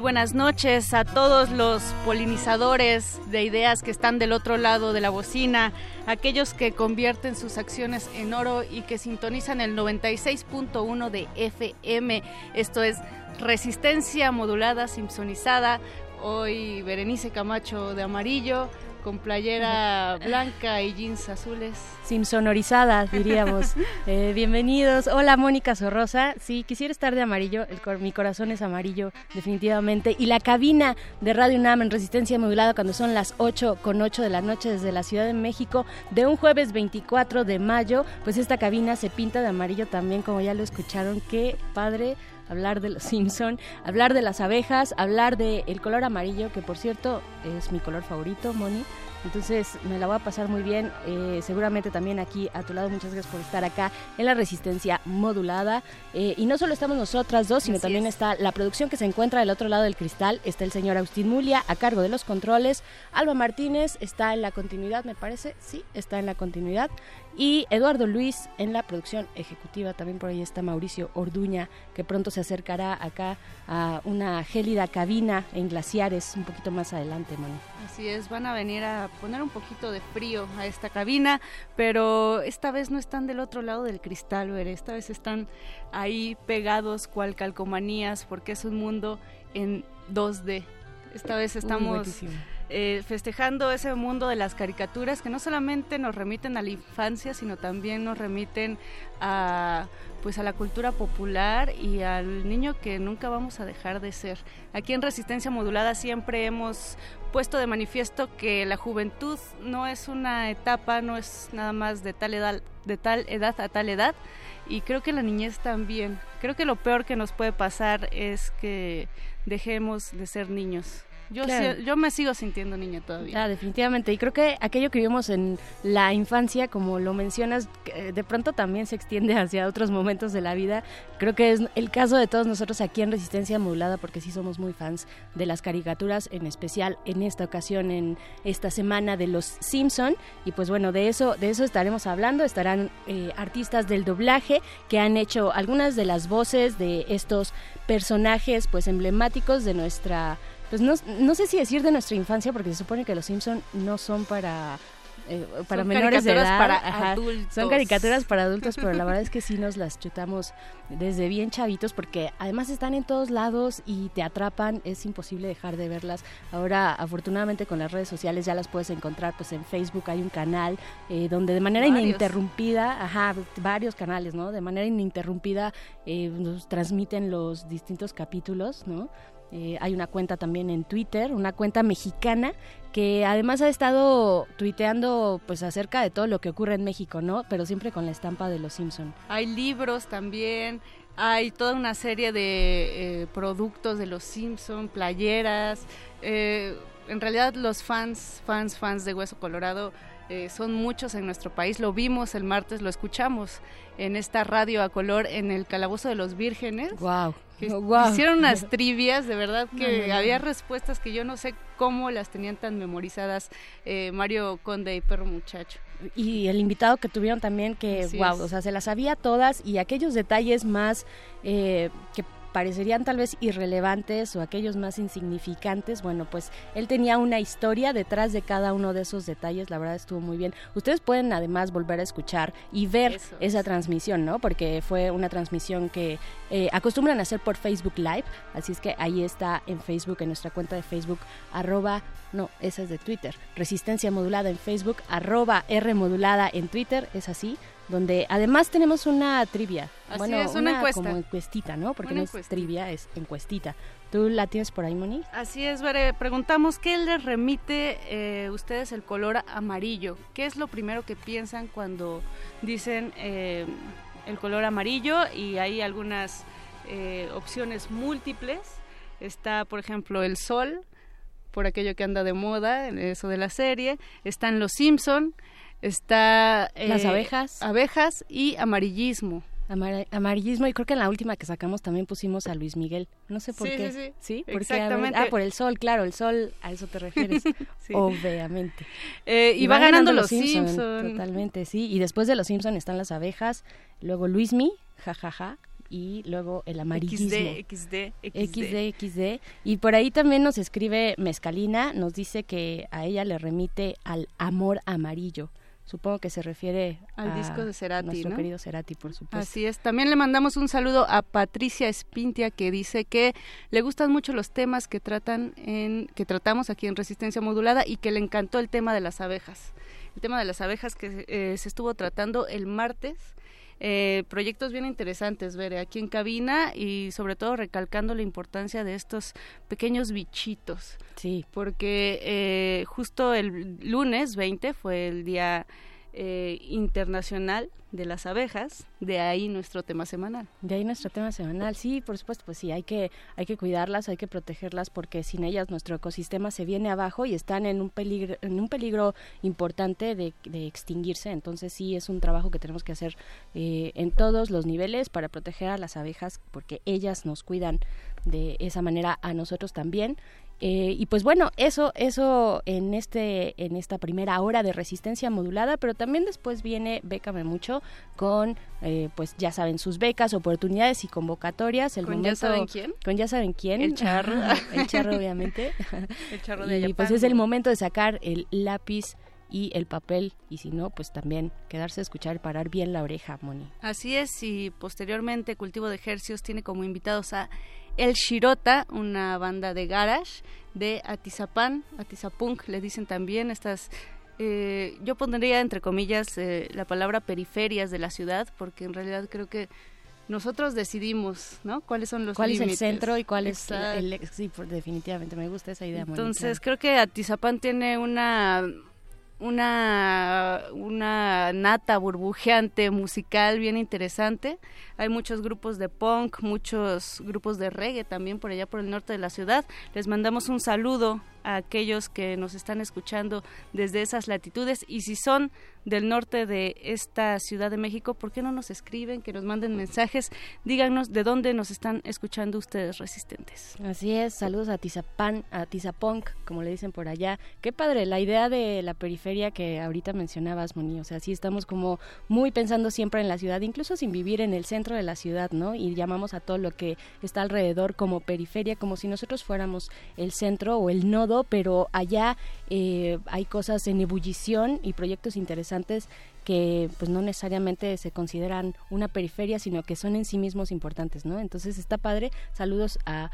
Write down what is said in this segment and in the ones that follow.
Buenas noches a todos los polinizadores de ideas que están del otro lado de la bocina, aquellos que convierten sus acciones en oro y que sintonizan el 96.1 de FM. Esto es resistencia modulada, simpsonizada. Hoy Berenice Camacho de amarillo, con playera blanca y jeans azules. Sin sonorizada, diríamos. Eh, bienvenidos. Hola, Mónica Sorrosa. Sí, quisiera estar de amarillo. El mi corazón es amarillo, definitivamente. Y la cabina de Radio UNAM en resistencia modulada cuando son las 8 con 8 de la noche desde la Ciudad de México de un jueves 24 de mayo. Pues esta cabina se pinta de amarillo también, como ya lo escucharon. Qué padre hablar de los Simpson, hablar de las abejas, hablar del el color amarillo, que por cierto es mi color favorito, Moni. Entonces me la voy a pasar muy bien, eh, seguramente también aquí a tu lado. Muchas gracias por estar acá en la resistencia modulada. Eh, y no solo estamos nosotras dos, sino también está la producción que se encuentra del otro lado del cristal. Está el señor Agustín Mulia a cargo de los controles. Alba Martínez está en la continuidad, me parece. Sí, está en la continuidad y Eduardo Luis en la producción ejecutiva. También por ahí está Mauricio Orduña, que pronto se acercará acá a una gélida cabina en glaciares un poquito más adelante, Moni. Así es, van a venir a poner un poquito de frío a esta cabina, pero esta vez no están del otro lado del cristal, ver, esta vez están ahí pegados cual calcomanías, porque es un mundo en 2D. Esta vez estamos... Eh, festejando ese mundo de las caricaturas que no solamente nos remiten a la infancia, sino también nos remiten a pues a la cultura popular y al niño que nunca vamos a dejar de ser. Aquí en Resistencia Modulada siempre hemos puesto de manifiesto que la juventud no es una etapa, no es nada más de tal edad, de tal edad a tal edad y creo que la niñez también. Creo que lo peor que nos puede pasar es que dejemos de ser niños. Yo, yo me sigo sintiendo niña todavía. Ah, definitivamente. Y creo que aquello que vimos en la infancia, como lo mencionas, de pronto también se extiende hacia otros momentos de la vida. Creo que es el caso de todos nosotros aquí en Resistencia Modulada, porque sí somos muy fans de las caricaturas, en especial en esta ocasión, en esta semana de los Simpson. Y pues bueno, de eso, de eso estaremos hablando. Estarán eh, artistas del doblaje que han hecho algunas de las voces de estos personajes pues emblemáticos de nuestra pues no, no sé si decir de nuestra infancia, porque se supone que los Simpson no son para eh, para menores de edad, para adultos. Son caricaturas para adultos, pero la verdad es que sí nos las chutamos desde bien chavitos porque además están en todos lados y te atrapan, es imposible dejar de verlas. Ahora, afortunadamente con las redes sociales ya las puedes encontrar, pues en Facebook hay un canal eh, donde de manera ininterrumpida, ajá, varios canales, ¿no? De manera ininterrumpida eh, nos transmiten los distintos capítulos, ¿no? Eh, hay una cuenta también en Twitter, una cuenta mexicana que además ha estado tuiteando pues acerca de todo lo que ocurre en México, ¿no? Pero siempre con la estampa de los Simpson. Hay libros también, hay toda una serie de eh, productos de los Simpson, playeras. Eh, en realidad los fans, fans, fans de Hueso Colorado eh, son muchos en nuestro país. Lo vimos el martes, lo escuchamos en esta radio a color en el Calabozo de los Vírgenes. Wow. Hicieron unas trivias, de verdad que había respuestas que yo no sé cómo las tenían tan memorizadas eh, Mario Conde y Perro Muchacho. Y el invitado que tuvieron también, que wow, o sea, se las sabía todas y aquellos detalles más eh, que parecerían tal vez irrelevantes o aquellos más insignificantes, bueno, pues él tenía una historia detrás de cada uno de esos detalles, la verdad estuvo muy bien. Ustedes pueden además volver a escuchar y ver esa transmisión, ¿no? Porque fue una transmisión que eh, acostumbran a hacer por Facebook Live, así es que ahí está en Facebook, en nuestra cuenta de Facebook, arroba, no, esa es de Twitter, Resistencia Modulada en Facebook, arroba R Modulada en Twitter, es así donde además tenemos una trivia. bueno, es, una, encuesta. como encuestita, ¿no? Porque no es trivia, es encuestita. ¿Tú la tienes por ahí, Moni? Así es, Veré. Preguntamos qué les remite eh, ustedes el color amarillo. ¿Qué es lo primero que piensan cuando dicen eh, el color amarillo? Y hay algunas eh, opciones múltiples. Está, por ejemplo, el sol, por aquello que anda de moda, eso de la serie. Están los Simpson, Está... Las eh, abejas. Abejas y amarillismo. amarillismo y creo que en la última que sacamos también pusimos a Luis Miguel. No sé por qué. Sí, sí. ¿Sí? Exactamente. ah, por el sol, claro, el sol, a eso te refieres. Obviamente. Eh, y, va, ganando, los Simpsons. Totalmente, sí. Y después de los Simpsons están las abejas, luego Luismi, jajaja, y luego el amarillismo. XD, XD, XD. XD, Y por ahí también nos escribe Mezcalina, nos dice que a ella le remite al amor amarillo. Supongo que se refiere al disco de Cerati, nuestro querido Cerati, por supuesto. Así es. También le mandamos un saludo a Patricia Espintia que dice que le gustan mucho los temas que tratan en que tratamos aquí en Resistencia Modulada y que le encantó el tema de las abejas. El tema de las abejas que eh, se estuvo tratando el martes eh, proyectos bien interesantes, ver aquí en cabina y sobre todo recalcando la importancia de estos pequeños bichitos. Sí. Porque eh, justo el lunes 20 fue el día eh, internacional de las abejas, de ahí nuestro tema semanal. De ahí nuestro tema semanal, sí, por supuesto, pues sí, hay que, hay que cuidarlas, hay que protegerlas porque sin ellas nuestro ecosistema se viene abajo y están en un peligro, en un peligro importante de, extinguirse, entonces sí es un trabajo que tenemos que hacer eh, en todos los niveles para proteger a las abejas porque ellas nos cuidan de esa manera a nosotros también eh, y pues bueno, eso, eso en este, en esta primera hora de resistencia modulada, pero también después viene Bécame mucho con, eh, pues ya saben, sus becas, oportunidades y convocatorias. El ¿Con ya saben quién? Con ya saben quién. El charro. el charro, obviamente. el charro de Y pues es el momento de sacar el lápiz y el papel y si no pues también quedarse a escuchar y parar bien la oreja Moni así es y posteriormente cultivo de ejercicios tiene como invitados a el Shirota, una banda de garage de Atizapán, Atizapunk, le dicen también estas eh, yo pondría entre comillas eh, la palabra periferias de la ciudad, porque en realidad creo que nosotros decidimos, ¿no? ¿Cuáles son los ¿Cuál es el centro y cuál es el, Sí, definitivamente me gusta esa idea. Entonces creo que Atizapán tiene una una, una nata burbujeante musical bien interesante. Hay muchos grupos de punk, muchos grupos de reggae también por allá por el norte de la ciudad. Les mandamos un saludo a aquellos que nos están escuchando desde esas latitudes y si son del norte de esta Ciudad de México, ¿por qué no nos escriben, que nos manden mensajes? Díganos de dónde nos están escuchando ustedes resistentes. Así es, saludos a Tizapan, a Tizapunk, como le dicen por allá. Qué padre, la idea de la periferia que ahorita mencionabas, Moni, o sea, sí estamos como muy pensando siempre en la ciudad, incluso sin vivir en el centro de la ciudad, ¿no? Y llamamos a todo lo que está alrededor como periferia, como si nosotros fuéramos el centro o el nodo, pero allá eh, hay cosas en ebullición y proyectos interesantes que pues no necesariamente se consideran una periferia, sino que son en sí mismos importantes, ¿no? Entonces está padre. Saludos a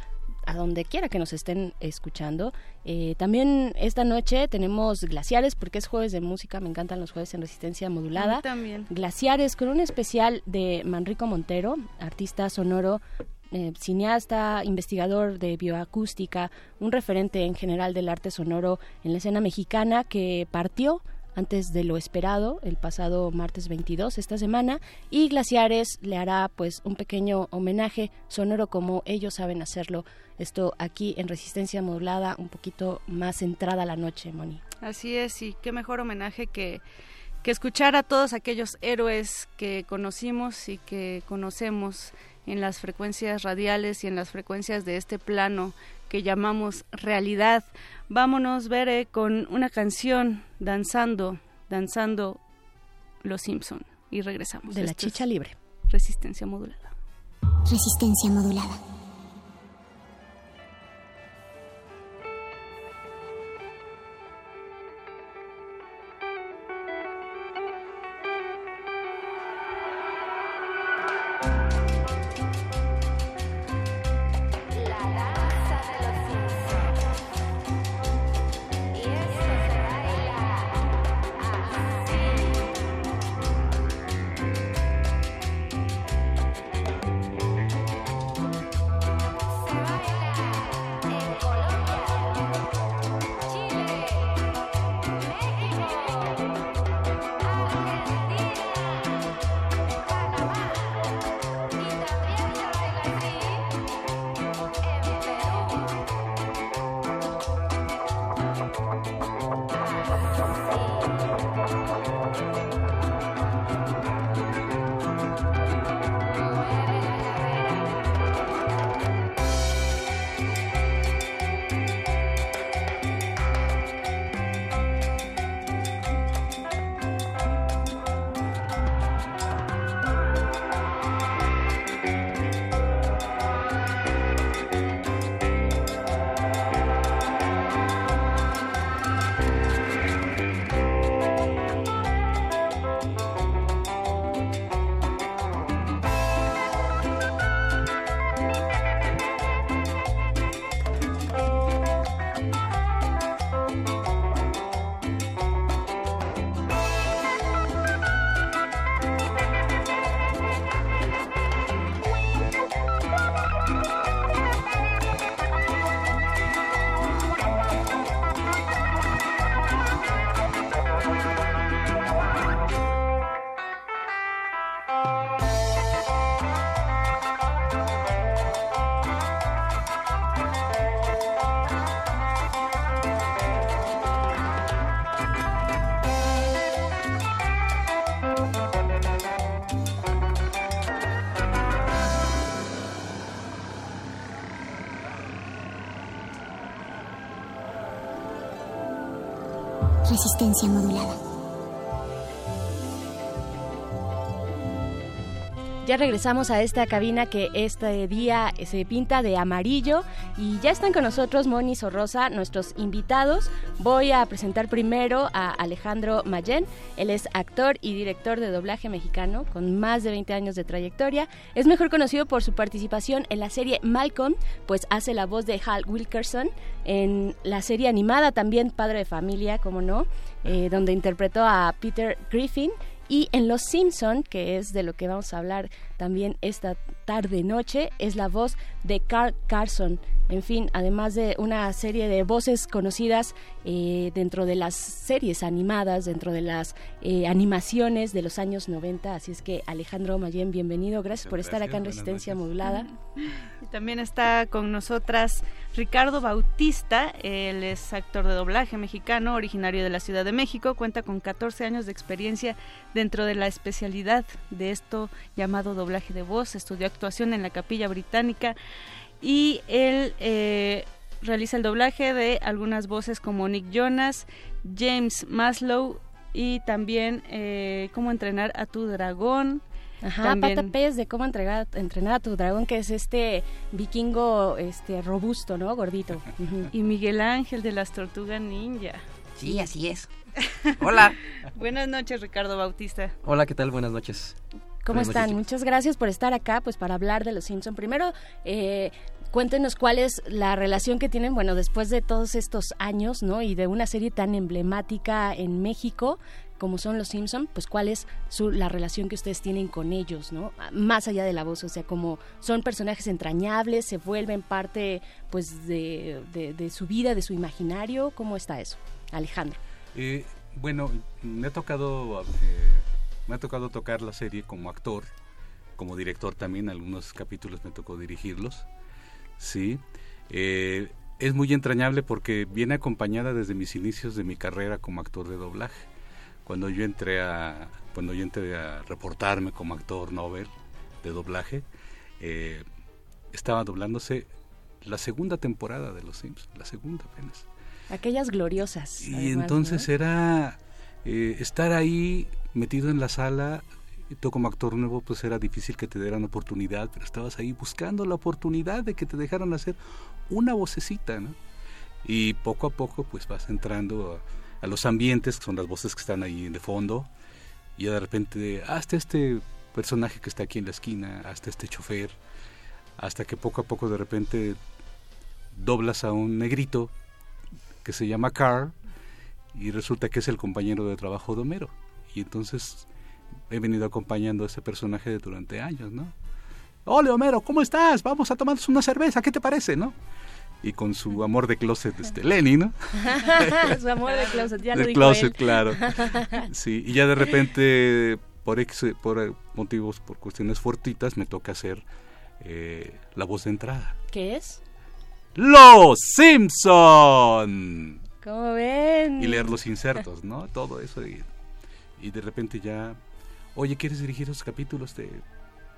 a donde quiera que nos estén escuchando. Eh, también esta noche tenemos Glaciares, porque es jueves de música, me encantan los jueves en resistencia modulada. también. Glaciares con un especial de Manrico Montero, artista sonoro eh, cineasta, investigador de bioacústica, un referente en general del arte sonoro en la escena mexicana que partió antes de lo esperado el pasado martes 22 esta semana y Glaciares le hará pues un pequeño homenaje sonoro como ellos saben hacerlo. Esto aquí en resistencia modulada un poquito más centrada la noche Moni. Así es, y qué mejor homenaje que, que escuchar a todos aquellos héroes que conocimos y que conocemos en las frecuencias radiales y en las frecuencias de este plano que llamamos realidad. Vámonos, Bere, con una canción, Danzando, Danzando Los Simpson. Y regresamos. De la chicha libre. Resistencia modulada. Resistencia modulada. Modulada. Ya regresamos a esta cabina que este día se pinta de amarillo y ya están con nosotros Moni Sorrosa, nuestros invitados. Voy a presentar primero a Alejandro Mayen. Él es actor y director de doblaje mexicano con más de 20 años de trayectoria. Es mejor conocido por su participación en la serie Malcolm, pues hace la voz de Hal Wilkerson en la serie animada también Padre de Familia, como no, eh, donde interpretó a Peter Griffin y en Los Simpson, que es de lo que vamos a hablar también esta tarde noche, es la voz de Carl Carson. En fin, además de una serie de voces conocidas eh, dentro de las series animadas, dentro de las eh, animaciones de los años 90. Así es que Alejandro Mayen, bienvenido. Gracias por estar acá en Resistencia Modulada. Y también está con nosotras Ricardo Bautista. Él es actor de doblaje mexicano, originario de la Ciudad de México. Cuenta con 14 años de experiencia dentro de la especialidad de esto llamado doblaje de voz. Estudió actuación en la Capilla Británica y él eh, realiza el doblaje de algunas voces como Nick Jonas, James Maslow y también eh, Cómo entrenar a tu dragón. Ajá, también, Pata Pez de cómo entregar, entrenar a tu dragón, que es este vikingo este robusto, ¿no? Gordito. Y Miguel Ángel de las Tortugas Ninja. Sí, así es. Hola. Buenas noches, Ricardo Bautista. Hola, ¿qué tal? Buenas noches. ¿Cómo están? Muchas gracias por estar acá, pues para hablar de Los Simpson. Primero, eh, cuéntenos cuál es la relación que tienen, bueno, después de todos estos años, ¿no? Y de una serie tan emblemática en México como son Los Simpson, pues cuál es su, la relación que ustedes tienen con ellos, ¿no? Más allá de la voz, o sea, como son personajes entrañables, se vuelven parte, pues, de, de, su vida, de su imaginario, ¿cómo está eso? Alejandro. Eh, bueno, me ha tocado... Eh, me ha tocado tocar la serie como actor, como director también, algunos capítulos me tocó dirigirlos, sí. Eh, es muy entrañable porque viene acompañada desde mis inicios de mi carrera como actor de doblaje. Cuando yo entré a, cuando yo entré a reportarme como actor novel de doblaje, eh, estaba doblándose la segunda temporada de Los Simpsons, la segunda apenas. Aquellas gloriosas. Y entonces era eh, estar ahí metido en la sala, tú como actor nuevo pues era difícil que te dieran oportunidad, pero estabas ahí buscando la oportunidad de que te dejaran hacer una vocecita, ¿no? Y poco a poco pues vas entrando a, los ambientes, que son las voces que están ahí de fondo, y de repente hasta este personaje que está aquí en la esquina, hasta este chofer, hasta que poco a poco de repente doblas a un negrito que se llama Carl y resulta que es el compañero de trabajo de Homero. Y entonces he venido acompañando a ese personaje durante años, ¿no? Hola Homero, ¿cómo estás? Vamos a tomarnos una cerveza, ¿qué te parece, no? Y con su amor de closet, este, Lenny, ¿no? su amor de closet, ya lo de closet, claro. Sí, y ya de repente, por, por motivos, por cuestiones fortitas, me toca hacer eh, la voz de entrada. ¿Qué es? Los Simpson. ¿Cómo ven? Y leer los insertos, ¿no? Todo eso. Y, y de repente ya, oye, ¿quieres dirigir esos capítulos? De...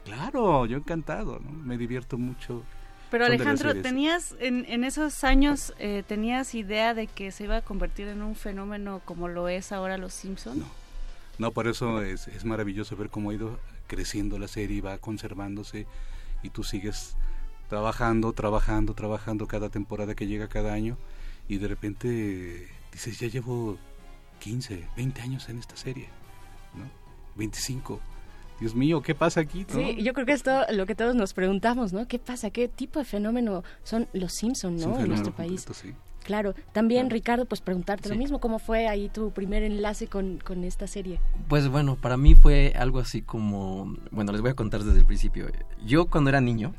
Claro, yo encantado, ¿no? Me divierto mucho. Pero Alejandro, ¿tenías en, en esos años, eh, tenías idea de que se iba a convertir en un fenómeno como lo es ahora Los Simpson? No, no por eso es, es maravilloso ver cómo ha ido creciendo la serie va conservándose y tú sigues trabajando, trabajando, trabajando cada temporada que llega cada año y de repente dices, ya llevo 15, 20 años en esta serie, ¿no? 25. Dios mío, ¿qué pasa aquí? Sí, yo creo que es todo lo que todos nos preguntamos, ¿no? ¿Qué pasa? ¿Qué tipo de fenómeno son los Simpsons, ¿no? En nuestro país. Claro, también Ricardo, pues preguntarte lo mismo, ¿cómo fue ahí tu primer enlace con, con, esta serie? Pues bueno, para mí fue algo así como, bueno, les voy a contar desde el principio. Yo cuando era niño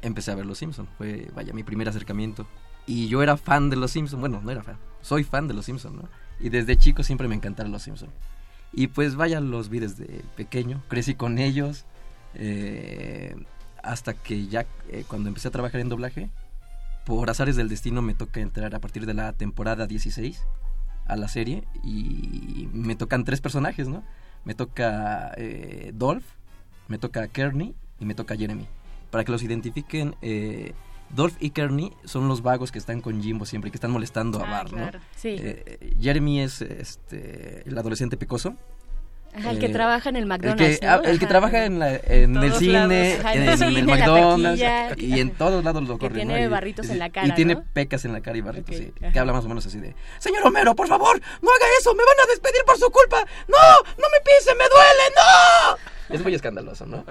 empecé a ver Los Simpsons, fue, vaya, mi primer acercamiento. Y yo era fan de Los Simpsons, bueno, no era fan, soy fan de Los Simpsons, ¿no? Y desde chico siempre me encantaron Los Simpsons. Y pues vaya, los vi desde pequeño, crecí con ellos, eh, hasta que ya eh, cuando empecé a trabajar en doblaje, por azares del destino me toca entrar a partir de la temporada 16 a la serie y me tocan tres personajes, ¿no? Me toca eh, Dolph, me toca Kearney y me toca Jeremy. Para que los identifiquen, eh, Dolph y Kearney son los vagos que están con Jimbo siempre, que están molestando a ah, Bart, ¿no? Sí. Eh, Jeremy es este, el adolescente pecoso. el que eh, trabaja en el McDonald's. El que, trabaja en, el cine, en, el, McDonald's y en todos lados lo corre. Tiene barritos en la cara. Y tiene pecas en la cara y barritos, sí. Que habla más o menos así de: Señor Homero, por favor, no haga eso, me van a despedir por su culpa. No, no me pise, me duele, no. Es muy escandaloso, ¿no?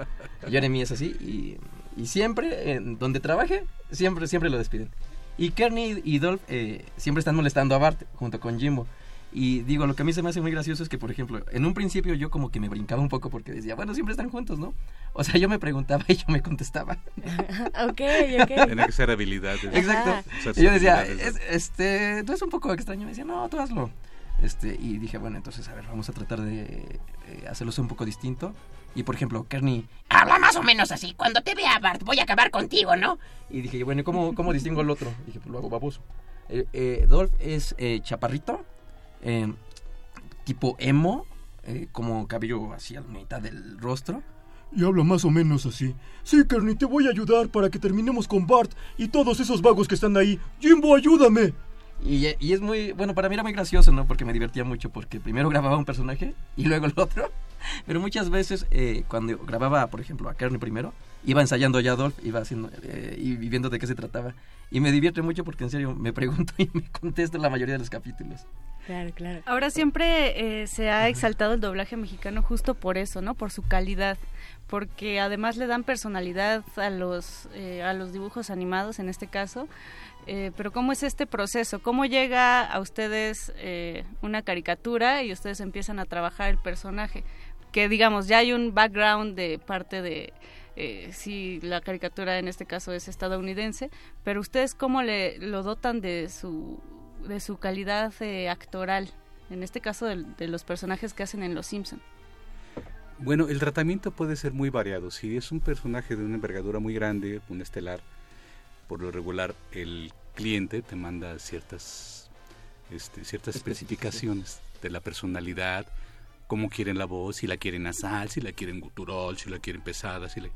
Jeremy es así y y siempre, en donde trabaje, siempre, siempre lo despiden. Y Kearney y Dolph eh, siempre están molestando a Bart junto con Jimbo. Y digo, lo que a mí se me hace muy gracioso es que, por ejemplo, en un principio yo como que me brincaba un poco porque decía, bueno, siempre están juntos, ¿no? O sea, yo me preguntaba y yo me contestaba. ok, ok. Tiene que ser habilidad. Exacto. Y yo decía, este, tú es un poco extraño. Me decía, no, tú hazlo. Este, y dije, bueno, entonces, a ver, vamos a tratar de eh, hacerlo un poco distinto. Y por ejemplo, Kearney habla más o menos así. Cuando te vea, Bart, voy a acabar contigo, ¿no? Y dije, bueno, ¿cómo, cómo distingo al otro? dije, pues lo hago baboso. Eh, eh, Dolph es eh, chaparrito, tipo emo, como cabello así a la mitad del rostro. Y habla más o menos así. Sí, Kearney, te voy a ayudar para que terminemos con Bart y todos esos vagos que están ahí. Jimbo, ayúdame. Y, y, es muy, bueno, para mí era muy gracioso, ¿no? Porque me divertía mucho, porque primero grababa un personaje y luego el otro. Pero muchas veces, eh, cuando grababa, por ejemplo, a Kearney primero, iba ensayando ya a Dolph, iba haciendo, eh, y viendo de qué se trataba. Y me divierte mucho porque en serio me pregunto y me contesto la mayoría de los capítulos. Claro, claro. Ahora siempre eh, se ha exaltado el doblaje mexicano justo por eso, ¿no? Por su calidad porque además le dan personalidad a los a los dibujos animados en este caso eh, pero ¿cómo es este proceso? ¿Cómo llega a ustedes eh, una caricatura y ustedes empiezan a trabajar el personaje? Que digamos, ya hay un background de parte de, eh, si la caricatura en este caso es estadounidense, pero ustedes cómo le lo dotan de su, de su calidad actoral, en este caso de, de los personajes que hacen en Los Simpson. Bueno, el tratamiento puede ser muy variado. Si es un personaje de una envergadura muy grande, un estelar, por lo regular el cliente te manda ciertas, este, ciertas especificaciones de la personalidad, cómo quieren la voz, si la quieren nasal, si la quieren gutural, si la quieren pesada, si le,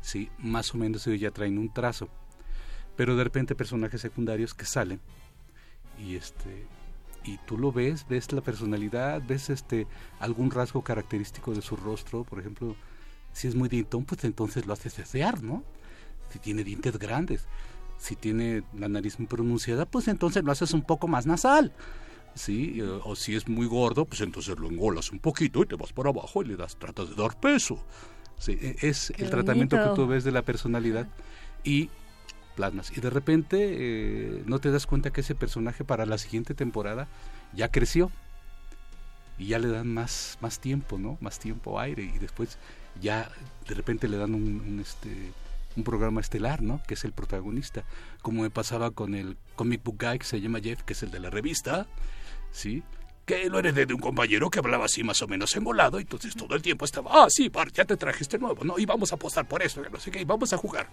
sí, más o menos ellos ya traen un trazo. Pero de repente personajes secundarios que salen y este y tú lo ves, ves la personalidad, ves este algún rasgo característico de su rostro, por ejemplo, si es muy dientón, pues entonces lo haces desear, ¿no? Si tiene dientes grandes, si tiene la nariz muy pronunciada, pues entonces lo haces un poco más nasal. ¿sí? O si es muy gordo, pues entonces lo engolas un poquito y te vas para abajo y le das, tratas de dar peso. Sí, e, es el tratamiento que tú ves de la personalidad y plasmas. Y de repente eh, no te das cuenta que ese personaje para la siguiente temporada ya creció y ya le dan más, más tiempo, ¿no? Más tiempo, aire y después ya de repente le dan un, un este un programa estelar, ¿no? Que es el protagonista, como me pasaba con el comic book guy que se llama Jeff, que es el de la revista, ¿sí? Que lo heredé de un compañero que hablaba así más o menos embolado, y entonces todo el tiempo estaba, ah, sí, Bart, ya te traje este nuevo, ¿no? Y vamos a apostar por eso, que no sé qué, y vamos a jugar.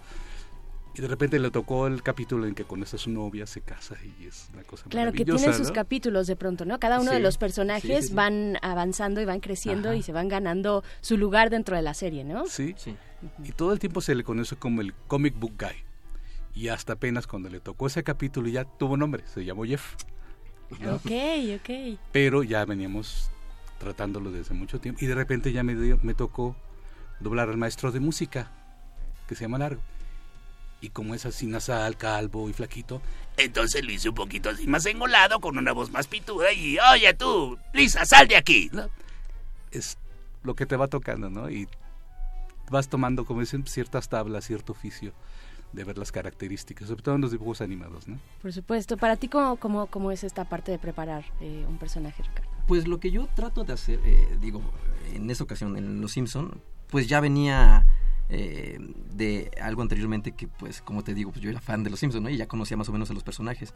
Y de repente le tocó el capítulo en que conoce a su novia, se casa y es una cosa Claro, que tiene sus capítulos de pronto, ¿no? Cada uno de los personajes van avanzando y van creciendo y se van ganando su lugar dentro de la serie, ¿no? Sí, sí. Y todo el tiempo se le conoce como el comic book guy. Y hasta apenas cuando le tocó ese capítulo ya tuvo nombre, se llamó Jeff. Ok, ok. Pero ya veníamos tratándolo desde mucho tiempo. Y de repente ya me, me tocó doblar al maestro de música, que se llama Largo y como es así nasal, calvo y flaquito, entonces lo hice un poquito así más engolado, con una voz más pituda y, oye tú, Lisa, sal de aquí. Es lo que te va tocando, ¿no? Y vas tomando, como dicen, ciertas tablas, cierto oficio de ver las características, sobre todo en los dibujos animados, ¿no? Por supuesto. Para ti, ¿cómo, cómo, cómo es esta parte de preparar eh, un personaje, Ricardo? Pues lo que yo trato de hacer, eh, digo, en esa ocasión, en Los Simpson, pues ya venía eh, de algo anteriormente que, pues, como te digo, pues yo era fan de Los Simpsons, ¿no? Y ya conocía más o menos a los personajes.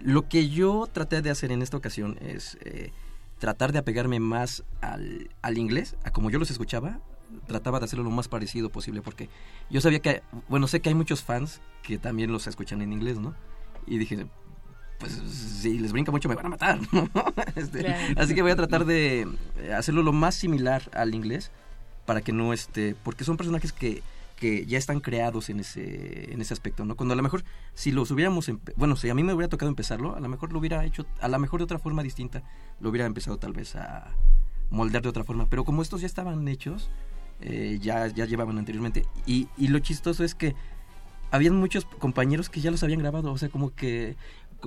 Lo que yo traté de hacer en esta ocasión es eh, tratar de apegarme más al, al, inglés, a como yo los escuchaba, trataba de hacerlo lo más parecido posible, porque yo sabía que, bueno, sé que hay muchos fans que también los escuchan en inglés, ¿no? Y dije, pues si les brinca mucho me van a matar, ¿no? este, Así que voy a tratar de hacerlo lo más similar al inglés para que no esté, porque son personajes que, que ya están creados en ese, en ese aspecto, ¿no? Cuando a lo mejor, si los hubiéramos, bueno, si a mí me hubiera tocado empezarlo, a lo mejor lo hubiera hecho, a lo mejor de otra forma distinta, lo hubiera empezado tal vez a moldear de otra forma, pero como estos ya estaban hechos, eh, ya, ya llevaban anteriormente, y, y lo chistoso es que habían muchos compañeros que ya los habían grabado, o sea, como que,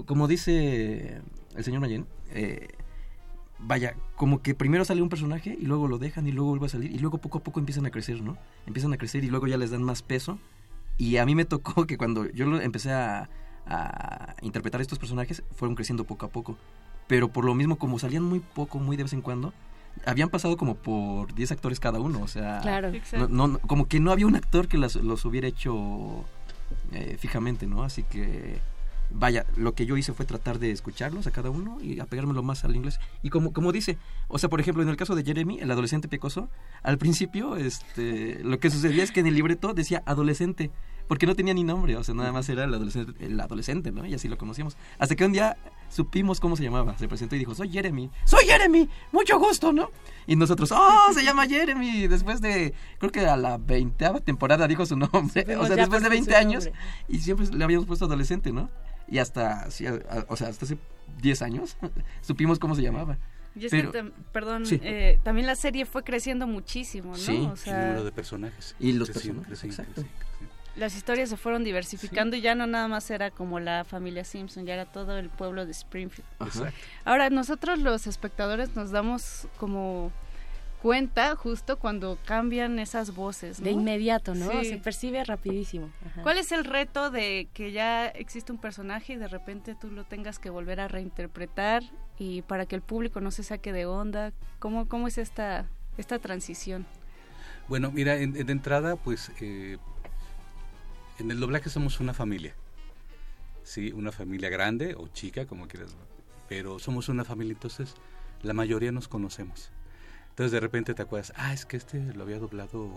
como dice el señor Mayen, eh, vaya, como que primero sale un personaje y luego lo dejan y luego vuelve a salir y luego poco a poco empiezan a crecer, ¿no? Empiezan a crecer y luego ya les dan más peso. Y a mí me tocó que cuando yo empecé a, interpretar estos personajes, fueron creciendo poco a poco. Pero por lo mismo, como salían muy poco, muy de vez en cuando, habían pasado como por 10 actores cada uno. O sea, claro. no, como que no había un actor que los hubiera hecho eh, fijamente, ¿no? Así que vaya, lo que yo hice fue tratar de escucharlos a cada uno y apegármelo más al inglés. Y como, como dice, o sea, por ejemplo, en el caso de Jeremy, el adolescente pecoso, al principio este, lo que sucedía es que en el libreto decía adolescente, porque no tenía ni nombre, o sea, nada más era el adolescente, el adolescente, ¿no? Y así lo conocíamos. Hasta que un día supimos cómo se llamaba, se presentó y dijo, soy Jeremy, soy Jeremy, mucho gusto, ¿no? Y nosotros, oh, se llama Jeremy, después de, creo que a la veinteava temporada dijo su nombre, o sea, después de 20 años, y siempre le habíamos puesto adolescente, ¿no? Y hasta, o sea, hasta hace 10 años supimos cómo se llamaba. Y es que, perdón, eh, también la serie fue creciendo muchísimo, ¿no? Sí, o sea, el número de personajes. Y los personajes, exacto. Las historias se fueron diversificando y ya no nada más era como la familia Simpson, ya era todo el pueblo de Springfield. Exacto. Ahora, nosotros los espectadores nos damos como cuenta justo cuando cambian esas voces. De inmediato, ¿no? Se percibe rapidísimo. ¿Cuál es el reto de que ya existe un personaje y de repente tú lo tengas que volver a reinterpretar y para que el público no se saque de onda? ¿Cómo, cómo es esta, esta transición? Bueno, mira, en, de entrada, pues eh, en el doblaje somos una familia. Sí, una familia grande o chica, como quieras, pero somos una familia, entonces la mayoría nos conocemos. Entonces de repente te acuerdas, ah, es que este lo había doblado,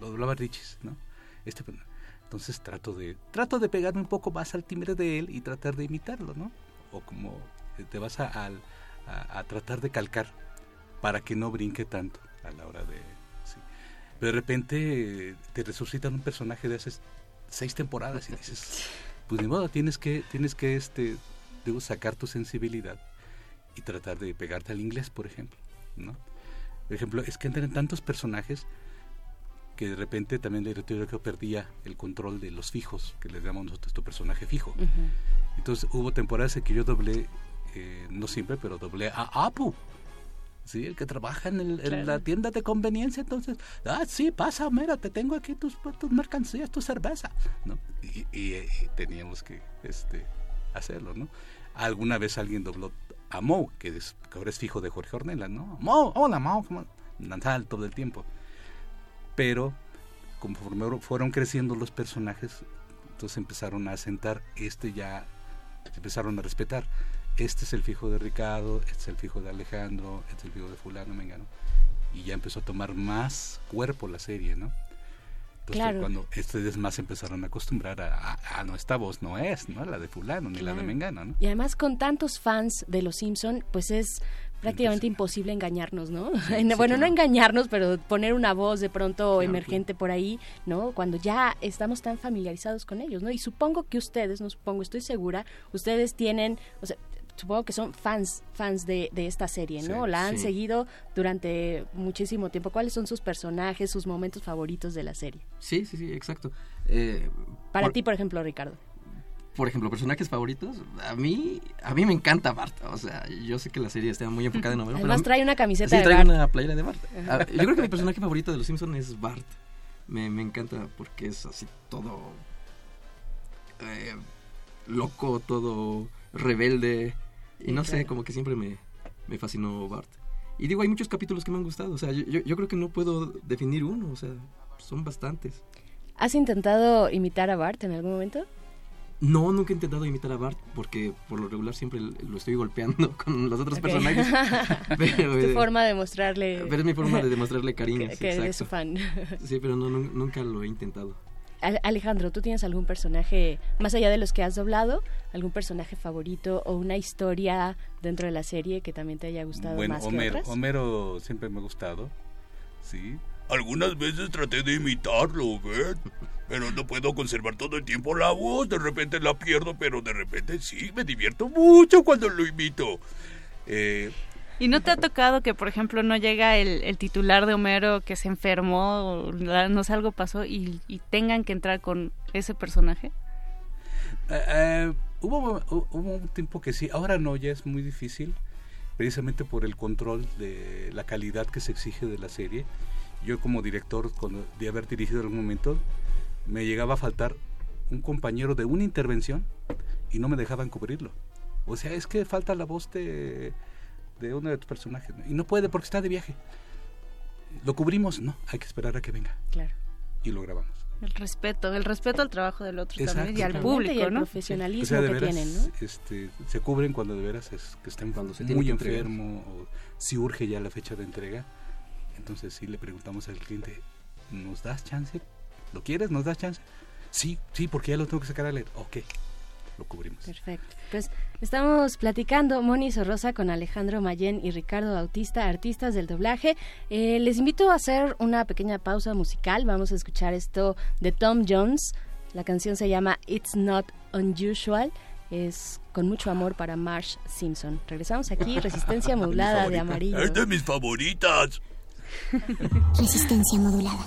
lo doblaba Richis, ¿no? Este, pues, Entonces trato de, trato de pegarme un poco más al timbre de él y tratar de imitarlo, ¿no? O como te vas a, a, a tratar de calcar para que no brinque tanto a la hora de... Sí. Pero de repente te resucitan un personaje de hace seis temporadas y dices, pues ni modo, tienes que, tienes que este, debo sacar tu sensibilidad y tratar de pegarte al inglés, por ejemplo, ¿no? Por ejemplo, es que entran tantos personajes que de repente también el director que perdía el control de los fijos, que les llamamos nosotros tu personaje fijo. Entonces hubo temporadas en que yo doblé, eh, no siempre, pero doblé a Apu. Sí, el que trabaja en, el, en, la tienda de conveniencia, entonces, ah, sí, pasa, mira, te tengo aquí tus, tus mercancías, tu cerveza, ¿no? Y, y, y, teníamos que este, hacerlo, ¿no? Alguna vez alguien dobló a que, es, que ahora es fijo de Jorge Ornella, ¿no? Mo, hola Mo, danzar todo el tiempo. Pero conforme fueron creciendo los personajes, entonces empezaron a asentar, este ya, se empezaron a respetar. Este es el fijo de Ricardo, este es el fijo de Alejandro, este es el fijo de fulano, mengano. Y ya empezó a tomar más cuerpo la serie, ¿no? Entonces claro. cuando ustedes más empezaron a acostumbrar a, a, a, no, esta voz no es, ¿no? La de fulano, ni claro. la de Mengano, ¿no? Y además con tantos fans de Los Simpson, pues es prácticamente imposible engañarnos, ¿no? Sí, bueno, sí, no engañarnos, pero poner una voz de pronto emergente por ahí, ¿no? Cuando ya estamos tan familiarizados con ellos, ¿no? Y supongo que ustedes, no supongo, estoy segura, ustedes tienen, o sea, supongo que son fans fans de, de esta serie, ¿no? Sí, la han sí. seguido durante muchísimo tiempo. ¿Cuáles son sus personajes, sus momentos favoritos de la serie? Sí, sí, sí, exacto. Eh, Para por, ti, por ejemplo, Ricardo. Por ejemplo, personajes favoritos, a mí a mí me encanta Bart. O sea, yo sé que la serie está muy enfocada en Homero. Además pero trae una camiseta sí, de trae Bart. una playera de Bart. Yo creo que mi personaje favorito de Los Simpsons es Bart. Me, me encanta porque es así todo eh, loco, todo rebelde y no sé, como que siempre me, me, fascinó Bart. Y digo, hay muchos capítulos que me han gustado. O sea, yo, yo, creo que no puedo definir uno. O sea, son bastantes. ¿Has intentado imitar a Bart en algún momento? No, nunca he intentado imitar a Bart porque por lo regular siempre lo estoy golpeando con los otros okay. personajes. pero, es tu eh, forma de mostrarle... Pero es mi forma de demostrarle cariño. que, sí, que eres su fan. sí, pero no, nunca lo he intentado. Alejandro, ¿tú tienes algún personaje, más allá de los que has doblado, algún personaje favorito o una historia dentro de la serie que también te haya gustado bueno, más Homero, que otras? Homero siempre me ha gustado, sí. Algunas veces traté de imitarlo, ¿ves? Pero no puedo conservar todo el tiempo la voz, de repente la pierdo, pero de repente sí, me divierto mucho cuando lo imito. Eh, ¿Y no te ha tocado que, por ejemplo, no llega el, titular de Homero que se enfermó, o no sé, algo pasó, y, y tengan que entrar con ese personaje? Eh, eh, hubo, hubo un tiempo que sí, ahora no, ya es muy difícil, precisamente por el control de la calidad que se exige de la serie. Yo como director, cuando, de haber dirigido en algún momento, me llegaba a faltar un compañero de una intervención y no me dejaban cubrirlo. O sea, es que falta la voz de de uno de tus personajes y no puede porque está de viaje. Lo cubrimos, no, hay que esperar a que venga. Claro. Y lo grabamos. El respeto, el respeto al trabajo del otro Exacto, también y al público, y el ¿no? profesionalismo o sea, que veras, tienen, ¿no? Este, se cubren cuando de veras es que estén cuando se muy enfermo o si urge ya la fecha de entrega. Entonces sí le preguntamos al cliente, ¿nos das chance? ¿Lo quieres? ¿Nos das chance? Sí, sí, porque ya lo tengo que sacar a leer. Ok, lo cubrimos. Perfecto. Pues estamos platicando Moni Sorrosa con Alejandro Mayén y Ricardo Bautista, artistas del doblaje. Eh, les invito a hacer una pequeña pausa musical. Vamos a escuchar esto de Tom Jones. La canción se llama It's Not Unusual. Es con mucho amor para Marsh Simpson. Regresamos aquí, Resistencia Modulada de Amarillo. Es de mis favoritas. Resistencia Modulada.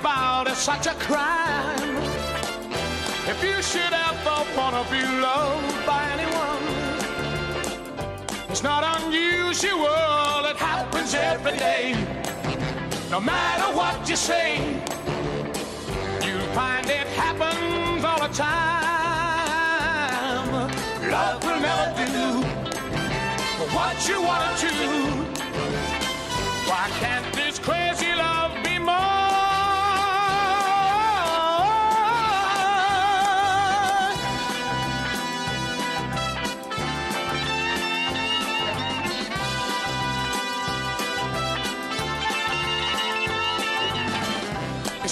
about, it's such a crime. If you should ever wanna be loved by anyone, it's not unusual, it happens every day. No matter what you say, you'll find it happens all the time. Love will never do what you wanna do. Why can't this crazy love be more?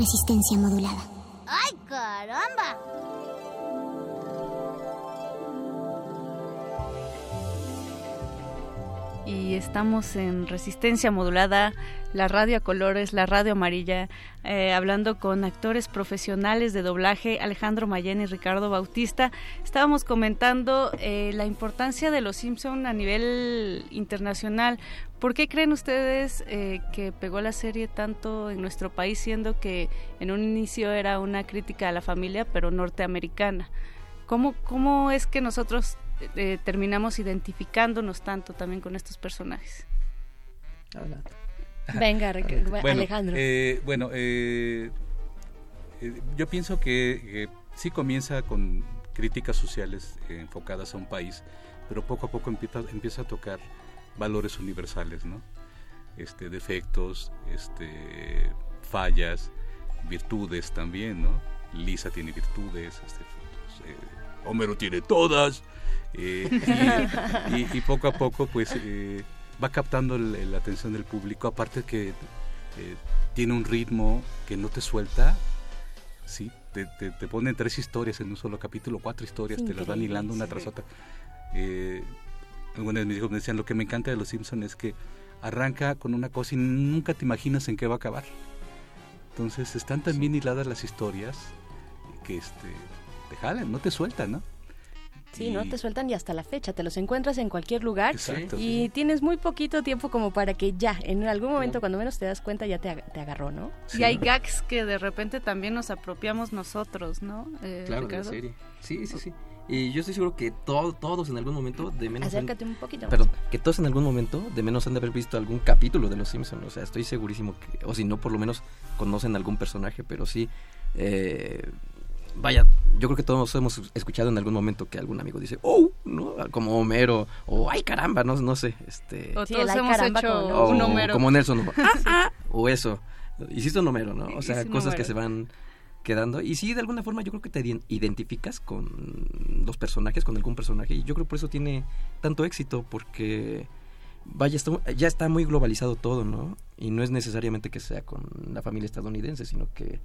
Resistencia modulada. ¡Ay, caramba! y estamos en Resistencia Modulada, la radio a colores, la radio amarilla, eh, hablando con actores profesionales de doblaje, Alejandro Mayen y Ricardo Bautista. Estábamos comentando eh, la importancia de Los Simpson a nivel internacional. ¿Por qué creen ustedes eh, que pegó la serie tanto en nuestro país, siendo que en un inicio era una crítica a la familia, pero norteamericana? ¿Cómo, cómo es que nosotros eh, terminamos identificándonos tanto también con estos personajes. Venga, Bueno, Alejandro. eh, bueno, eh, eh, yo pienso que eh, sí comienza con críticas sociales enfocadas a un país, pero poco a poco empieza, empieza a tocar valores universales, ¿no? Este, defectos, este, fallas, virtudes también, ¿no? Lisa tiene virtudes, este, pues, Homero tiene todas. y, y- y poco a poco, pues, va captando la atención del público. Aparte que eh, tiene un ritmo que no te suelta, sí, te, te, te ponen tres historias en un solo capítulo, cuatro historias, te las van hilando una sí. tras otra. Eh, algunos de mis hijos me decían, lo que me encanta de Los Simpsons es que arranca con una cosa y nunca te imaginas en qué va a acabar. Entonces están tan bien hiladas las historias que este, te jalan, no te sueltan, ¿no? Sí, no te sueltan y hasta la fecha, te los encuentras en cualquier lugar Exacto, y tienes muy poquito tiempo como para que ya, en algún momento cuando menos te das cuenta ya te, ag- te agarró, ¿no? Y hay gags que de repente también nos apropiamos nosotros, ¿no? Eh, Claro, de la serie. Sí, sí, sí. Y yo estoy seguro que todo- todos en algún momento de menos... han- Acércate un poquito más. Perdón, que todos en algún momento de menos han de haber visto algún capítulo de Los Simpsons. O sea, estoy segurísimo que... O si no, por lo menos conocen algún personaje, pero sí... eh, vaya, yo creo que todos hemos escuchado en algún momento que algún amigo dice, oh, ¿no? Como Homero, o ay caramba, no, no sé, este... O Sí, todos hemos caramba, hecho como- o un Homero. como Nelson, o, "Ah, ah", o eso, hiciste un Homero, ¿no? O sea, cosas que se van quedando. Y sí, de alguna forma yo creo que te iden- identificas con los personajes, con algún personaje. Y yo creo que por eso tiene tanto éxito, porque vaya, está- ya está muy globalizado todo, ¿no? Y no es necesariamente que sea con la familia estadounidense, sino que,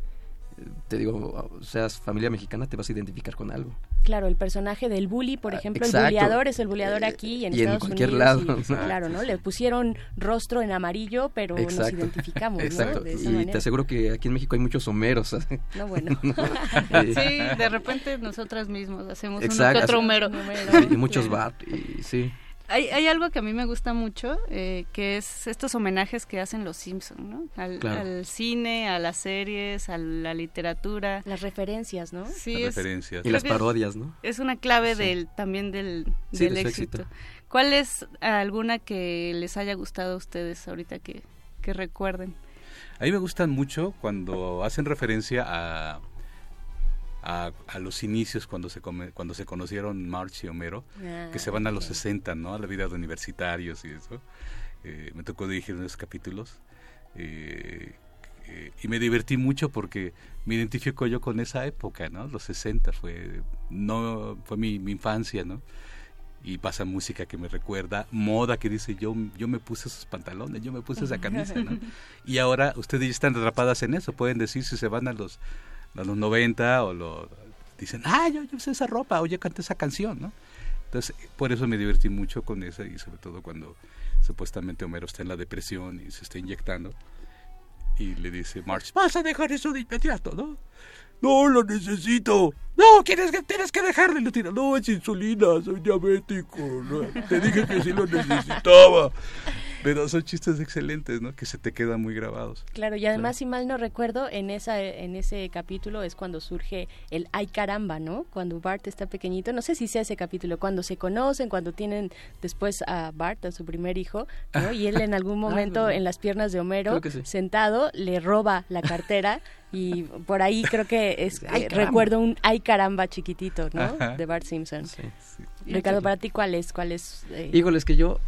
te digo, seas familia mexicana, te vas a identificar con algo. Claro, el personaje del bully, por ejemplo, Ah, exacto. el bulleador es el bulleador aquí y en y en Estados cualquier Unidos. lado, y- ¿no? claro, ¿no? Le pusieron rostro en amarillo, pero nos Exacto. identificamos, ¿no? Exacto. De esa y manera. te aseguro que aquí en México hay muchos Homeros. No, bueno. Sí, de repente nosotras mismos hacemos uno Exacto. que otro Homero. Sí, y muchos Bart, y sí. Hay, hay algo que a mí me gusta mucho, eh, que es estos homenajes que hacen los Simpson, ¿no? Al, Claro. al cine, a las series, a la literatura. Las referencias, ¿no? Sí, Las es- referencias. Y las parodias, ¿no? Es una clave Sí. del también del, Sí, del de su éxito. éxito. ¿Cuál es alguna que les haya gustado a ustedes ahorita que, que recuerden? A mí me gustan mucho cuando hacen referencia a, a, a los inicios cuando se come- cuando se conocieron March y Homero, Ah, que se van a los ok. 60, ¿no? A la vida de universitarios y eso. Eh, me tocó dirigir unos capítulos eh, eh, y me divertí mucho porque me identifico yo con esa época, ¿no? Los 60 fue no fue mi, mi infancia, ¿no? y pasa música que me recuerda, moda que dice yo, yo me puse esos pantalones, yo me puse esa camisa, ¿no? Y ahora ustedes ya están atrapadas en eso, pueden decir si se van a los los 90 o lo dicen, ah, yo, yo usé esa ropa, oye, canta esa canción, ¿no? Entonces, por eso me divertí mucho con esa y sobre todo cuando supuestamente Homero está en la depresión y se está inyectando y le dice March, vas a dejar eso de inmediato, ¿no? No, lo necesito. No, tienes que, tienes que dejarlo y lo tira. No, es insulina, soy diabético. ¿no? Te dije que sí lo necesitaba. Pero son chistes excelentes, ¿no? Que se te quedan muy grabados. Claro, y además, si mal no recuerdo, en esa en ese capítulo es cuando surge el ay caramba, ¿no? Cuando Bart está pequeñito, no sé si sea ese capítulo, cuando se conocen, cuando tienen después a Bart, a su primer hijo, ¿no? Y él en algún Ah, momento en las piernas de Homero, sentado, le roba la cartera y por ahí creo que es Ay, eh, recuerdo un ay caramba chiquitito, ¿no? Ajá. De Bart Simpson. Sí. Ricardo, para ti, ¿cuál es? ¿Cuál es? eh, Híjole, es que yo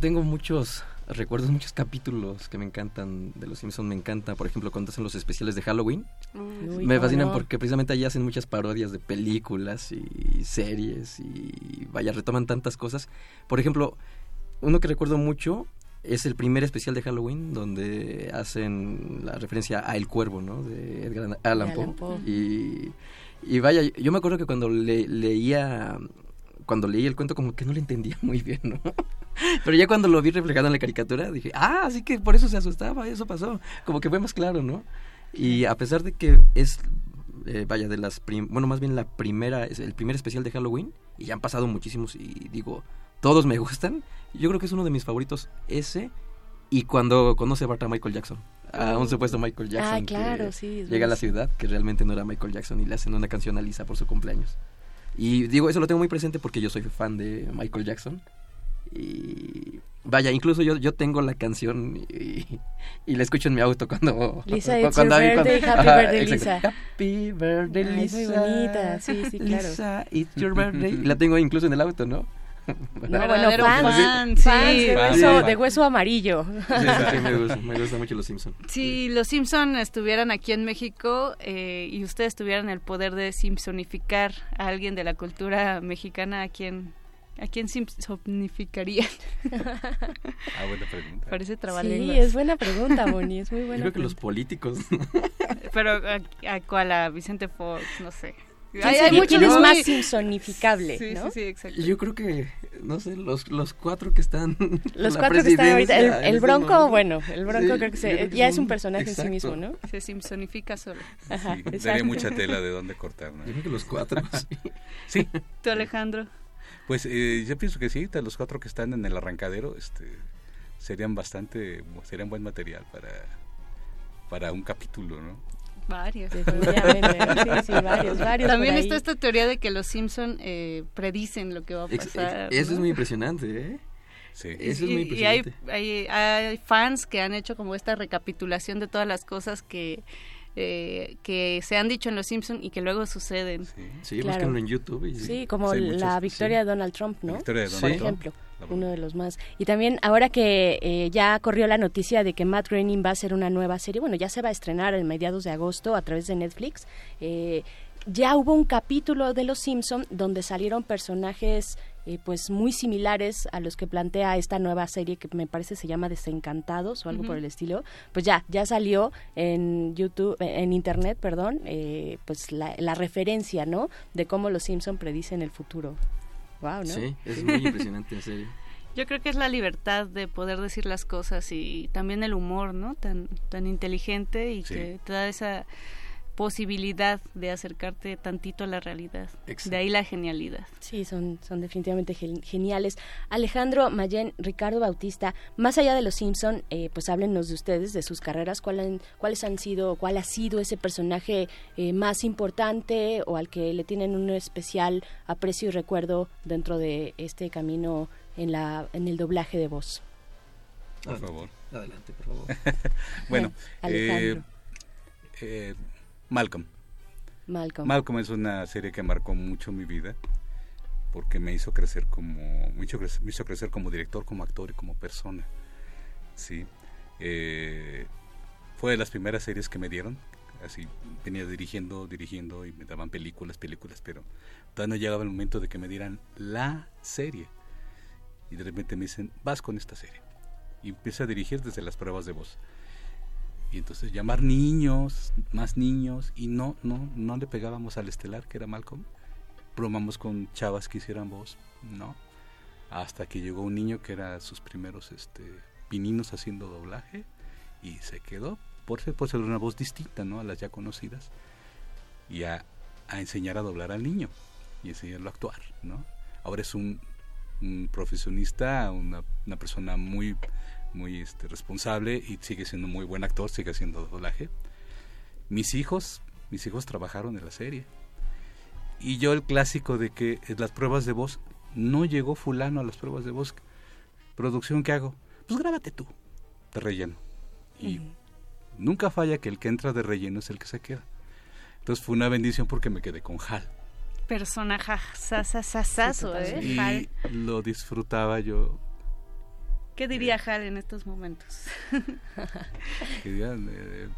tengo muchos recuerdos, muchos capítulos que me encantan de Los Simpsons. Me encanta, por ejemplo, cuando hacen los especiales de Halloween. Uy, me fascinan no. porque precisamente allí hacen muchas parodias de películas y series y vaya, retoman tantas cosas. Por ejemplo, uno que recuerdo mucho es el primer especial de Halloween donde hacen la referencia a El Cuervo, ¿no? De Edgar Allan Poe. Allan Poe. Y, y vaya, yo me acuerdo que cuando le- leía cuando leí el cuento como que no le entendía muy bien, ¿no? Pero ya cuando lo vi reflejado en la caricatura dije, ah, así que por eso se asustaba, eso pasó. Como que fue más claro, ¿no? Y a pesar de que es, eh, vaya, de las, prim- bueno, más bien la primera, es el primer especial de Halloween, y ya han pasado muchísimos y digo, todos me gustan, yo creo que es uno de mis favoritos ese, y cuando conoce a Bart a Michael Jackson, a un supuesto Michael Jackson Ah, claro, que sí, llega a la ciudad, que realmente no era Michael Jackson, y le hacen una canción a Lisa por su cumpleaños. Y digo, eso lo tengo muy presente porque yo soy fan de Michael Jackson. Y vaya, incluso yo, yo tengo la canción y, y la escucho en mi auto cuando... Lisa, cu- it's your birthday, cuando- happy Ajá, birthday, exacto. Lisa. Happy birthday, Ay, es Lisa. muy bonita, sí, sí, claro. Lisa, it's your birthday. Y la tengo incluso en el auto, ¿no? No, bueno, fans, fan, fans sí. de, hueso, de hueso amarillo. Sí, sí, me gusta, me gusta mucho Los Simpsons. Si los Simpson estuvieran aquí en México eh, y ustedes tuvieran el poder de simpsonificar a alguien de la cultura mexicana, ¿a quién, a quién simpsonificarían? Ah, buena pregunta. Parece Sí, trabalenguas. es buena pregunta, Moni, es muy Yo buena creo que los políticos. Pero ¿a, a cuál? ¿A Vicente Fox? No sé. ¿Quién sería- quién es más simpsonificable, Sí, no? sí, sí, exacto. Yo creo que, no sé, los, los cuatro que están. Los la cuatro que están ahorita. El, este Bronco, momento. bueno, el Bronco Sí, creo que, se, creo que ya es un personaje en sí mismo, ¿no? Se simpsonifica solo. Ajá, Sí, daría mucha tela de dónde cortar, ¿no? Yo creo que los cuatro. sí. Sí. ¿Tú, Alejandro? Pues eh, yo pienso que sí, de los cuatro que están en el arrancadero, este, serían bastante, serían buen material para, para un capítulo, ¿no? Varios. Sí, sí, varios, varios También está esta teoría de que los Simpson eh, predicen lo que va a pasar. eso es muy impresionante, ¿eh? Sí. Eso es y, muy y hay, impresionante. hay, hay fans que han hecho como esta recapitulación de todas las cosas que eh, que se han dicho en Los Simpson y que luego suceden. Sí, Claro. búsquenlo en YouTube. Y, Sí, como Sí, la muchos- victoria de Donald Trump, ¿no? La victoria de Por Donald Trump. ejemplo, uno de los más. Y también ahora que eh, ya corrió la noticia de que Matt Groening va a hacer una nueva serie, bueno, ya se va a estrenar en mediados de agosto a través de Netflix. eh, ya hubo un capítulo de Los Simpson donde salieron personajes eh, pues muy similares a los que plantea esta nueva serie que me parece se llama Desencantados o algo por el estilo. Pues ya, ya salió en YouTube, eh, en Internet, perdón, eh, pues la, la referencia, ¿no? De cómo Los Simpson predicen el futuro. Wow, ¿no? Sí, es muy impresionante, en serio. Yo creo que es la libertad de poder decir las cosas y también el humor, ¿no? Tan, tan inteligente y Sí. que te da esa posibilidad de acercarte tantito a la realidad. Exacto. De ahí la genialidad. Sí, son, son definitivamente gen- geniales. Alejandro Mayen, Ricardo Bautista, más allá de los Simpson, eh, pues háblenos de ustedes, de sus carreras, ¿cuál han- cuáles han sido, cuál ha sido ese personaje eh, más importante o al que le tienen un especial aprecio y recuerdo dentro de este camino en la en el doblaje de voz. Por favor. Adelante, por favor. bueno, Alejandro. eh, eh, Malcolm. Malcolm. Malcolm es una serie que marcó mucho mi vida porque me hizo crecer como me hizo crecer, me hizo crecer como director, como actor y como persona. Sí. Eh, fue de las primeras series que me dieron. Así venía dirigiendo, dirigiendo y me daban películas, películas, pero todavía no llegaba el momento de que me dieran la serie. Y de repente me dicen, vas con esta serie. Y empecé a dirigir desde las pruebas de voz. Y entonces llamar niños, más niños, y no, no, no le pegábamos al estelar, que era Malcolm. Bromamos con chavas que hicieran voz, no. Hasta que llegó un niño que era sus primeros este, pininos haciendo doblaje y se quedó por ser, por ser una voz distinta ¿no? a las ya conocidas y a, a enseñar a doblar al niño y enseñarlo a actuar. ¿no? Ahora es un, un profesionista, una, una persona muy, muy este, responsable y sigue siendo muy buen actor, sigue haciendo doblaje. Mis hijos, mis hijos trabajaron en la serie. Y yo el clásico de que en las pruebas de voz, no llegó fulano a las pruebas de voz. Producción, ¿qué hago? Pues grábate tú, de relleno. Y nunca falla que el que entra de relleno es el que se queda. Entonces fue una bendición porque me quedé con Hal. Personaje sasasasazo, ¿eh? Y Hal. lo disfrutaba yo. ¿Qué diría Hal en estos momentos? que digan, eh,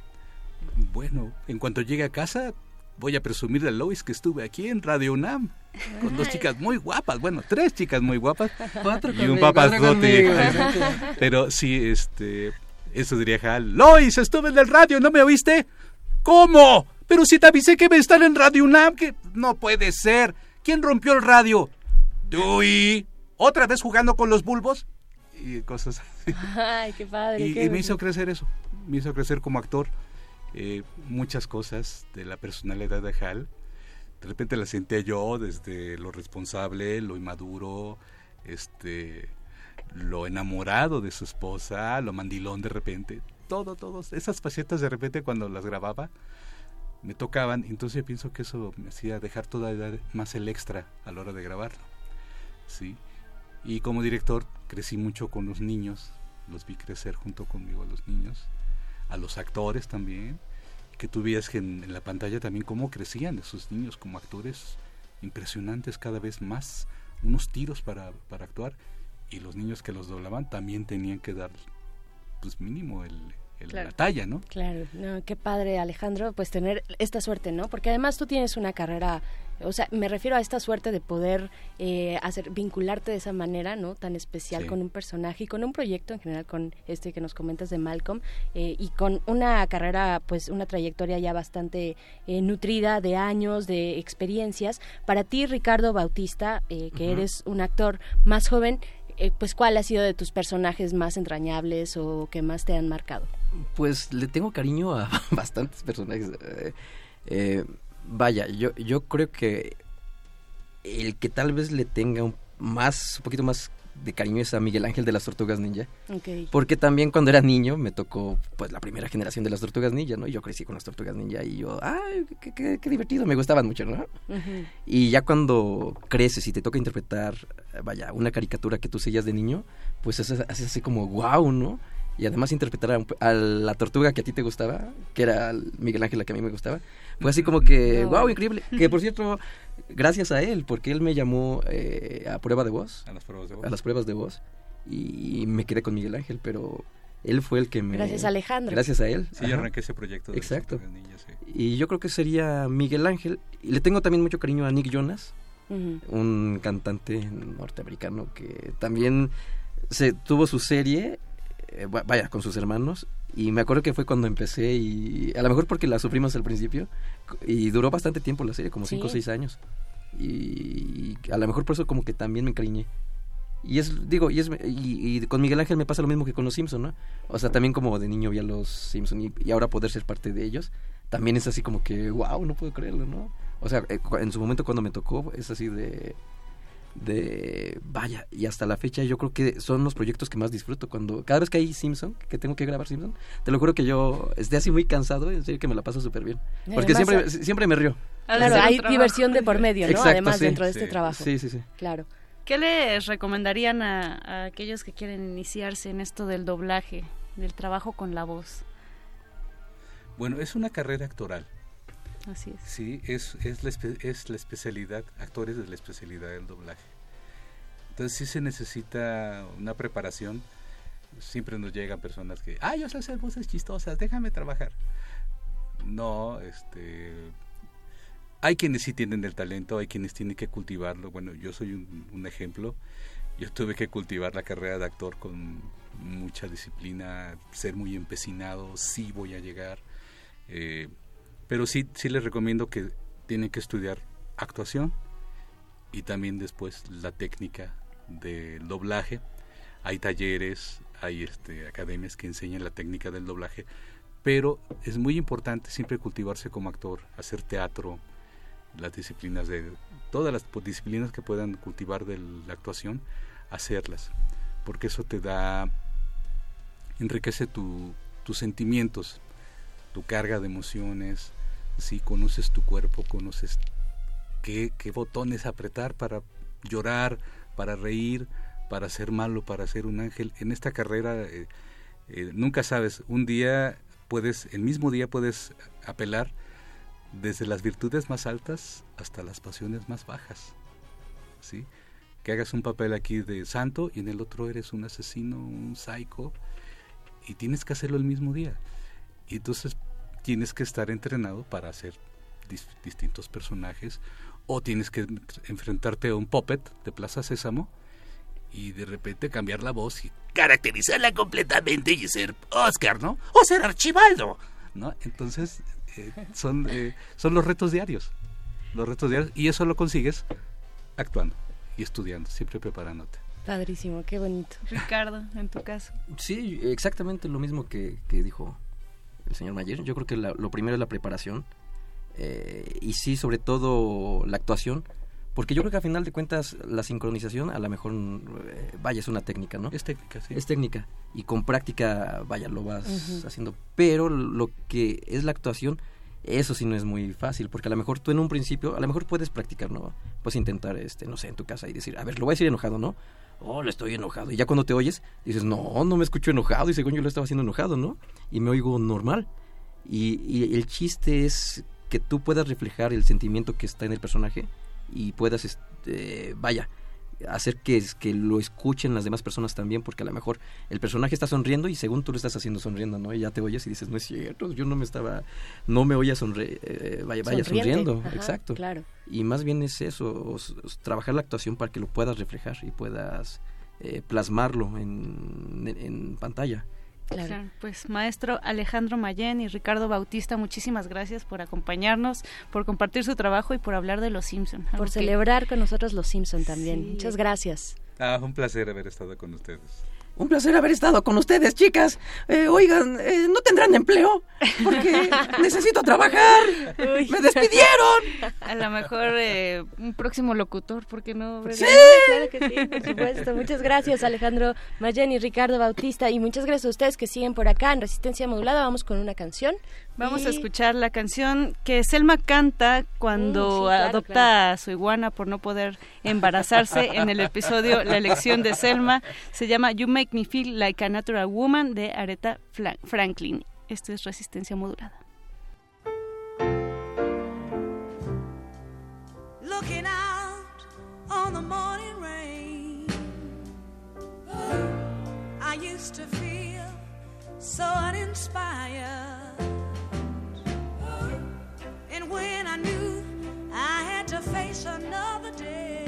bueno, en cuanto llegue a casa, voy a presumir de Lois que estuve aquí en Radio UNAM con dos chicas muy guapas, bueno, tres chicas muy guapas Cuatro y un conmigo, cuatro papazote. Pero sí, este, eso diría Hal. Lois, estuve en el radio, ¿no me oíste? ¿Cómo? Pero si te avisé que me están en Radio UNAM, que no puede ser. ¿Quién rompió el radio? Dewey. ¿Otra vez jugando con los bulbos? Y cosas así. Ay, qué padre. Y, qué y me hizo crecer eso, me hizo crecer como actor. Eh, muchas cosas de la personalidad de Hal. De repente la sentía yo desde lo responsable, lo inmaduro, este, lo enamorado de su esposa, lo mandilón de repente. Todo, todas esas facetas de repente cuando las grababa me tocaban. Entonces yo pienso que eso me hacía dejar todavía más el extra a la hora de grabarlo. Sí. Y como director crecí mucho con los niños, los vi crecer junto conmigo a los niños, a los actores también, que tú veías que en, en la pantalla también cómo crecían esos niños como actores impresionantes cada vez más, unos tiros para, para actuar, y los niños que los doblaban también tenían que dar pues mínimo el, el- Claro. la talla, ¿no? Claro, no, qué padre Alejandro, pues tener esta suerte, ¿no? Porque además tú tienes una carrera, o sea, me refiero a esta suerte de poder eh, hacer vincularte de esa manera, ¿no? Tan especial Sí. con un personaje y con un proyecto en general, con este que nos comentas de Malcolm eh, y con una carrera, pues una trayectoria ya bastante eh, nutrida de años, de experiencias. Para ti, Ricardo Bautista, eh, que eres un actor más joven. pues cuál ha sido de tus personajes más entrañables o que más te han marcado. Pues le tengo cariño a bastantes personajes. Eh, eh, vaya, yo, yo creo que el que tal vez le tenga un, más, un poquito más de cariño es a Miguel Ángel de las Tortugas Ninja. Okay. Porque también cuando era niño me tocó pues la primera generación de las Tortugas Ninja, ¿no? Y yo crecí con las Tortugas Ninja y yo, ay, qué, qué- qué divertido, me gustaban mucho, ¿no? Y ya cuando creces y te toca interpretar, vaya, una caricatura que tú seguías de niño, pues es, es así como wow, ¿no? Y además interpretar a, un- a la tortuga que a ti te gustaba, que era Miguel Ángel la que a mí me gustaba, fue así como que, No, wow, increíble. Que por cierto, gracias a él, porque él me llamó eh, a prueba de voz. A las pruebas de voz. A las pruebas de voz. Y me quedé con Miguel Ángel, pero él fue el que me... Gracias a Alejandro. Gracias a él. Sí, yo arranqué ese proyecto de las Exacto. Ninja, sí. Y yo creo que sería Miguel Ángel. Y le tengo también mucho cariño a Nick Jonas, un cantante norteamericano que también se tuvo su serie, eh, va- vaya, con sus hermanos. Y me acuerdo que fue cuando empecé y a lo mejor porque la sufrimos al principio y duró bastante tiempo la serie, como Sí. 5 o 6 años. Y a lo mejor por eso como que también me encariñé. Y es, digo, y, es, y, y con Miguel Ángel me pasa lo mismo que con los Simpson, ¿no? O sea, también como de niño vi a los Simpson y, y ahora poder ser parte de ellos, también es así como que, wow, no puedo creerlo, ¿no? O sea, eh, en su momento cuando me tocó, es así de, de, vaya, y hasta la fecha yo creo que son los proyectos que más disfruto. Cuando, cada vez que hay Simpson, que tengo que grabar Simpson, te lo juro que yo esté así muy cansado, en serio que me la paso súper bien. Y Porque además, siempre, eh, siempre me río. Claro, hay diversión de por medio, ¿no? Exacto, Además, sí, dentro de sí. este trabajo. Sí, sí, sí. Claro. ¿Qué les recomendarían a, a aquellos que quieren iniciarse en esto del doblaje, del trabajo con la voz? Bueno, es una carrera actoral. Así es. Sí, es, es, la, es la especialidad, actores de la especialidad del doblaje. Entonces sí se necesita una preparación. Siempre nos llegan personas que, ah, yo sé hacer voces chistosas, déjame trabajar. No, este... Hay quienes sí tienen el talento, hay quienes tienen que cultivarlo. Bueno, yo soy un, un ejemplo Yo tuve que cultivar la carrera de actor con mucha disciplina, ser muy empecinado, sí voy a llegar. Eh, pero sí, sí les recomiendo que tienen que estudiar actuación y también después la técnica del doblaje. Hay talleres, hay este, academias que enseñan la técnica del doblaje, pero es muy importante siempre cultivarse como actor, hacer teatro, las disciplinas de todas las disciplinas que puedan cultivar de la actuación, hacerlas, porque eso te da, enriquece tu, tus sentimientos, tu carga de emociones, si conoces tu cuerpo, conoces qué, botones apretar para llorar, para reír, para ser malo, para ser un ángel. En esta carrera eh, eh, nunca sabes, un día puedes, el mismo día puedes apelar desde las virtudes más altas hasta las pasiones más bajas. ¿Sí? Que hagas un papel aquí de santo y en el otro eres un asesino, un psycho, y tienes que hacerlo el mismo día. Y entonces tienes que estar entrenado para hacer distintos personajes o tienes que enfrentarte a un puppet de Plaza Sésamo y de repente cambiar la voz y caracterizarla completamente y ser Oscar, ¿no? O ser Archibaldo, ¿no? Entonces eh, son, eh, son los retos diarios, los retos diarios y eso lo consigues actuando y estudiando, siempre preparándote. Padrísimo, qué bonito. Ricardo, en tu caso. Sí, exactamente lo mismo que, que dijo el señor Mayer. Yo creo que lo primero es la preparación eh, y sí, sobre todo la actuación. Porque yo creo que a final de cuentas la sincronización a lo mejor, eh, vaya, es una técnica, ¿no? Es técnica, sí. Es técnica. Y con práctica, vaya, lo vas haciendo. Pero lo que es la actuación, eso sí no es muy fácil. Porque a lo mejor tú en un principio, a lo mejor puedes practicar, ¿no? Puedes intentar, este, no sé, en tu casa y decir, a ver, lo voy a decir enojado, ¿no? Oh, le estoy enojado. Y ya cuando te oyes, dices, no, no me escucho enojado. Y según yo lo estaba haciendo enojado, ¿no? Y me oigo normal. Y, y el chiste es que tú puedas reflejar el sentimiento que está en el personaje y puedas, este, vaya, hacer que, que lo escuchen las demás personas también, porque a lo mejor el personaje está sonriendo y según tú lo estás haciendo sonriendo, ¿no? Y ya te oyes y dices, no es cierto, yo no me estaba, no me oía sonre eh, vaya, vaya sonriendo, exacto. Claro. Y más bien es eso, trabajar la actuación para que lo puedas reflejar y puedas eh, plasmarlo en, en pantalla. Claro. Pues maestro Alejandro Mayén y Ricardo Bautista, muchísimas gracias por acompañarnos, por compartir su trabajo y por hablar de los Simpson. Por celebrar con nosotros los Simpson también. Muchas gracias. Ah, un placer haber estado con ustedes. Un placer haber estado con ustedes, chicas. Eh, oigan, eh, ¿no tendrán empleo? Porque necesito trabajar. ¡Me despidieron! A lo mejor eh, un próximo locutor, ¿por qué no? Sí, claro que sí, por supuesto. Muchas gracias, Alejandro Mayen y Ricardo Bautista. Y muchas gracias a ustedes que siguen por acá en Resistencia Modulada. Vamos con una canción. Vamos a escuchar la canción que Selma canta cuando Mm, sí, claro, adopta claro. a su iguana por no poder embarazarse en el episodio La elección de Selma. Se llama You Make Me Feel Like a Natural Woman de Aretha Franklin. Esto es Resistencia Modulada. looking out on the morning rain. I used to feel so uninspired. When I knew I had to face another day,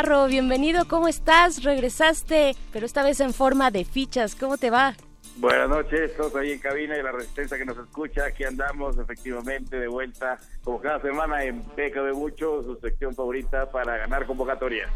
Charro, bienvenido, ¿cómo estás? Regresaste, pero esta vez en forma de fichas, ¿cómo te va? Buenas noches, todos ahí en cabina y la resistencia que nos escucha. Aquí andamos efectivamente de vuelta, como cada semana en PKB Mucho, su sección favorita para ganar convocatoria.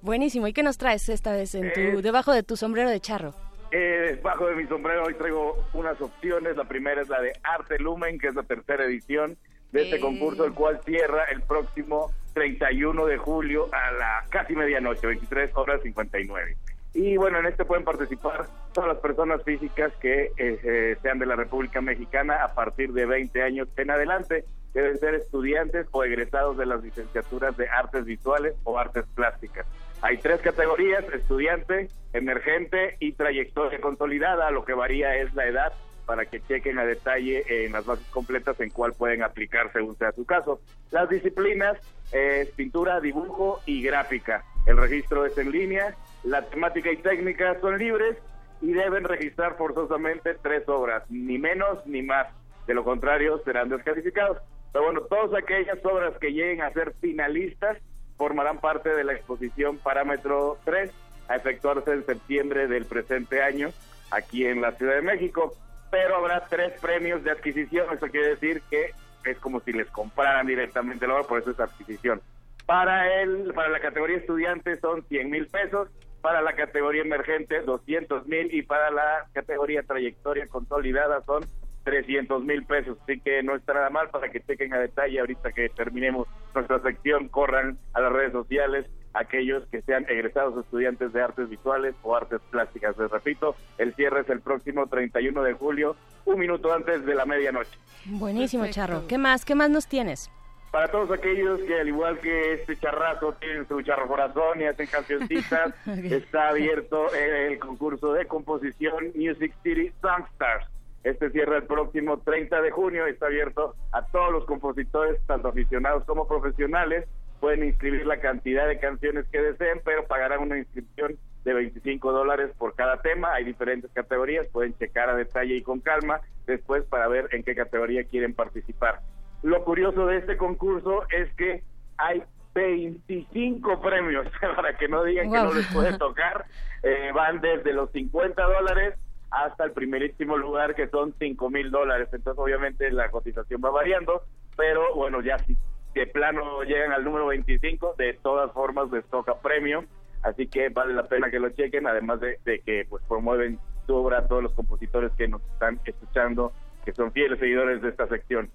Buenísimo, ¿y qué nos traes esta vez en tu, Eh. debajo de tu sombrero de charro? Eh, bajo de mi sombrero hoy traigo unas opciones. La primera es la de Arte Lumen, que es la tercera edición de este Eh. concurso, el cual cierra el próximo 31 de julio a la casi medianoche, 23 horas 59. Y bueno, en este pueden participar todas las personas físicas que eh, eh, sean de la República Mexicana a partir de 20 años en adelante. Deben ser estudiantes o egresados de las licenciaturas de artes visuales o artes plásticas. Hay tres categorías, estudiante, emergente y trayectoria consolidada. Lo que varía es la edad para que chequen a detalle en las bases completas en cuál pueden aplicar según sea su caso. Las disciplinas es pintura, dibujo y gráfica. El registro es en línea, la temática y técnica son libres y deben registrar forzosamente tres obras, ni menos ni más. De lo contrario, serán descalificados. Pero bueno, todas aquellas obras que lleguen a ser finalistas formarán parte de la exposición Parámetro 3 a efectuarse en septiembre del presente año aquí en la Ciudad de México. Pero habrá tres premios de adquisición. Eso quiere decir que es como si les compraran directamente la obra, por eso es adquisición. Para el, para la categoría estudiante son 100 mil pesos, para la categoría emergente 200 mil y para la categoría trayectoria consolidada son 300 mil pesos. Así que no está nada mal para que chequen a detalle ahorita que terminemos nuestra sección, corran a las redes sociales aquellos que sean egresados estudiantes de artes visuales o artes plásticas. Les repito, el cierre es el próximo 31 de julio, un minuto antes de la medianoche. Buenísimo, Perfecto. charro. ¿Qué más? ¿Qué más nos tienes? Para todos aquellos que al igual que este charrazo tienen su charro corazón y hacen cancioncitas, está abierto el concurso de composición Music City Songstars. Este cierra el próximo 30 de junio y está abierto a todos los compositores, tanto aficionados como profesionales. Pueden inscribir la cantidad de canciones que deseen, pero pagarán una inscripción de 25 dólares por cada tema. Hay diferentes categorías, pueden checar a detalle y con calma después para ver en qué categoría quieren participar. Lo curioso de este concurso es que hay 25 premios, para que no digan que no les puede tocar. Eh, van desde los 50 dólares hasta el primerísimo lugar, que son 5 mil dólares. Entonces, obviamente, la cotización va variando, pero bueno, ya si de plano llegan al número 25, de todas formas les toca premio. Así que vale la pena que lo chequen, además de, de que pues promueven su obra a todos los compositores que nos están escuchando, que son fieles seguidores de esta sección.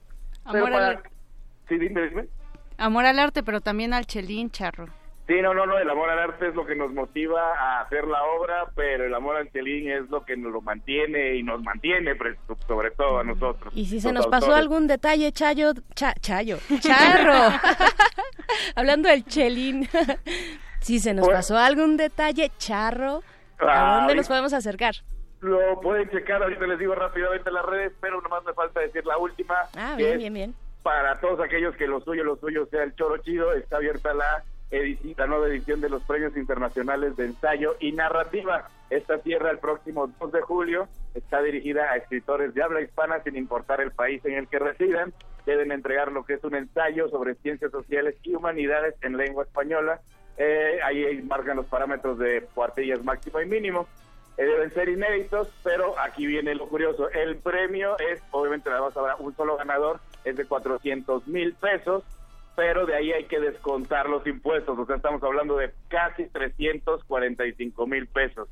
Amor para- al, Sí, dime, dime. amor al arte, pero también al chelín, charro. Sí, no, no, no, el amor al arte es lo que nos motiva a hacer la obra, pero el amor al chelín es lo que nos lo mantiene y nos mantiene, pues, sobre todo a nosotros. Y si se nos pasó algún detalle, Chayo, cha, Chayo, Charro, hablando del chelín, si se nos Pues- pasó algún detalle, Charro, ¿a dónde nos podemos acercar? Lo pueden checar, ahorita les digo rápidamente en las redes, pero nomás me falta decir la última. Ah, bien, bien, bien. Para todos aquellos que lo suyo, lo suyo sea el choro chido, está abierta la, edici- la nueva edición de los premios internacionales de ensayo y narrativa. Esta cierra el próximo 2 de julio. Está dirigida a escritores de habla hispana sin importar el país en el que residan. Deben entregar lo que es un ensayo sobre ciencias sociales y humanidades en lengua española. Eh, ahí marcan los parámetros de cuartillas máximo y mínimo. Eh, deben ser inéditos, pero aquí viene lo curioso. El premio es, obviamente, nada más habrá un solo ganador, es de 400 mil pesos, pero de ahí hay que descontar los impuestos. O sea, estamos hablando de casi 345 mil pesos.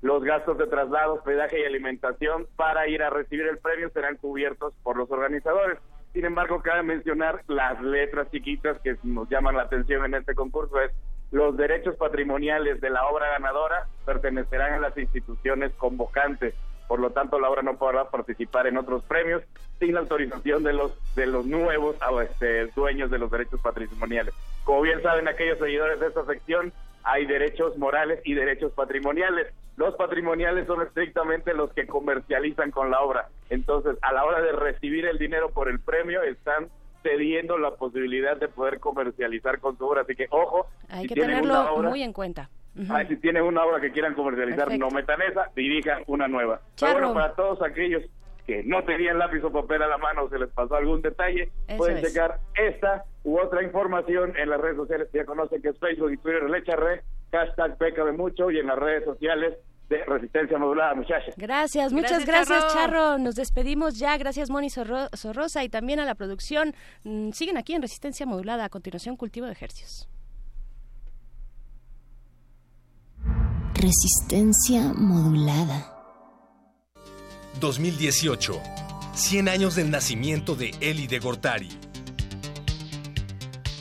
Los gastos de traslado, hospedaje y alimentación para ir a recibir el premio serán cubiertos por los organizadores. Sin embargo, cabe mencionar las letras chiquitas que nos llaman la atención en este concurso. Es los derechos patrimoniales de la obra ganadora pertenecerán a las instituciones convocantes. Por lo tanto, la obra no podrá participar en otros premios sin la autorización de los de los nuevos ah, este, dueños de los derechos patrimoniales. Como bien saben aquellos seguidores de esta sección, hay derechos morales y derechos patrimoniales. Los patrimoniales son estrictamente los que comercializan con la obra. Entonces, a la hora de recibir el dinero por el premio, están cediendo la posibilidad de poder comercializar con su obra. Así que, ojo, Hay si que tenerlo obra- muy en cuenta. Ay, si tienen una obra que quieran comercializar, Perfecto. no metan esa, dirijan una nueva. Pero bueno, para todos aquellos que no tenían lápiz o papel a la mano o se les pasó algún detalle, Eso pueden es. checar esta u otra información en las redes sociales que ya conocen que es Facebook y Twitter, le echaré, hashtag pécame mucho y en las redes sociales de Resistencia Modulada, muchachos. Gracias, muchas Gracias, gracias, Charro. Charro. Nos despedimos ya. Gracias, Moni Sorro- Sorrosa, y también a la producción. Mm, Siguen aquí en Resistencia Modulada. A continuación, Cultivo de Ejercicios. Resistencia modulada. 2018. 100 años del nacimiento de Eli de Gortari.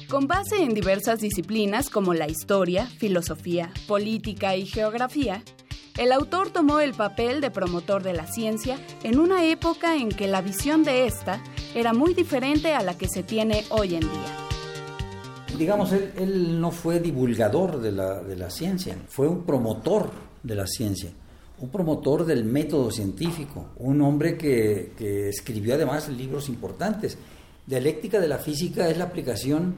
Con base en diversas disciplinas como la historia, filosofía, política y geografía, el autor tomó el papel de promotor de la ciencia en una época en que la visión de esta era muy diferente a la que se tiene hoy en día. Digamos, él, no fue divulgador de la, de la ciencia, fue un promotor de la ciencia, un promotor del método científico, un hombre que, que escribió además libros importantes. Dialéctica de la física es la aplicación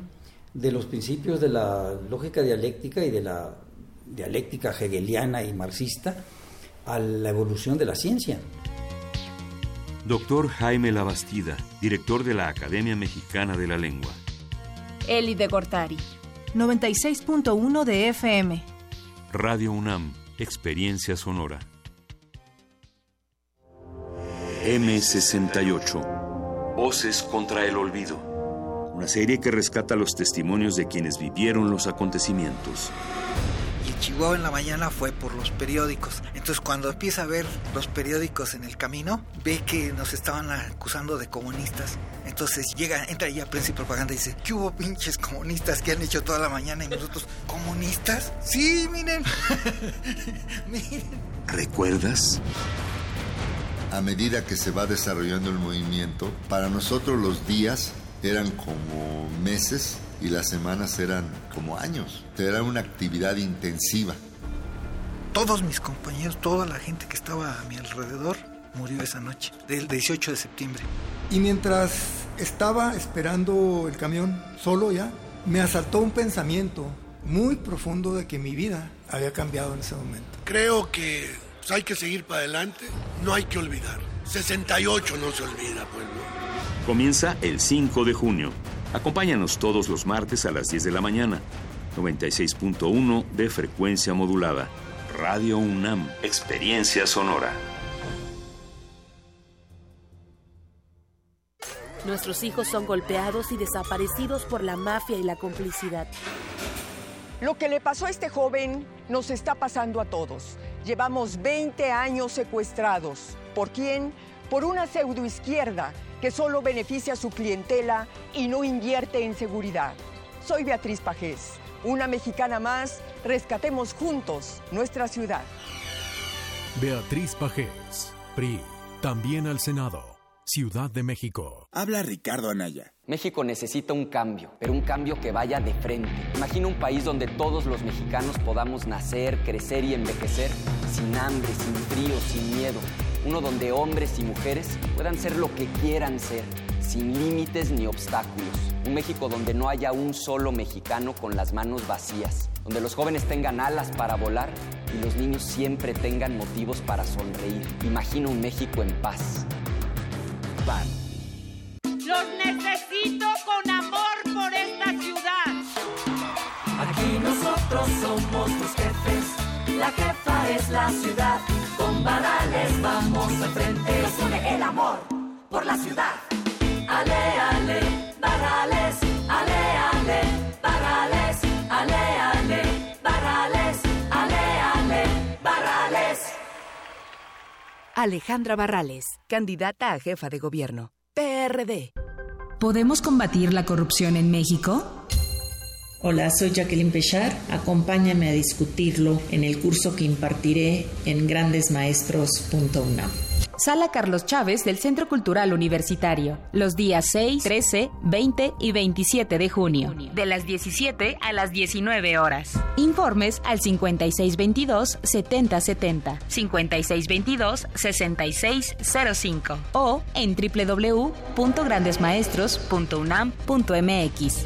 de los principios de la lógica dialéctica y de la dialéctica hegeliana y marxista a la evolución de la ciencia. Doctor Jaime Labastida, director de la Academia Mexicana de la Lengua. Eli de Gortari. 96.1 de FM. Radio UNAM, Experiencia Sonora. M68. Voces contra el olvido. Una serie que rescata los testimonios de quienes vivieron los acontecimientos. Chihuahua en la mañana fue por los periódicos. Entonces cuando empieza a ver los periódicos en el camino, ve que nos estaban acusando de comunistas. Entonces llega, entra ya Prensa y Propaganda y dice, ¿qué hubo pinches comunistas que han hecho toda la mañana? Y nosotros, ¿comunistas? Sí, miren. miren. ¿Recuerdas? A medida que se va desarrollando el movimiento, para nosotros los días eran como meses y las semanas eran como años. Era una actividad intensiva. Todos mis compañeros, toda la gente que estaba a mi alrededor murió esa noche, del 18 de septiembre. Y mientras estaba esperando el camión solo ya, me asaltó un pensamiento muy profundo de que mi vida había cambiado en ese momento. Creo que pues, hay que seguir para adelante, no hay que olvidar. 68 no se olvida, pueblo. Comienza el 5 de junio. Acompáñanos todos los martes a las 10 de la mañana. 96.1 de frecuencia modulada. Radio UNAM. Experiencia sonora. Nuestros hijos son golpeados y desaparecidos por la mafia y la complicidad. Lo que le pasó a este joven nos está pasando a todos. Llevamos 20 años secuestrados. ¿Por quién? Por una pseudoizquierda que solo beneficia a su clientela y no invierte en seguridad. Soy Beatriz Pajés, una mexicana más. Rescatemos juntos nuestra ciudad. Beatriz Pajés, PRI, también al Senado, Ciudad de México. Habla Ricardo Anaya. México necesita un cambio, pero un cambio que vaya de frente. Imagina un país donde todos los mexicanos podamos nacer, crecer y envejecer sin hambre, sin frío, sin miedo. Uno donde hombres y mujeres puedan ser lo que quieran ser, sin límites ni obstáculos. Un México donde no haya un solo mexicano con las manos vacías, donde los jóvenes tengan alas para volar y los niños siempre tengan motivos para sonreír. Imagina un México en paz. PAN. Los necesito con amor por esta ciudad. Aquí nosotros somos los jefes, la jefa es la ciudad. Con vamos al frente, nos une el amor por la ciudad. Ale, ale, varales, ale, ale, varales, ale, ale, varales, ale, ale, varales. Alejandra Barrales, candidata a jefa de gobierno. PRD. ¿Podemos combatir la corrupción en México? Hola, soy Jacqueline Pechar. Acompáñame a discutirlo en el curso que impartiré en grandesmaestros.unam. Sala Carlos Chávez del Centro Cultural Universitario, los días 6, 13, 20 y 27 de junio, de las 17 a las 19 horas. Informes al 5622-7070, 5622-6605 o en www.grandesmaestros.unam.mx.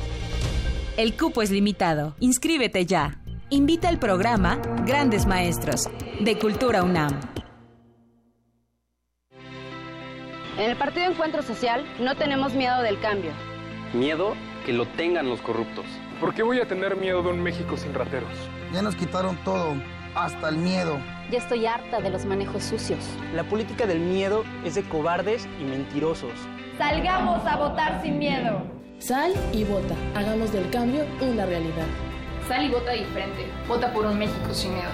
El cupo es limitado. Inscríbete ya. Invita al programa Grandes Maestros de Cultura UNAM. En el Partido Encuentro Social no tenemos miedo del cambio. Miedo que lo tengan los corruptos. ¿Por qué voy a tener miedo de un México sin rateros? Ya nos quitaron todo, hasta el miedo. Ya estoy harta de los manejos sucios. La política del miedo es de cobardes y mentirosos. Salgamos a votar sin miedo. Sal y vota. Hagamos del cambio una realidad. Sal y vota diferente. Vota por un México sin miedo.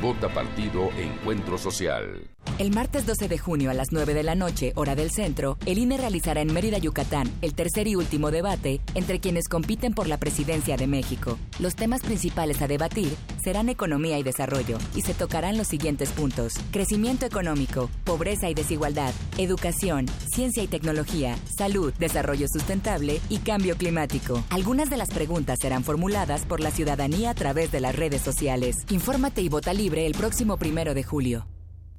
Vota Partido Encuentro Social. El martes 12 de junio a las 9 de la noche, hora del centro, el INE realizará en Mérida, Yucatán, el tercer y último debate entre quienes compiten por la presidencia de México. Los temas principales a debatir serán economía y desarrollo, y se tocarán los siguientes puntos. Crecimiento económico, pobreza y desigualdad, educación, ciencia y tecnología, salud, desarrollo sustentable y cambio climático. Algunas de las preguntas serán formuladas por la ciudadanía a través de las redes sociales. Infórmate y vota libre el próximo primero de julio.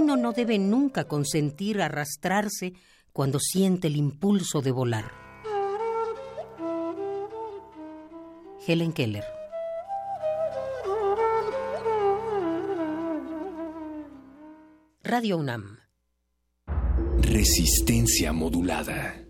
Uno no debe nunca consentir arrastrarse cuando siente el impulso de volar. Helen Keller. Radio UNAM. Resistencia modulada.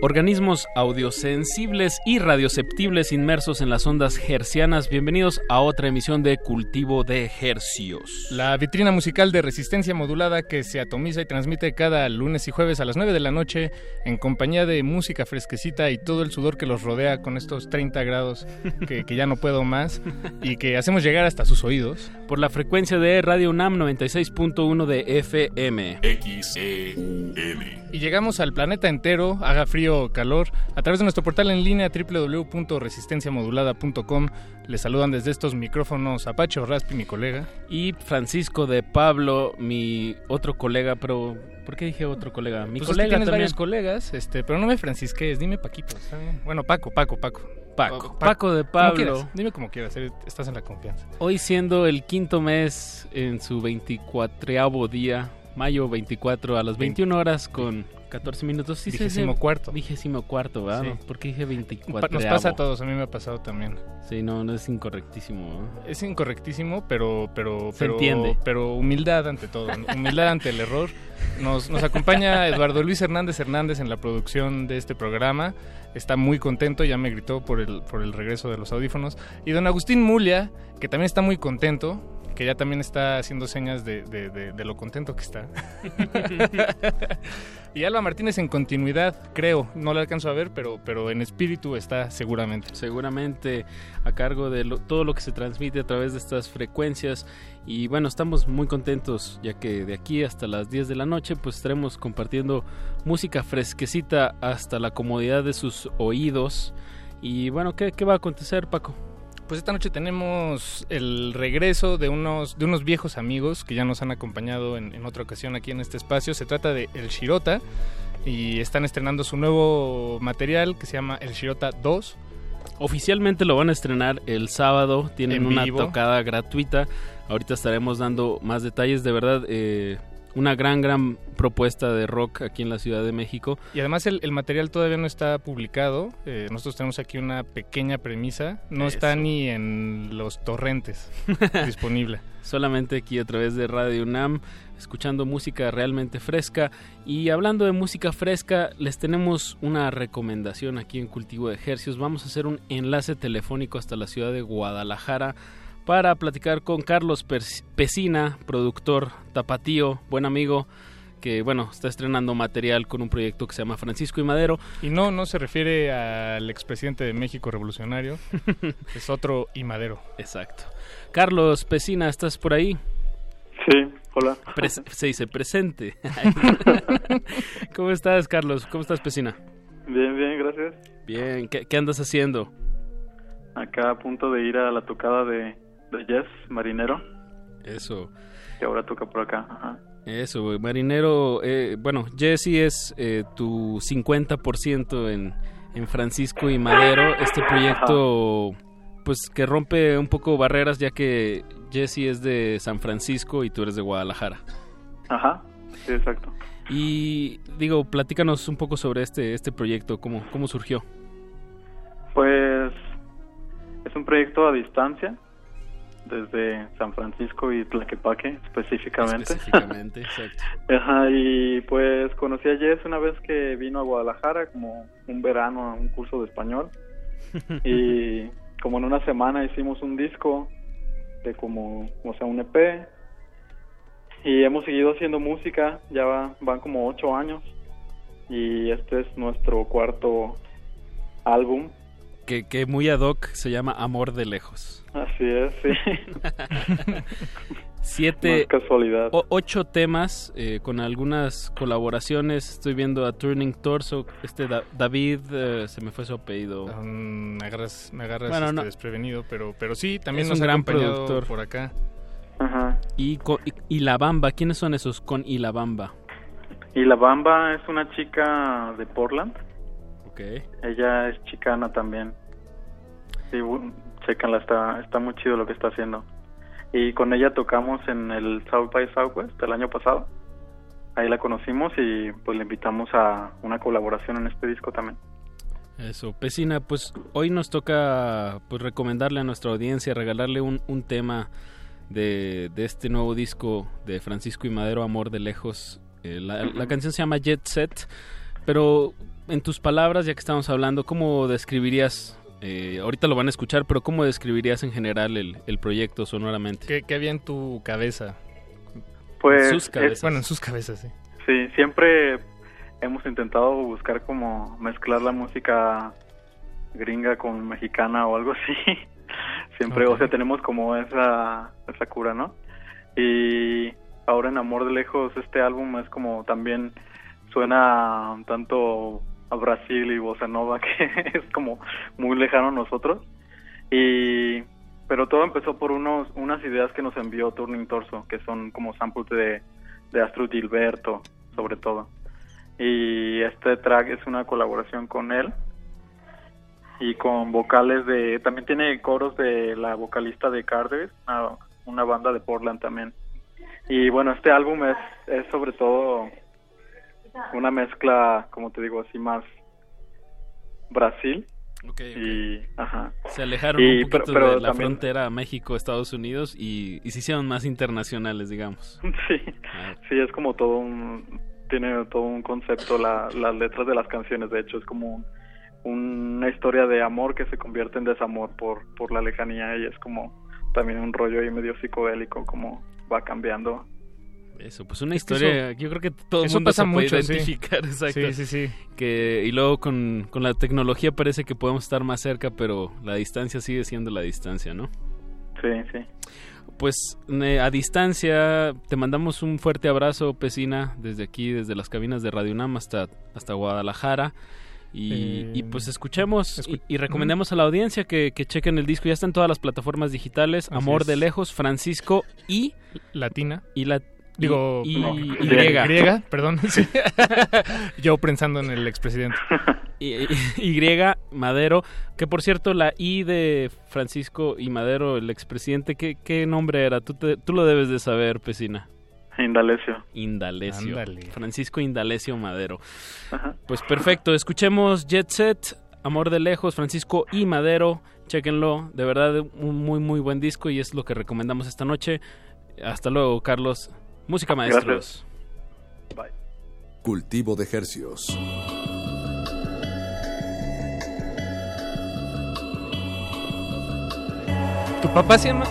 Organismos audiosensibles y radioceptibles inmersos en las ondas hercianas, bienvenidos a otra emisión de Cultivo de Hercios. La vitrina musical de resistencia modulada que se atomiza y transmite cada lunes y jueves a las 9 de la noche en compañía de música fresquecita y todo el sudor que los rodea con estos 30 grados que, que ya no puedo más y que hacemos llegar hasta sus oídos. Por la frecuencia de Radio UNAM 96.1 de FM. XEUN. Y llegamos al planeta entero, haga frío calor, a través de nuestro portal en línea www.resistenciamodulada.com. Les saludan desde estos micrófonos Apache Raspi, mi colega. Y Francisco de Pablo, mi otro colega, pero ¿por qué dije otro colega? Mi Pues es que colega tienes también. varios colegas, este, pero no me francisques, dime Paquito. ¿está bien? Bueno, Paco, Paco, Paco. Paco, Paco de Pablo. dime como quieras, eh, estás en la confianza. Hoy siendo el quinto mes en su 24 día, mayo 24 a las 21 horas con 14 minutos. Sí. Vigésimo cuarto. Vigésimo cuarto, ¿verdad? Sí. ¿Por qué dije 24? Pa- Nos pasa a todos, a mí me ha pasado también. Sí, no, no es incorrectísimo. Es incorrectísimo, pero pero Se pero, entiende. pero humildad ante todo, humildad ante el error. Nos, nos acompaña Eduardo Luis Hernández Hernández en la producción de este programa. Está muy contento, ya me gritó por el por el regreso de los audífonos. Y don Agustín Mulia, que también está muy contento, que ya también está haciendo señas de, de- de- de lo contento que está. y Alba Martínez en continuidad, creo, no la alcanzo a ver, pero, pero en espíritu está seguramente. Seguramente a cargo de todo lo que se transmite a través de estas frecuencias. Y bueno, estamos muy contentos ya que de aquí hasta las 10 de la noche pues estaremos compartiendo música fresquecita hasta la comodidad de sus oídos. Y bueno, ¿qué, qué va a acontecer Paco? Pues esta noche tenemos el regreso de unos, de unos viejos amigos que ya nos han acompañado en, en otra ocasión aquí en este espacio. Se trata de El Shirota y están estrenando su nuevo material que se llama El Shirota 2. Oficialmente lo van a estrenar el sábado, tienen En una tocada gratuita. Ahorita estaremos dando más detalles, de verdad, eh, una gran, gran propuesta de rock aquí en la Ciudad de México. Y además el, el material todavía no está publicado. Eh, nosotros tenemos aquí una pequeña premisa. No está ni en los torrentes disponible. Solamente aquí a través de Radio UNAM, escuchando música realmente fresca. Y hablando de música fresca, les tenemos una recomendación aquí en Cultivo de Ejercios. Vamos a hacer un enlace telefónico hasta la ciudad de Guadalajara para platicar con Carlos Pesina, productor tapatío, buen amigo, que bueno, está estrenando material con un proyecto que se llama Francisco y Madero. Y no, no se refiere al expresidente de México revolucionario. es otro y madero. Exacto. Carlos Pesina, ¿estás por ahí? Sí, hola. Se dice presente. ¿Cómo estás, Carlos? ¿Cómo estás, Pesina? Bien, bien, gracias. Bien, ¿qué, qué andas haciendo? Acá a punto de ir a la tocada de, de Jess, Marinero, Eso, que ahora toca por acá. Ajá. eso. Marinero. eh, bueno, Jesse es eh, tu 50% en, en Francisco y Madero. Este proyecto, pues que rompe un poco barreras, ya que Jesse es de San Francisco y tú eres de Guadalajara. Ajá, sí, exacto. Y digo, platícanos un poco sobre este, este proyecto, cómo, cómo surgió. Pues es un proyecto a distancia, desde San Francisco y Tlaquepaque específicamente. Específicamente, exacto. Ajá, y pues conocí a Jess una vez que vino a Guadalajara, como un verano a un curso de español. y como en una semana hicimos un disco de como, o sea, un EP. Y hemos seguido haciendo música, ya va- van como ocho años. Y este es nuestro cuarto álbum. Que, que muy ad hoc se llama Amor de Lejos. Así es, sí. Siete, No casualidad. o- ocho temas eh, con algunas colaboraciones. Estoy viendo a Turning Torso. Este Da- David, eh, se me fue su apellido. Mm, me agarras, me agarras Bueno, este, no. desprevenido, pero, pero sí, también Es nos un ha gran productor. por acá. Ajá. Y, con- y, y La Bamba, ¿quiénes son esos con y La Bamba? Y la Bamba es una chica de Portland. Ok. Ella es chicana también. Sí, chécanla, está, está muy chido lo que está haciendo. Y con ella tocamos en el South by Southwest el año pasado. Ahí la conocimos y pues le invitamos a una colaboración en este disco también. Eso, Pesina, pues hoy nos toca pues recomendarle a nuestra audiencia, regalarle un, un tema de, de este nuevo disco de Francisco y Madero, Amor de Lejos. Eh, la, la canción se llama Jet Set, pero en tus palabras, ya que estamos hablando, ¿cómo describirías, eh, ahorita lo van a escuchar, pero cómo describirías en general el, el proyecto sonoramente? ¿Qué, qué había en tu cabeza? Pues, sus cabezas. Bueno, en sus cabezas, sí. Sí, siempre hemos intentado buscar como mezclar la música gringa con mexicana o algo así. Siempre, o sea, tenemos como esa, esa cura, ¿no? Y ahora en Amor de Lejos este álbum es como también suena un tanto a Brasil y Bossa Nova, que es como muy lejano a nosotros. Y pero todo empezó por unos unas ideas que nos envió Turning Torso, que son como samples de, de Gilberto, sobre todo. Y este track es una colaboración con él y con vocales de también tiene coros de la vocalista de Carter, una, una banda de Portland también. Y bueno, este álbum es es sobre todo una mezcla, como te digo, así más Brasil. Y, ajá. Se alejaron Y- un poquito pero- pero de la también- frontera México-Estados Unidos y, y se hicieron más internacionales, digamos. Sí, sí, es como todo un, tiene todo un concepto la, las letras de las canciones, de hecho es como un- una historia de amor que se convierte en desamor por, por la lejanía y es como también un rollo ahí medio psicodélico como va cambiando. Eso, pues una Es que historia, eso- yo creo que todo el mundo pasa se puede mucho, sí. identificar, exacto. Sí, sí, sí. Que, y luego con, con la tecnología parece que podemos estar más cerca, pero la distancia sigue siendo la distancia, ¿no? Sí, sí. Pues eh, a distancia te mandamos un fuerte abrazo, Pesina, desde aquí, desde las cabinas de Radio UNAM hasta, hasta Guadalajara. Y, Eh, y, pues escuchemos escu- y, y recomendemos a la audiencia que, que chequen el disco. Ya está en todas las plataformas digitales. Así Amor es. de lejos, Francisco y Latina. y la Digo, y, no, y- griega. y- Griega, perdón. sí. Yo pensando en el expresidente. y, y- Y Madero, que por cierto la I de Francisco y Madero, el expresidente, ¿qué, qué nombre era? Tú, te- tú lo debes de saber, Pesina. Indalecio. Indalecio. Ándale. Francisco Indalecio Madero. Ajá. Pues perfecto, escuchemos Jet Set, Amor de Lejos, Francisco y Madero. Chequenlo, de verdad un muy muy buen disco y es lo que recomendamos esta noche. Hasta luego, Carlos. Música maestros. Bye. Cultivo de hercios. ¿Tu papá se llama?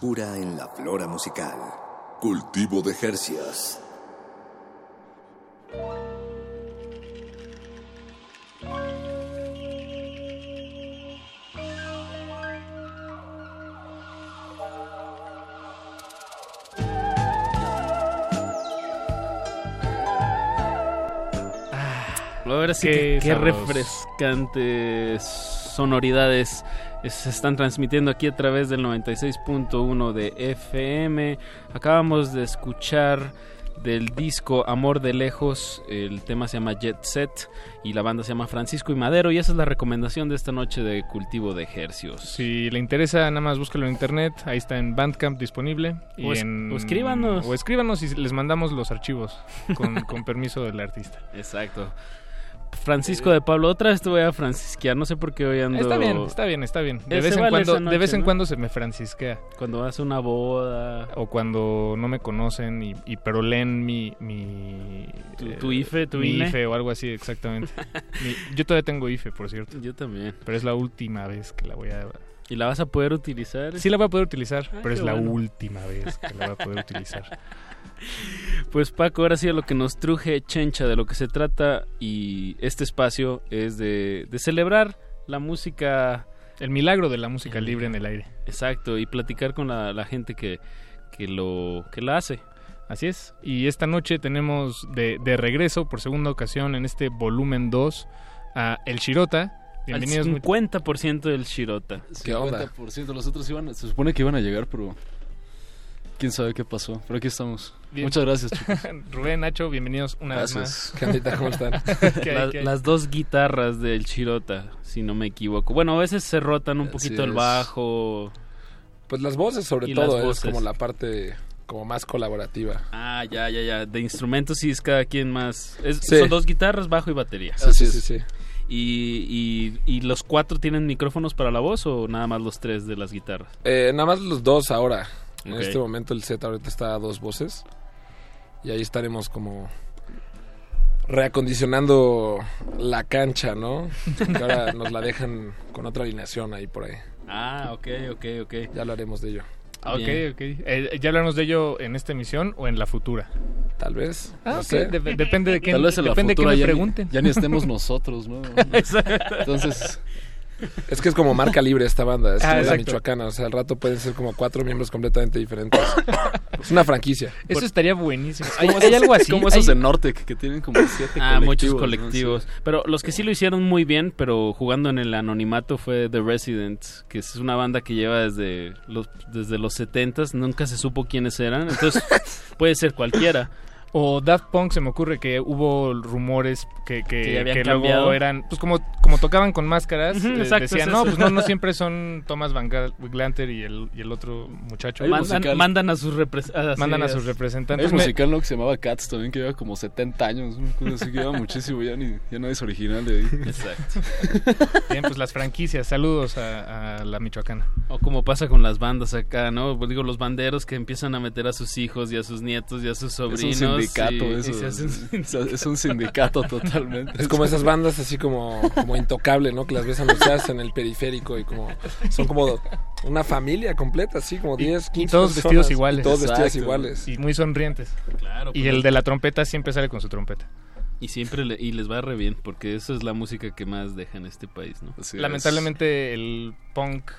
Frescura en la flora musical. Cultivo de Jercias. Ahora sí, Qué que- qué, sabroso. refrescantes sonoridades se están transmitiendo aquí a través del 96.1 de FM. Acabamos de escuchar del disco Amor de Lejos, el tema se llama Jet Set y la banda se llama Francisco y Madero y esa es la recomendación de esta noche de cultivo de ejercios. Si le interesa, nada más búscalo en internet. Ahí está en Bandcamp disponible. Y O es- en- o escríbanos. O escríbanos y les mandamos los archivos con, con permiso del artista. Exacto. Francisco de Pablo, otra vez te voy a francisquear, no sé por qué hoy ando... Está bien, está bien, está bien. De vez en vale cuando, noche, de vez en ¿no? cuando se me francisquea. Cuando vas a una boda. O cuando no me conocen y, y pero leen mi... mi Tu- eh, tu IFE, tu mi INE. IFE o algo así, exactamente. Mi- yo todavía tengo IFE, por cierto. Yo también. Pero es la última vez que la voy a... ¿Y la vas a poder utilizar? Sí la voy a poder utilizar, Ah, pero es la bueno. última vez que la voy a poder utilizar. Pues Paco, ahora sí a lo que nos truje Chencha, de lo que se trata y este espacio es de, de celebrar la música... El milagro de la música libre en el aire. Exacto, y platicar con la, la gente que, que, lo, que la hace. Así es. Y esta noche tenemos de, de regreso por segunda ocasión en este volumen 2 a El Shirota. Bienvenidos. Al muy- 50% del Shirota. ¿Qué onda? Los otros iban, se supone que iban a llegar, pero quién sabe qué pasó. Pero aquí estamos. Bien. Muchas gracias, chicos. Rubén, Nacho, bienvenidos una vez Gracias. más. ¿Qué ondita? ¿Cómo están? ¿Qué hay, La- qué hay? las dos guitarras del Shirota, si no me equivoco. Bueno, a veces se rotan un Así poquito el bajo. Pues las voces sobre Y todo las es voces. como la parte como más colaborativa. Ah, ya, ya, ya. De instrumentos sí es cada quien más. es- Sí. Son dos guitarras, bajo y batería. Sí, sí, sí, sí. Y, y, ¿Y los cuatro tienen micrófonos para la voz o nada más los tres de las guitarras? Eh, nada más los dos ahora. En este momento el set ahorita está a dos voces. Y ahí estaremos como reacondicionando la cancha, ¿no? Que ahora nos la dejan con otra alineación ahí por ahí. Ah, ok, ok, ok. Ya hablaremos de ello. Ah, Ok, Bien. ok. Eh, ¿Ya hablaremos de ello en esta emisión o en la futura? Tal vez. Ah, no ok. sé. Dep- depende de qué, Tal vez en la depende de qué futura me ya ni- pregunten. ya ni estemos nosotros, ¿no? Entonces, Es que es como marca libre esta banda, es Ah, como la michoacana, o sea, al rato pueden ser como cuatro miembros completamente diferentes. es una franquicia. Eso estaría buenísimo. hay, ¿Hay, hay algo así? Como esos Hay- de Nortec que tienen como siete Ah, muchos colectivos, ¿no? colectivos. Sí. Pero los que sí lo hicieron muy bien, pero jugando en el anonimato fue The Residents, que es una banda que lleva desde los, desde los 70s, nunca se supo quiénes eran, entonces puede ser cualquiera. O Daft Punk se me ocurre que hubo rumores que, que, Que que luego cambiado. eran, pues como, como tocaban con máscaras, Ujú, eh, exacto, decían, es no, pues no, no siempre son Thomas Van Glanter y el, y el otro muchacho. Mandan, mandan a sus representantes. Mandan a sus representantes. Hay un musical ¿no? que se llamaba Cats también, que lleva como 70 años. Una cosa así que lleva muchísimo, ya, ni, ya nadie es original de ahí. Exacto. Bien, pues las franquicias, saludos a, a la Michoacana. O como pasa con las bandas acá, ¿no? Pues digo, los banderos que empiezan a meter a sus hijos y a sus nietos y a sus sobrinos. Un sindicato y- y eso. se hacen- Es, es un sindicato totalmente. Es como esas bandas así como, como intocable, ¿no? Que las ves anunciadas en el periférico y como son como una familia completa, así como 10, 15 Y todos personas, vestidos iguales. y todos vestidos iguales. Y muy sonrientes. Claro, Y pues, el de la trompeta siempre sale con su trompeta. Y siempre le- y les va re bien, porque esa es la música que más deja en este país, ¿no? Lamentablemente el punk,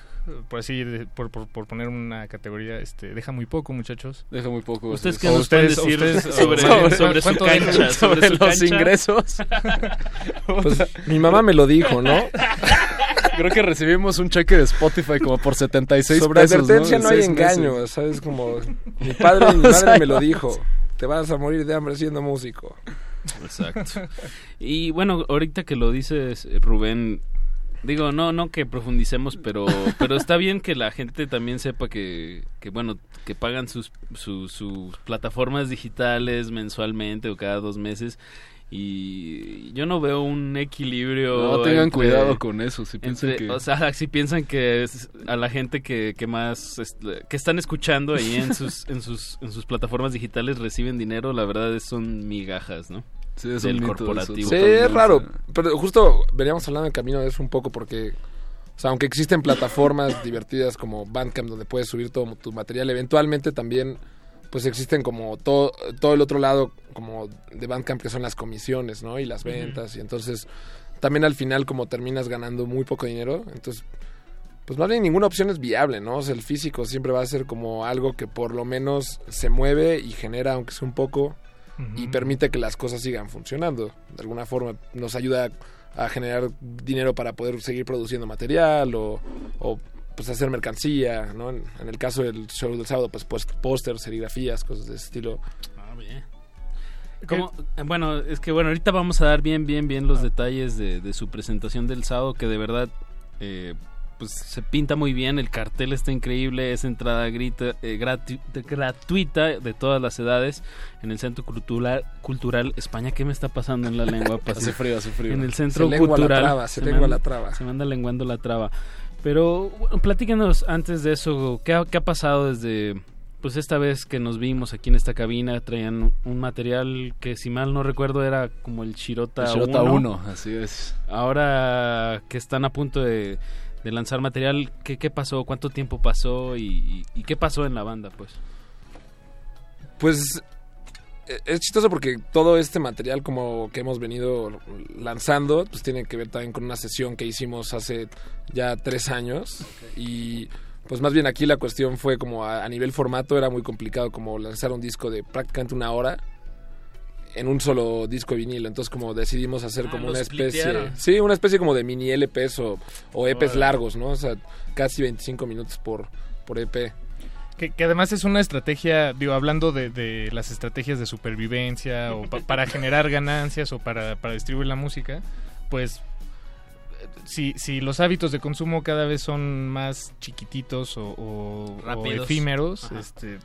por así, por, por, por poner una categoría, este, deja muy poco, muchachos. Deja muy poco. ¿Ustedes qué nos pueden decir sobre- sobre su cancha, sobre sobre su los cancha? ingresos. Pues mi mamá me lo dijo, ¿no? Creo que recibimos un cheque de Spotify como por 76 Sobre pesos. advertencia no, hay seis meses. engaño, ¿sabes? Como mi padre y mi madre me lo dijo. Te vas a morir de hambre siendo músico. Exacto. Y bueno, ahorita que lo dices, Rubén, digo, no, no que profundicemos, pero, pero está bien que la gente también sepa que, que bueno, que pagan sus, sus, sus plataformas digitales mensualmente o cada dos meses. Y yo no veo un equilibrio. No, tengan entre- cuidado con eso, si piensan entre- que- O sea, si piensan que es a la gente que, que más que están escuchando ahí en sus, en sus en sus plataformas digitales reciben dinero, la verdad es, son migajas, ¿no? Sí, es Del corporativo. Sí, es raro. Pero justo veníamos hablando en camino de eso un poco porque O sea, aunque existen plataformas divertidas como Bandcamp donde puedes subir todo tu material, eventualmente también pues existen como todo, todo el otro lado como de Bandcamp que son las comisiones, ¿no? Y las ventas. Y entonces también al final como terminas ganando muy poco dinero, entonces pues más bien ninguna opción es viable, ¿no? O sea, el físico siempre va a ser como algo que por lo menos se mueve y genera, aunque sea un poco, y permite que las cosas sigan funcionando. De alguna forma nos ayuda a generar dinero para poder seguir produciendo material o, o pues hacer mercancía, ¿no? En, en, el caso del show del sábado, pues póster, serigrafías, cosas de ese estilo. Ah, bien. ¿Cómo? Bueno, es que bueno, ahorita vamos a dar bien, bien, bien los ah. detalles de, de, su presentación del sábado, que de verdad eh, pues se pinta muy bien, el cartel está increíble, es entrada grita, eh, gratu gratuita de todas las edades en el Centro Cultural, Cultural España. ¿Qué me está pasando en la lengua? Pues, hace frío, hace frío. En el Centro se Cultural. La traba, se, se lengua la traba. Se me anda lenguando la traba. Pero bueno, platíquenos antes de eso, ¿qué ha, ¿qué ha pasado desde pues esta vez que nos vimos aquí en esta cabina traían un material que si mal no recuerdo era como el Shirota, el Shirota 1. así es. Ahora que están a punto de, de lanzar material, ¿qué, ¿qué, pasó? ¿Cuánto tiempo pasó? Y, y, y, qué pasó en la banda? Pues, pues es chistoso porque todo este material como que hemos venido lanzando, pues tiene que ver también con una sesión que hicimos hace ya tres años okay. y pues más bien aquí la cuestión fue como a, a, nivel formato era muy complicado como lanzar un disco de prácticamente una hora en un solo disco vinilo. Entonces como decidimos hacer ah, como una especie sí una especie como de mini LPs o, o EPs largos no o sea casi 25 minutos por por EP que, que, además es una estrategia, digo, hablando de, de las estrategias de supervivencia o pa, para generar ganancias o para, para distribuir la música, pues si, si los hábitos de consumo cada vez son más chiquititos o, o, o efímeros, Ajá. este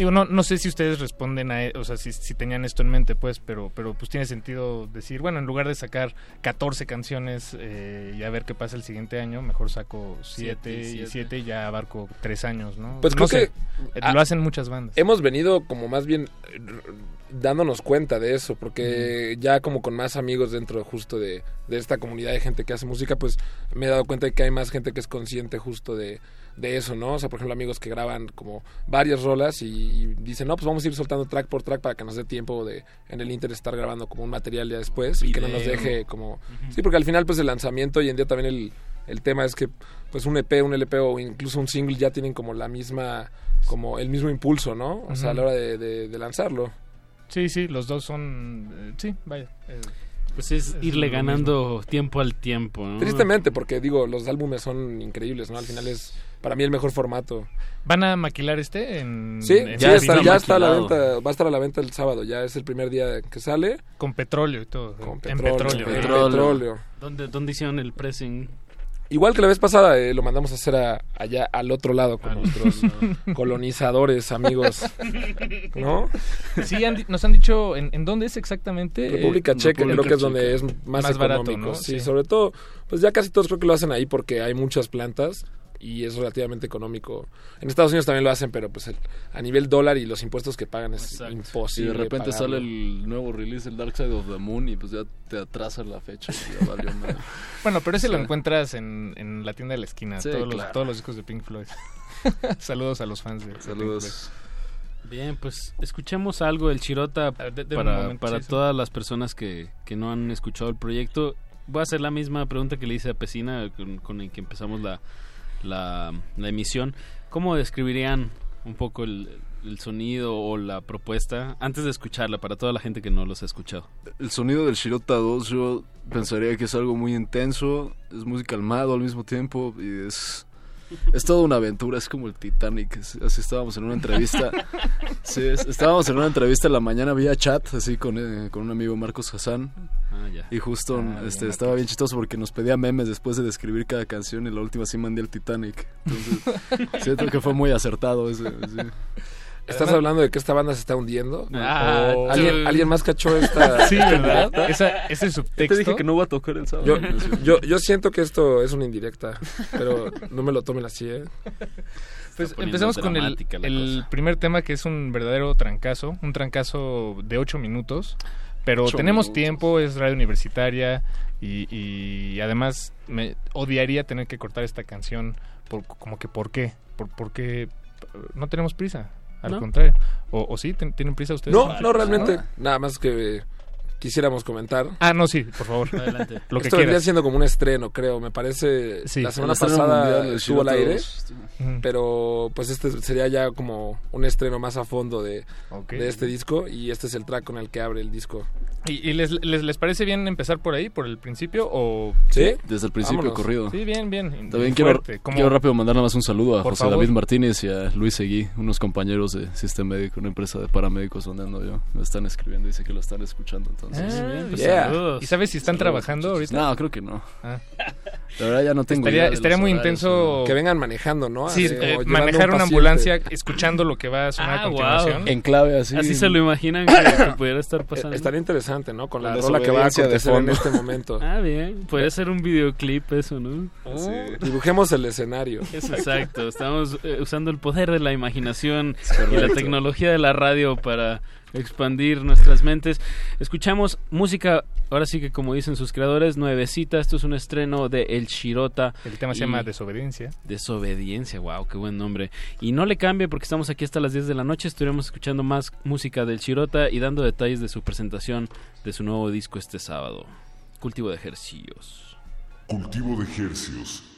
digo no no sé si ustedes responden a o sea si, si, tenían esto en mente pues pero pero pues tiene sentido decir bueno en lugar de sacar 14 canciones eh, y a ver qué pasa el siguiente año mejor saco 7 y 7 y ya abarco 3 años no pues no creo sé, que lo hacen muchas bandas. hemos venido como más bien dándonos cuenta de eso porque ya como con más amigos dentro justo de, de esta comunidad de gente que hace música pues me he dado cuenta de que hay más gente que es consciente justo de de eso, ¿no? O sea, por ejemplo, amigos que graban como varias rolas y, y, dicen, no, pues vamos a ir soltando track por track para que nos dé tiempo de en el Inter estar grabando como un material ya después Video. y que no nos deje como... Uh -huh. Sí, porque al final pues el lanzamiento hoy en día también el, el tema es que pues un EP, un LP o incluso un single ya tienen como la misma, como el mismo impulso, ¿no? O uh -huh. sea, a la hora de, de, de, lanzarlo. Sí, sí, los dos son... Eh, sí, vaya. Eh, pues es, es irle ganando mismo. tiempo al tiempo, ¿no? Tristemente, porque digo, los álbumes son increíbles, ¿no? Al final es para mí el mejor formato. ¿Van a maquilar este? En, sí, en ya, está, ya está a la venta, va a estar a la venta el sábado, ya es el primer día que sale. Con petróleo y todo. Con petróleo. En petróleo. petróleo. petróleo. ¿Dónde, ¿Dónde hicieron el pressing? Igual que la vez pasada, eh, lo mandamos a hacer a, allá al otro lado con nuestros colonizadores, amigos. ¿No? Sí, han, nos han dicho en, en, dónde es exactamente. República Checa, creo que es donde es más, más barato. ¿no? Sí, sí, sobre todo, pues ya casi todos creo que lo hacen ahí porque hay muchas plantas y es relativamente económico. En Estados Unidos también lo hacen, pero pues el, a nivel dólar y los impuestos que pagan es Exacto. imposible. Y de repente pagarlo. sale el nuevo release, el Dark Side of the Moon, y pues ya te atrasa la fecha. valió bueno, pero ese sí. lo encuentras en, en, la tienda de la esquina, sí, todos, claro. los, todos los discos de Pink Floyd. Saludos a los fans de, Saludos. De Bien, pues escuchemos algo del Chirota de, de para, momento, para sí, todas sí. las personas que, que no han escuchado el proyecto. Voy a hacer la misma pregunta que le hice a Pesina con, con el que empezamos la, la, la emisión. ¿Cómo describirían un poco el, el, sonido o la propuesta antes de escucharla para toda la gente que no los ha escuchado? El sonido del Shirota 2 yo pensaría que es algo muy intenso, es muy calmado al mismo tiempo y es es toda una aventura, es como el Titanic. Así estábamos en una entrevista. sí, estábamos en una entrevista en la mañana vía chat, así con, eh, con un amigo Marcos Hassan. Ah, ya. Y justo ah, este, bien, estaba bien chistoso porque nos pedía memes después de describir cada canción y la última sí mandé el Titanic. Entonces, siento que fue muy acertado ese. Sí. ¿Estás hablando de que esta banda se está hundiendo? Ah, oh. ¿Alguien, ¿Alguien, más cachó esta? sí, ¿verdad? Esa, ese subtexto. Te dije que no voy a tocar el sábado. Yo, yo, yo, siento que esto es una indirecta, pero no me lo tomen así, ¿eh? Pues empezamos con el, el primer tema que es un verdadero trancazo, un trancazo de ocho minutos. Pero Ocho tenemos minutos. tiempo, es radio universitaria y, y además me odiaría tener que cortar esta canción por, como que ¿por qué? Por, porque no tenemos prisa, al ¿No? contrario. ¿O, o sí? ¿Ten- ¿Tienen prisa ustedes? No, no realmente. Nada más que quisiéramos comentar. Ah, no, sí, por favor. Adelante. Lo que Esto vendría siendo como un estreno, creo. Me parece. Sí. la semana pasada estuvo al aire. Todos. Pero pues este sería ya como un estreno más a fondo de, este disco. Y este es el track con el que abre el disco. ¿Y, y les, les, les parece bien empezar por ahí, por el principio? o ¿Sí? Desde el principio Vámonos. corrido. Sí, bien, bien. También quiero, quiero rápido mandar nada más un saludo a Por José favor. David Martínez y a Luis Seguí, unos compañeros de Sistema Médico, una empresa de paramédicos donde ando yo. Me están escribiendo, dice que lo están escuchando. Entonces, Ah, pues Yeah. ¿Y sabes si están trabajando ahorita? No, creo que no. Ah. La verdad ya no tengo Estaría, idea de estaría muy horarios, intenso. Que vengan manejando, ¿no? Sí, Así, eh, manejar un una ambulancia escuchando lo que va a sonar Ah, a continuación. En clave así. Así se lo imaginan que, que pudiera estar pasando. Eh, Estaría interesante, ¿no? Con la Con rola que va a acontecer en este momento. Ah, bien. Puede ser un videoclip eso, ¿no? Dibujemos el escenario. Es exacto. Estamos eh, usando el poder de la imaginación y la tecnología de la radio para expandir nuestras mentes. Escuchamos música, ahora sí que como dicen sus creadores, nuevecita. Esto es un estreno de El Shirota. El tema se llama Desobediencia. Desobediencia, wow, qué buen nombre. Y no le cambie porque estamos aquí hasta las 10 de la noche. Estaremos escuchando más música del Shirota y dando detalles de su presentación de su nuevo disco este sábado. Cultivo de ejercicios. Cultivo de ejercicios.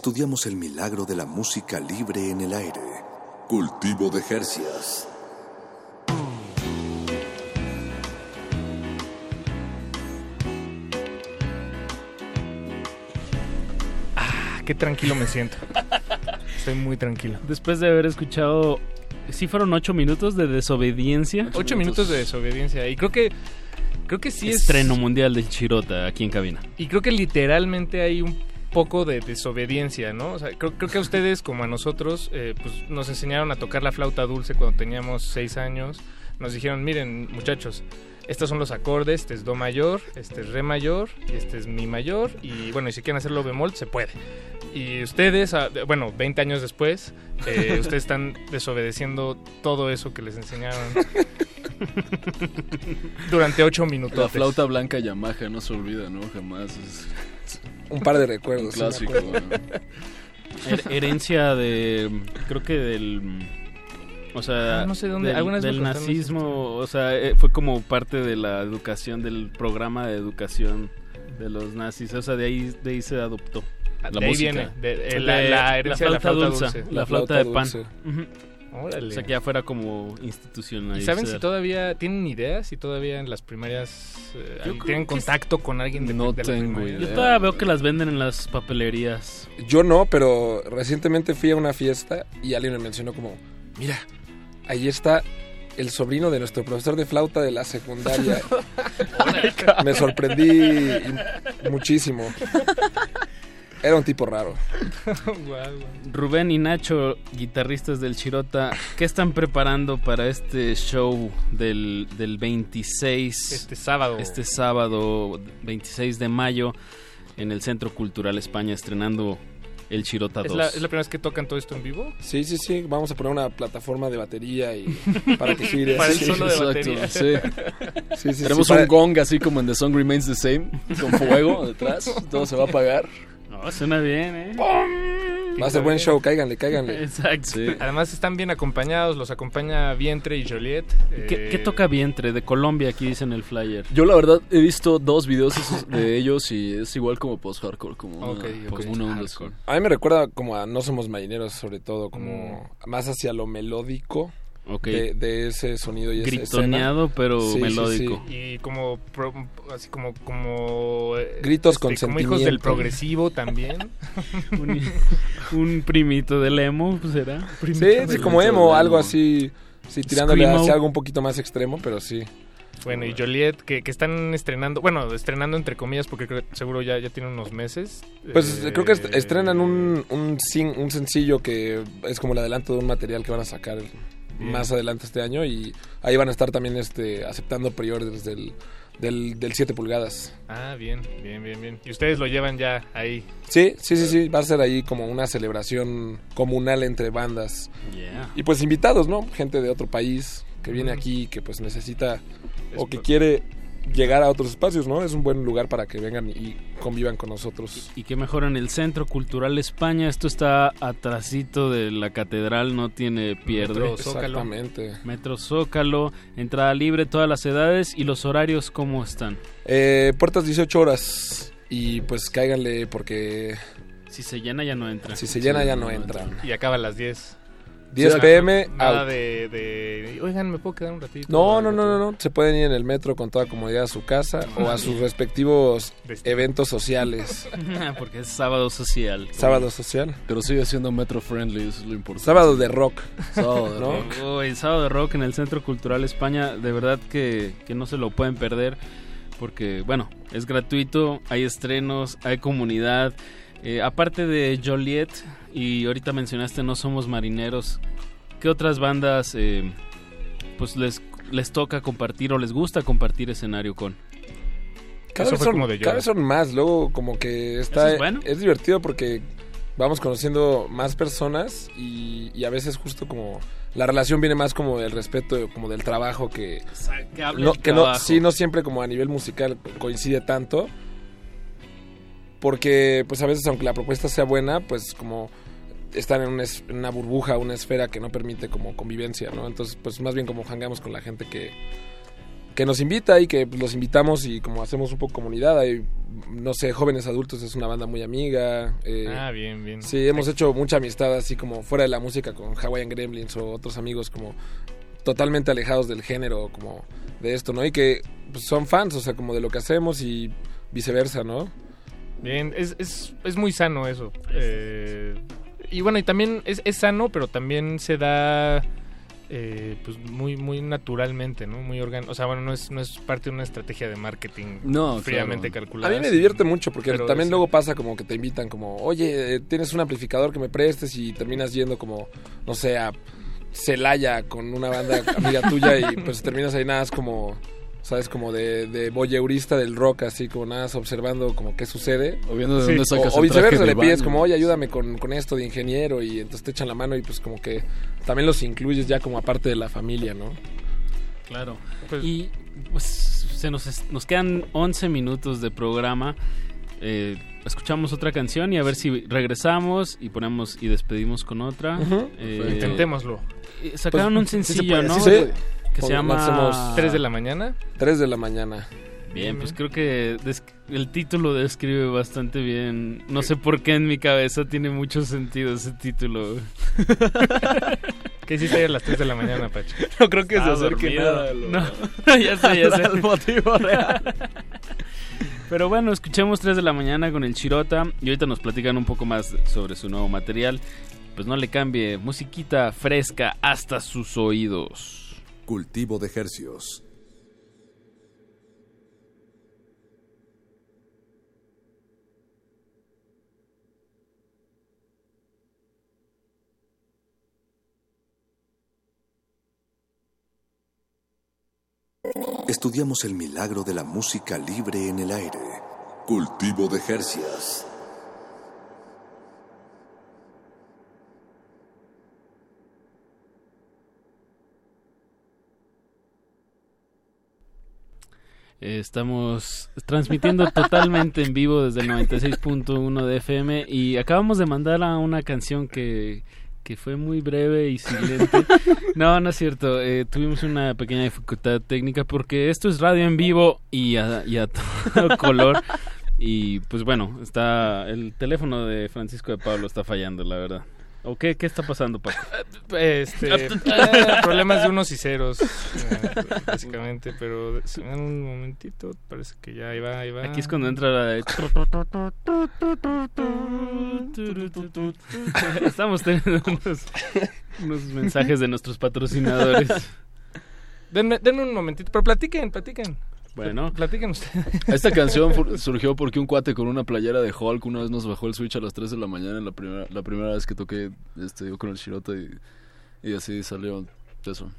Estudiamos el milagro de la música libre en el aire. Cultivo de Jercias. Ah, qué tranquilo me siento. Estoy muy tranquilo. Después de haber escuchado, sí fueron ocho minutos de desobediencia. Ocho minutos de desobediencia. Y creo que creo que sí es Estreno mundial de Chirota aquí en cabina. Y creo que literalmente hay un poco de desobediencia, ¿no? O sea, creo, creo que a ustedes, como a nosotros, eh, pues nos enseñaron a tocar la flauta dulce cuando teníamos seis años. Nos dijeron, miren, muchachos, estos son los acordes, este es do mayor, este es re mayor, y este es mi mayor, y bueno, y si quieren hacerlo bemol, se puede. Y ustedes, ah, bueno, 20 años después, eh, ustedes están desobedeciendo todo eso que les enseñaron durante ocho minutos. La flauta blanca Yamaha no se olvida, ¿no? Jamás. Es Un par de recuerdos. un clásico. herencia de, creo que del... O sea, Ah, no sé dónde, del, del nazismo, o sea, eh, fue como parte de la educación, del programa de educación de los nazis, o sea, de ahí, de ahí se adoptó. La de ahí música. viene, de- la- la herencia de la flauta dulce. La La flauta flauta de pan. Órale. O sea, que ya fuera como institucional. ¿Y saben si todavía tienen ideas? Si todavía en las primarias eh, tienen contacto con alguien de, No de tengo primaria? Yo todavía veo que las venden en las papelerías. Yo no, pero recientemente fui a una fiesta y alguien me mencionó como, mira, ahí está el sobrino de nuestro profesor de flauta de la secundaria. me sorprendí muchísimo. Era un tipo raro. Rubén y Nacho, guitarristas del Chirota, ¿qué están preparando para este show del, del 26? Este sábado. Este sábado, 26 de mayo, en el Centro Cultural España, estrenando el Chirota 2. ¿Es la, ¿Es la primera vez que tocan todo esto en vivo? Sí, sí, sí, vamos a poner una plataforma de batería y para que gire. Para el Sí, solo de exacto, batería. Sí. Sí, sí, Tenemos sí, un para- gong así como en The Song Remains the Same, con fuego detrás. Todo se va a apagar. No, suena bien, ¿eh? Va a ser buen show, cáiganle, cáiganle. Exacto. Además están bien acompañados, los acompaña Vientre y Joliet. ¿Qué, Eh, qué toca vientre? De Colombia, aquí dicen el flyer. Yo la verdad he visto dos videos de ellos y es igual como post-hardcore, como, una- Ok, ok. como una onda así. A mí me recuerda como a No Somos Marineros, sobre todo, como más hacia lo melódico Ok. de, de ese sonido y Gritoneado, pero Sí, melódico. sí. Y como, pro- así como, como eh, Gritos con como hijos del progresivo también. un, un primito del emo, pues, ¿será? Sí, sí, como emo, algo así, sí, tirándole Screamo. hacia algo un poquito más extremo, pero sí. Bueno, y Joliet, que, que están estrenando, bueno, estrenando entre comillas, porque creo- seguro ya, ya tiene unos meses. Pues Eh, creo que est- estrenan un, un, sin- un sencillo que es como el adelanto de un material que van a sacar más adelante este año y ahí van a estar también este aceptando pre-orders del, del, del 7 pulgadas. Ah, bien, bien, bien, bien. Y ustedes lo llevan ya ahí. Sí, sí, sí, sí, va a ser ahí como una celebración comunal entre bandas. Yeah. Y pues invitados, ¿no? Gente de otro país que viene aquí, que pues necesita o que quiere llegar a otros espacios, ¿no? Es un buen lugar para que vengan y convivan con nosotros. Y que mejor en el Centro Cultural España. Esto está atrasito de la catedral, no tiene pierde. Metro Zócalo. Exactamente. Metro Zócalo, entrada libre, todas las edades. ¿Y los horarios cómo están? Eh, puertas 18 horas y pues cáiganle porque Si se llena ya no entra. si se llena ya no entran. Y acaba a las 10. 10 Sí, pm, Nada out. de, de, Oigan, ¿me puedo quedar un ratito? No, no, no, no, no. Se pueden ir en el metro con toda comodidad a su casa o a sus respectivos eventos sociales. Porque es sábado social. Sábado social. Pero sigue siendo metro friendly, eso es lo importante. Sábado de rock. Sábado de rock. El sábado de rock en el Centro Cultural España, de verdad que, que no se lo pueden perder porque, bueno, es gratuito, hay estrenos, hay comunidad. Eh, aparte de Joliet, y ahorita mencionaste No Somos Marineros, ¿qué otras bandas eh, pues les, les toca compartir o les gusta compartir escenario con? Cada Eso vez, son, como de cada vez son más, luego como que está... ¿Eso es bueno? divertido porque vamos conociendo más personas y, y a veces justo como... La relación viene más como del respeto, como del trabajo que... Que hable no, el que no, trabajo. sí, no siempre como a nivel musical coincide tanto. Porque pues a veces aunque la propuesta sea buena, pues como están en una, es- en una burbuja, una esfera que no permite como convivencia, ¿no? Entonces pues más bien como hangamos con la gente que, que nos invita y que pues, los invitamos y como hacemos un poco comunidad, hay, no sé, jóvenes adultos es una banda muy amiga. eh, Ah, bien, bien. Sí, hemos hecho mucha amistad así como fuera de la música con Hawaiian Gremlins o otros amigos como totalmente alejados del género, como de esto, ¿no? Y que pues, son fans, o sea, como de lo que hacemos y viceversa, ¿no? Bien, es, es, es muy sano eso. Eh, y bueno, y también es, es sano, pero también se da eh, pues muy muy naturalmente, ¿no? Muy organ O sea, bueno, no es, no es parte de una estrategia de marketing No, fríamente claro. calculada. A mí me divierte mucho porque pero también es- luego pasa como que te invitan como, oye, eh, tienes un amplificador que me prestes y terminas yendo como, no sé, a Celaya con una banda amiga tuya y pues terminas ahí nada más como, sabes, como de, de voyeurista del rock, así como nada observando como qué sucede. O viendo de dónde sacas o, o viceversa, le pides como, oye, ayúdame con, con esto de ingeniero y entonces te echan la mano y pues como que también los incluyes ya como aparte de la familia, ¿no? Claro. y pues se nos, es- nos quedan 11 minutos de programa. Eh, escuchamos otra canción y a ver si regresamos y ponemos y despedimos con otra. Eh, Intentémoslo. eh, Sacaron Pues, un sí se sencillo, puede, ¿no? sí se puede. Que se llama lancemos- ¿Tres de la mañana? 3 de la mañana. Bien, pues creo que el título describe bastante bien. No sé por qué en mi cabeza tiene mucho sentido ese título. ¿Qué hiciste a las 3 de la mañana, Pacho? No creo que se acerque dormido. nada. lo- No, ya sé, ya sé. Al motivo real. Pero bueno, escuchemos 3 de la mañana con el Chirota y ahorita nos platican un poco más sobre su nuevo material. Pues no le cambie, musiquita fresca hasta sus oídos. Cultivo de hercios. Estudiamos el milagro de la música libre en el aire. Cultivo de hercios. Estamos transmitiendo totalmente en vivo desde el 96.1 de FM y acabamos de mandar a una canción que, que fue muy breve y silente. No, no es cierto. eh, tuvimos una pequeña dificultad técnica porque esto es radio en vivo y a, y a todo color. Y pues bueno, está el teléfono de Francisco de Pablo está fallando, la verdad. ¿O qué, qué está pasando, Paco? Este, problemas de unos y ceros, eh, básicamente, pero si me dan un momentito, parece que ya ahí va, ahí va. Aquí es cuando entra la de... Estamos teniendo unos, unos mensajes de nuestros patrocinadores. Denme, denme un momentito, pero platiquen, platiquen. Bueno. Platiquen ustedes. Esta canción surgió porque un cuate con una playera de Hulk una vez nos bajó el switch a las 3 de la mañana en la primera, la primera vez que toqué este, yo con el Shirota y, y así salió eso.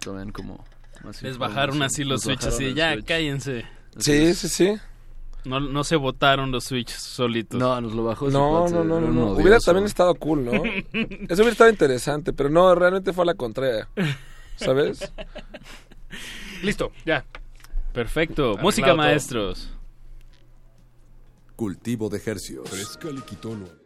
También como... Así, Les bajaron así los switches el ya, switch. cállense. Sí, sí, sí. No, no se botaron los switches solitos. No, nos lo bajó ese No, no, no, no, no. Hubiera también estado cool, ¿no? Eso hubiera estado interesante, pero no, realmente fue a la contraria. ¿Sabes? Listo, ya. Perfecto. Arreglado Música, todo. maestros. Cultivo de hercios. Fresca le quitó lo-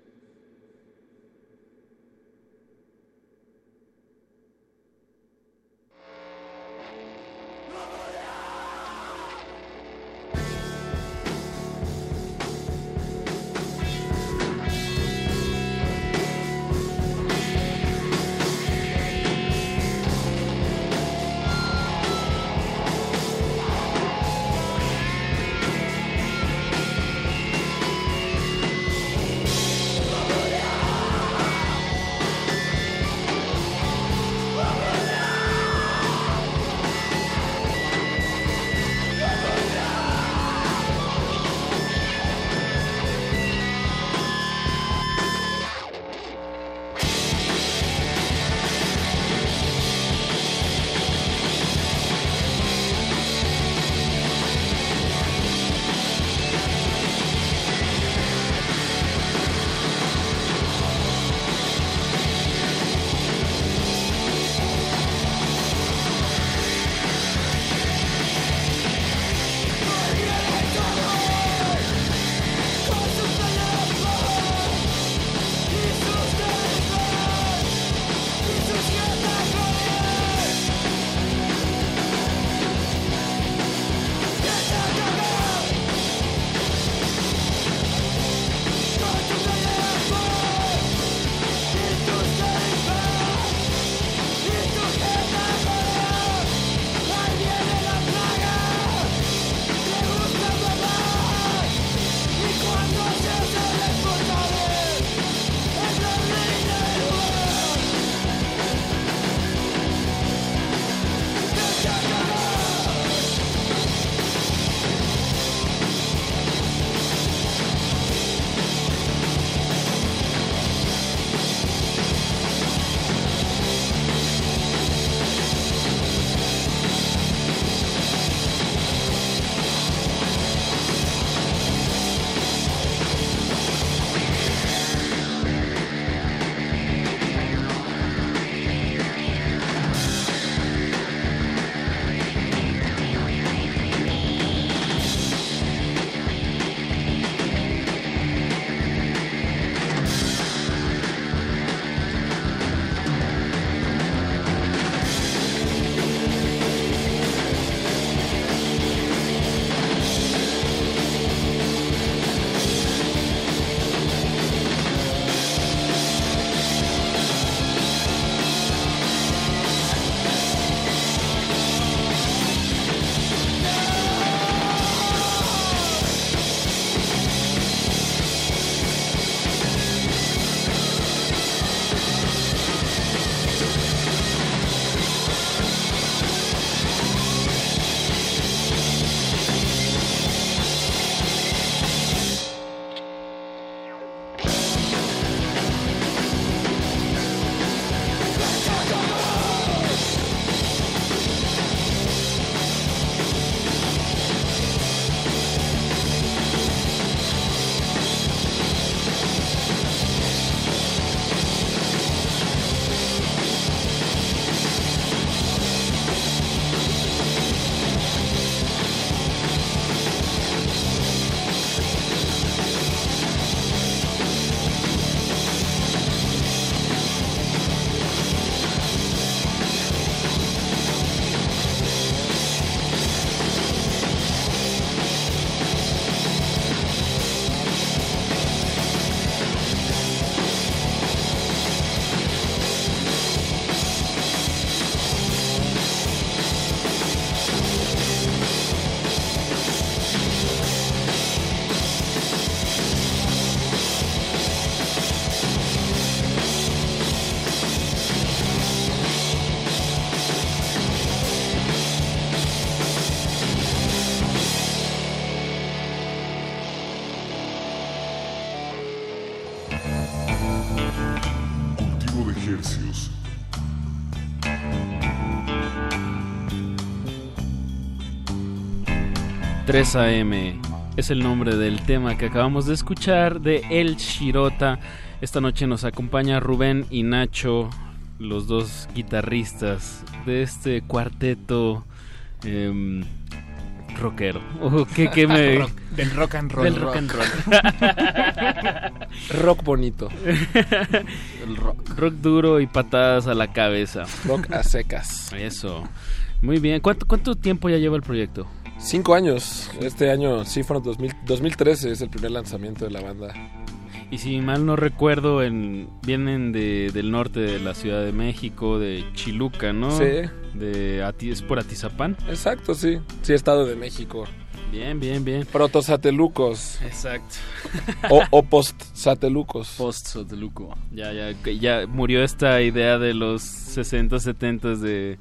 3 AM. Es el nombre del tema que acabamos de escuchar de El Shirota. Esta noche nos acompaña Rubén y Nacho, los dos guitarristas de este cuarteto em, rockero. Oh, ¿qué, qué me... Rock, del rock and roll. Del rock, and roll. rock bonito. El rock. Rock duro y patadas a la cabeza. Rock a secas. Eso. Muy bien. ¿Cuánto, cuánto tiempo ya lleva el proyecto? Cinco años. Este año, sí, fueron 2000, 2013, es el primer lanzamiento de la banda. Y si mal no recuerdo, en, vienen de, del norte de la Ciudad de México, de Chiluca, ¿no? Sí. De, ¿Es por Atizapán? Exacto, sí. Sí, Estado de México. Bien, bien, bien. Protosatelucos. Exacto. o, o postsatelucos. Post-Sateluco. Ya, ya, ya murió esta idea de los 60, 70 de,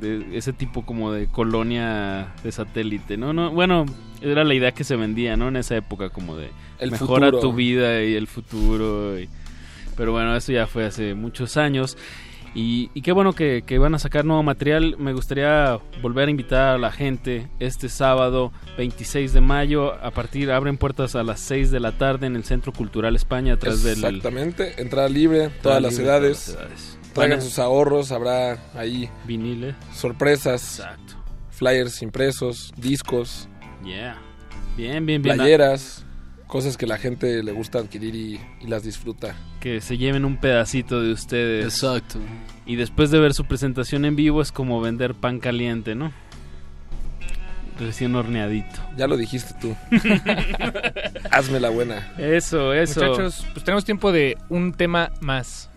de ese tipo como de colonia de satélite, ¿no? no Bueno, era la idea que se vendía, ¿no? En esa época como de El mejora futuro. tu vida y el futuro. y- Pero bueno, eso ya fue hace muchos años. Y, y qué bueno que, que van a sacar nuevo material. Me gustaría volver a invitar a la gente este sábado 26 de mayo. A partir, abren puertas a las 6 de la tarde en el Centro Cultural España, atrás del... Exactamente, entrada libre, todas las edades. todas las edades. Traigan sus ahorros, habrá ahí Vinile. sorpresas, Exacto. flyers impresos, discos, Yeah. Bien, bien, bien. playeras, cosas que la gente le gusta adquirir y, y las disfruta. Que se lleven un pedacito de ustedes. Exacto. Y después de ver su presentación en vivo es como vender pan caliente, ¿no? Recién horneadito. Ya lo dijiste tú. Hazme la buena. Eso, eso. Muchachos, pues tenemos tiempo de un tema más.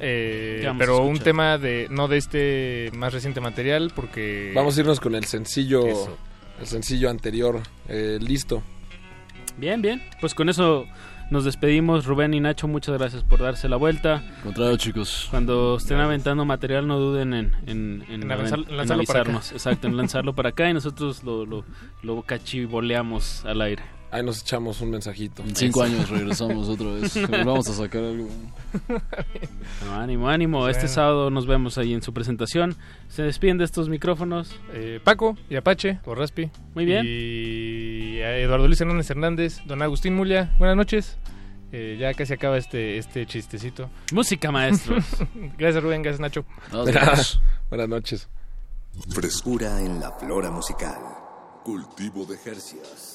Eh, ¿Qué vamos a pero un tema de no de este más reciente material porque Vamos a irnos con el sencillo, Eso. el sencillo anterior, eh, listo. Bien, bien. Pues con eso nos despedimos. Rubén y Nacho, muchas gracias por darse la vuelta. Contrario, chicos. Cuando estén aventando material, no duden en, en, en, En lanzar- aven- en lanzarlo para acá. avisarnos. Exacto, en lanzarlo para acá y nosotros lo, lo, lo cachivoleamos al aire. Ahí nos echamos un mensajito. En cinco Eso. años regresamos otra vez. Vamos a sacar algo. No, ánimo, ánimo. Este sábado nos vemos ahí en su presentación. Se despiden de estos micrófonos. eh, Paco y Apache o Raspi. Muy bien. Y a Eduardo Luis Hernández Hernández, don Agustín Mulia, buenas noches. Eh, ya casi acaba este, este chistecito. Música, maestros. gracias Rubén, gracias Nacho. Buenas noches. Frescura en la flora musical. Cultivo de Jercias.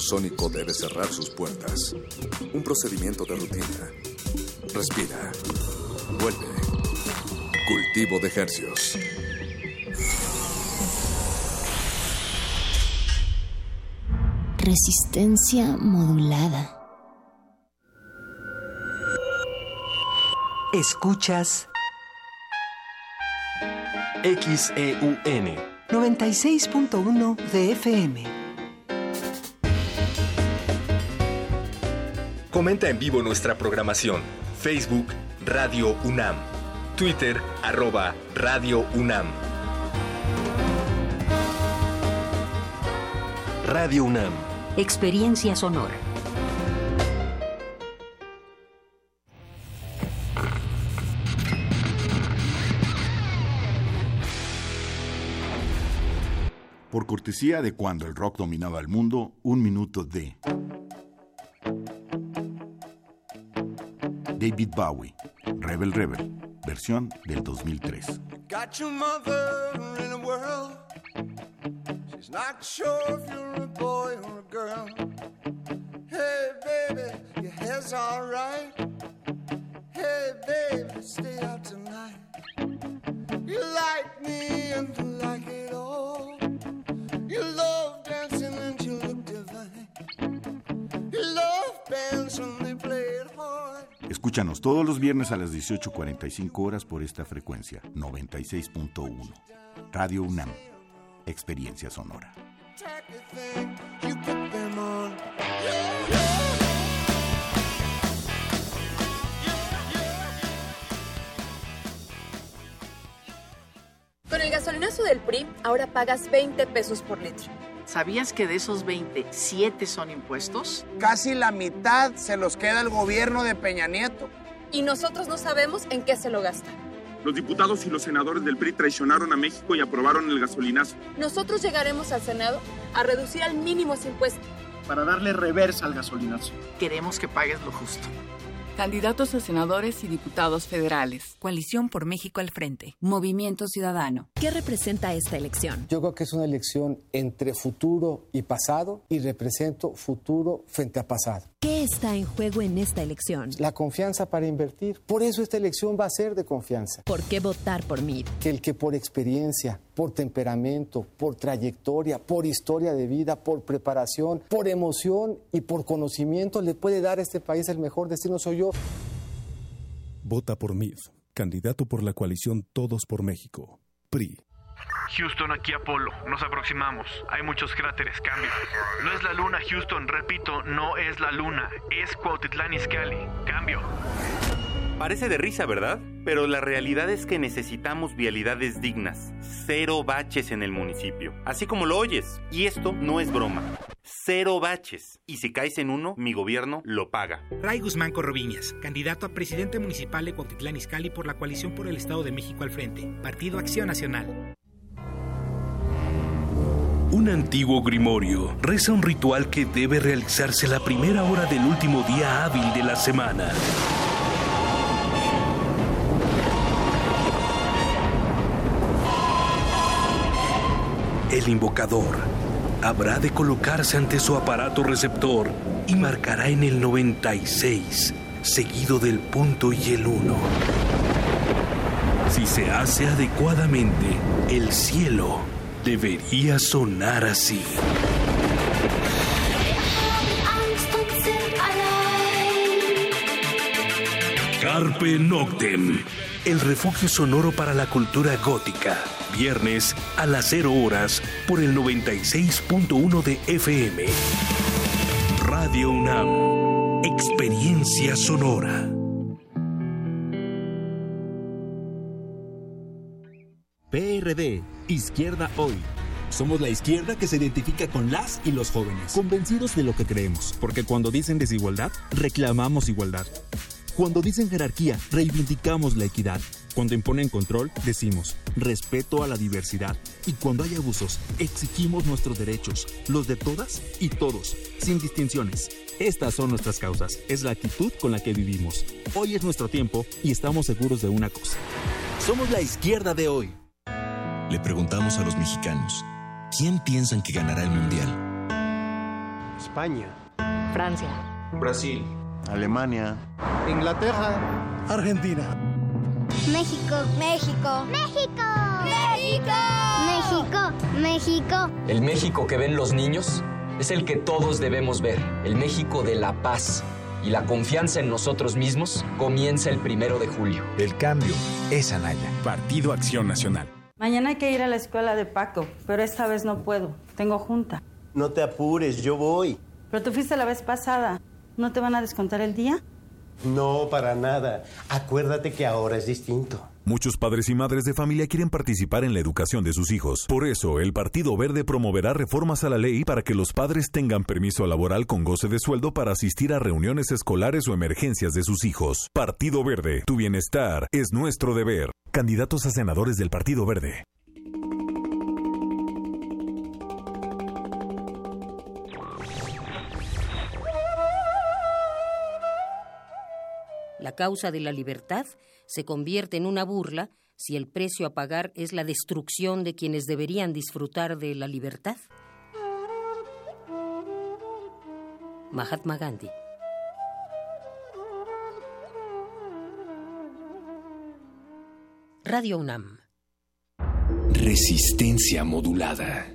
sónico debe cerrar sus puertas. Un procedimiento de rutina. Respira. Vuelve. Cultivo de hercios. Resistencia modulada. Escuchas XEUN 96.1 de FM. Comenta en vivo nuestra programación. Facebook Radio UNAM. Twitter arroba Radio UNAM. Radio UNAM. Experiencia sonora. Por cortesía de cuando el rock dominaba el mundo, un minuto de... David Bowie, Rebel Rebel, versión del 2003. Got your mother in a world. She's not sure if you're a boy or a girl. Hey, baby, your hair's alright. Hey, baby, stay out tonight. You like me and you like it all. You love dancing and you look divine. You love bands when they play. Escúchanos todos los viernes a las 18.45 horas por esta frecuencia, 96.1. Radio UNAM, Experiencia Sonora. Con el gasolinazo del PRI, ahora pagas 20 pesos por litro. ¿Sabías que de esos 20, 7 son impuestos? Casi la mitad se los queda el gobierno de Peña Nieto. Y nosotros no sabemos en qué se lo gasta. Los diputados y los senadores del PRI traicionaron a México y aprobaron el gasolinazo. Nosotros llegaremos al Senado a reducir al mínimo ese impuesto. Para darle reversa al gasolinazo. Queremos que pagues lo justo. Candidatos a senadores y diputados federales. Coalición por México al frente. Movimiento Ciudadano. ¿Qué representa esta elección? Yo creo que es una elección entre futuro y pasado y represento futuro frente a pasado. ¿Qué está en juego en esta elección? La confianza para invertir. Por eso esta elección va a ser de confianza. ¿Por qué votar por mí? Que el que por experiencia, por temperamento, por trayectoria, por historia de vida, por preparación, por emoción y por conocimiento le puede dar a este país el mejor destino soy yo. Vota por MIF, candidato por la coalición Todos por México. PRI. Houston, aquí Apolo. Nos aproximamos. Hay muchos cráteres. Cambio. No es la luna, Houston. Repito, no es la luna. Es Cuautitlán Izcalli. Cambio. Parece de risa, ¿verdad? Pero la realidad es que necesitamos vialidades dignas. Cero baches en el municipio. Así como lo oyes. Y esto no es broma. Cero baches. Y si caes en uno, mi gobierno lo paga. Ray Guzmán Corroviñas, candidato a presidente municipal de Cuautitlán Izcalli por la coalición por el Estado de México al frente. Partido Acción Nacional. Un antiguo grimorio reza un ritual que debe realizarse la primera hora del último día hábil de la semana. El invocador habrá de colocarse ante su aparato receptor y marcará en el 96, seguido del punto y el 1. Si se hace adecuadamente, el cielo debería sonar así. Carpe Noctem, el refugio sonoro para la cultura gótica. Viernes a las 0 horas por el 96.1 de FM. Radio UNAM, experiencia sonora. PRD, Izquierda Hoy. Somos la izquierda que se identifica con las y los jóvenes, convencidos de lo que creemos, porque cuando dicen desigualdad, reclamamos igualdad. Cuando dicen jerarquía, reivindicamos la equidad. Cuando imponen control, decimos respeto a la diversidad. Y cuando hay abusos, exigimos nuestros derechos, los de todas y todos, sin distinciones. Estas son nuestras causas, es la actitud con la que vivimos. Hoy es nuestro tiempo y estamos seguros de una cosa. Somos la izquierda de hoy. Le preguntamos a los mexicanos, ¿quién piensan que ganará el Mundial? España. Francia. Brasil. Alemania. Inglaterra. Argentina. México, México. México. México. México, México. El México que ven los niños es el que todos debemos ver. El México de la paz. Y la confianza en nosotros mismos comienza el primero de julio. El cambio es Anaya. Partido Acción Nacional. Mañana hay que ir a la escuela de Paco, pero esta vez no puedo. Tengo junta. No te apures, yo voy. Pero tú fuiste la vez pasada. ¿No te van a descontar el día? No, para nada. Acuérdate que ahora es distinto. Muchos padres y madres de familia quieren participar en la educación de sus hijos. Por eso, el Partido Verde promoverá reformas a la ley para que los padres tengan permiso laboral con goce de sueldo para asistir a reuniones escolares o emergencias de sus hijos. Partido Verde, tu bienestar es nuestro deber. Candidatos a senadores del Partido Verde. La causa de la libertad se convierte en una burla si el precio a pagar es la destrucción de quienes deberían disfrutar de la libertad. Mahatma Gandhi. Radio UNAM. Resistencia modulada.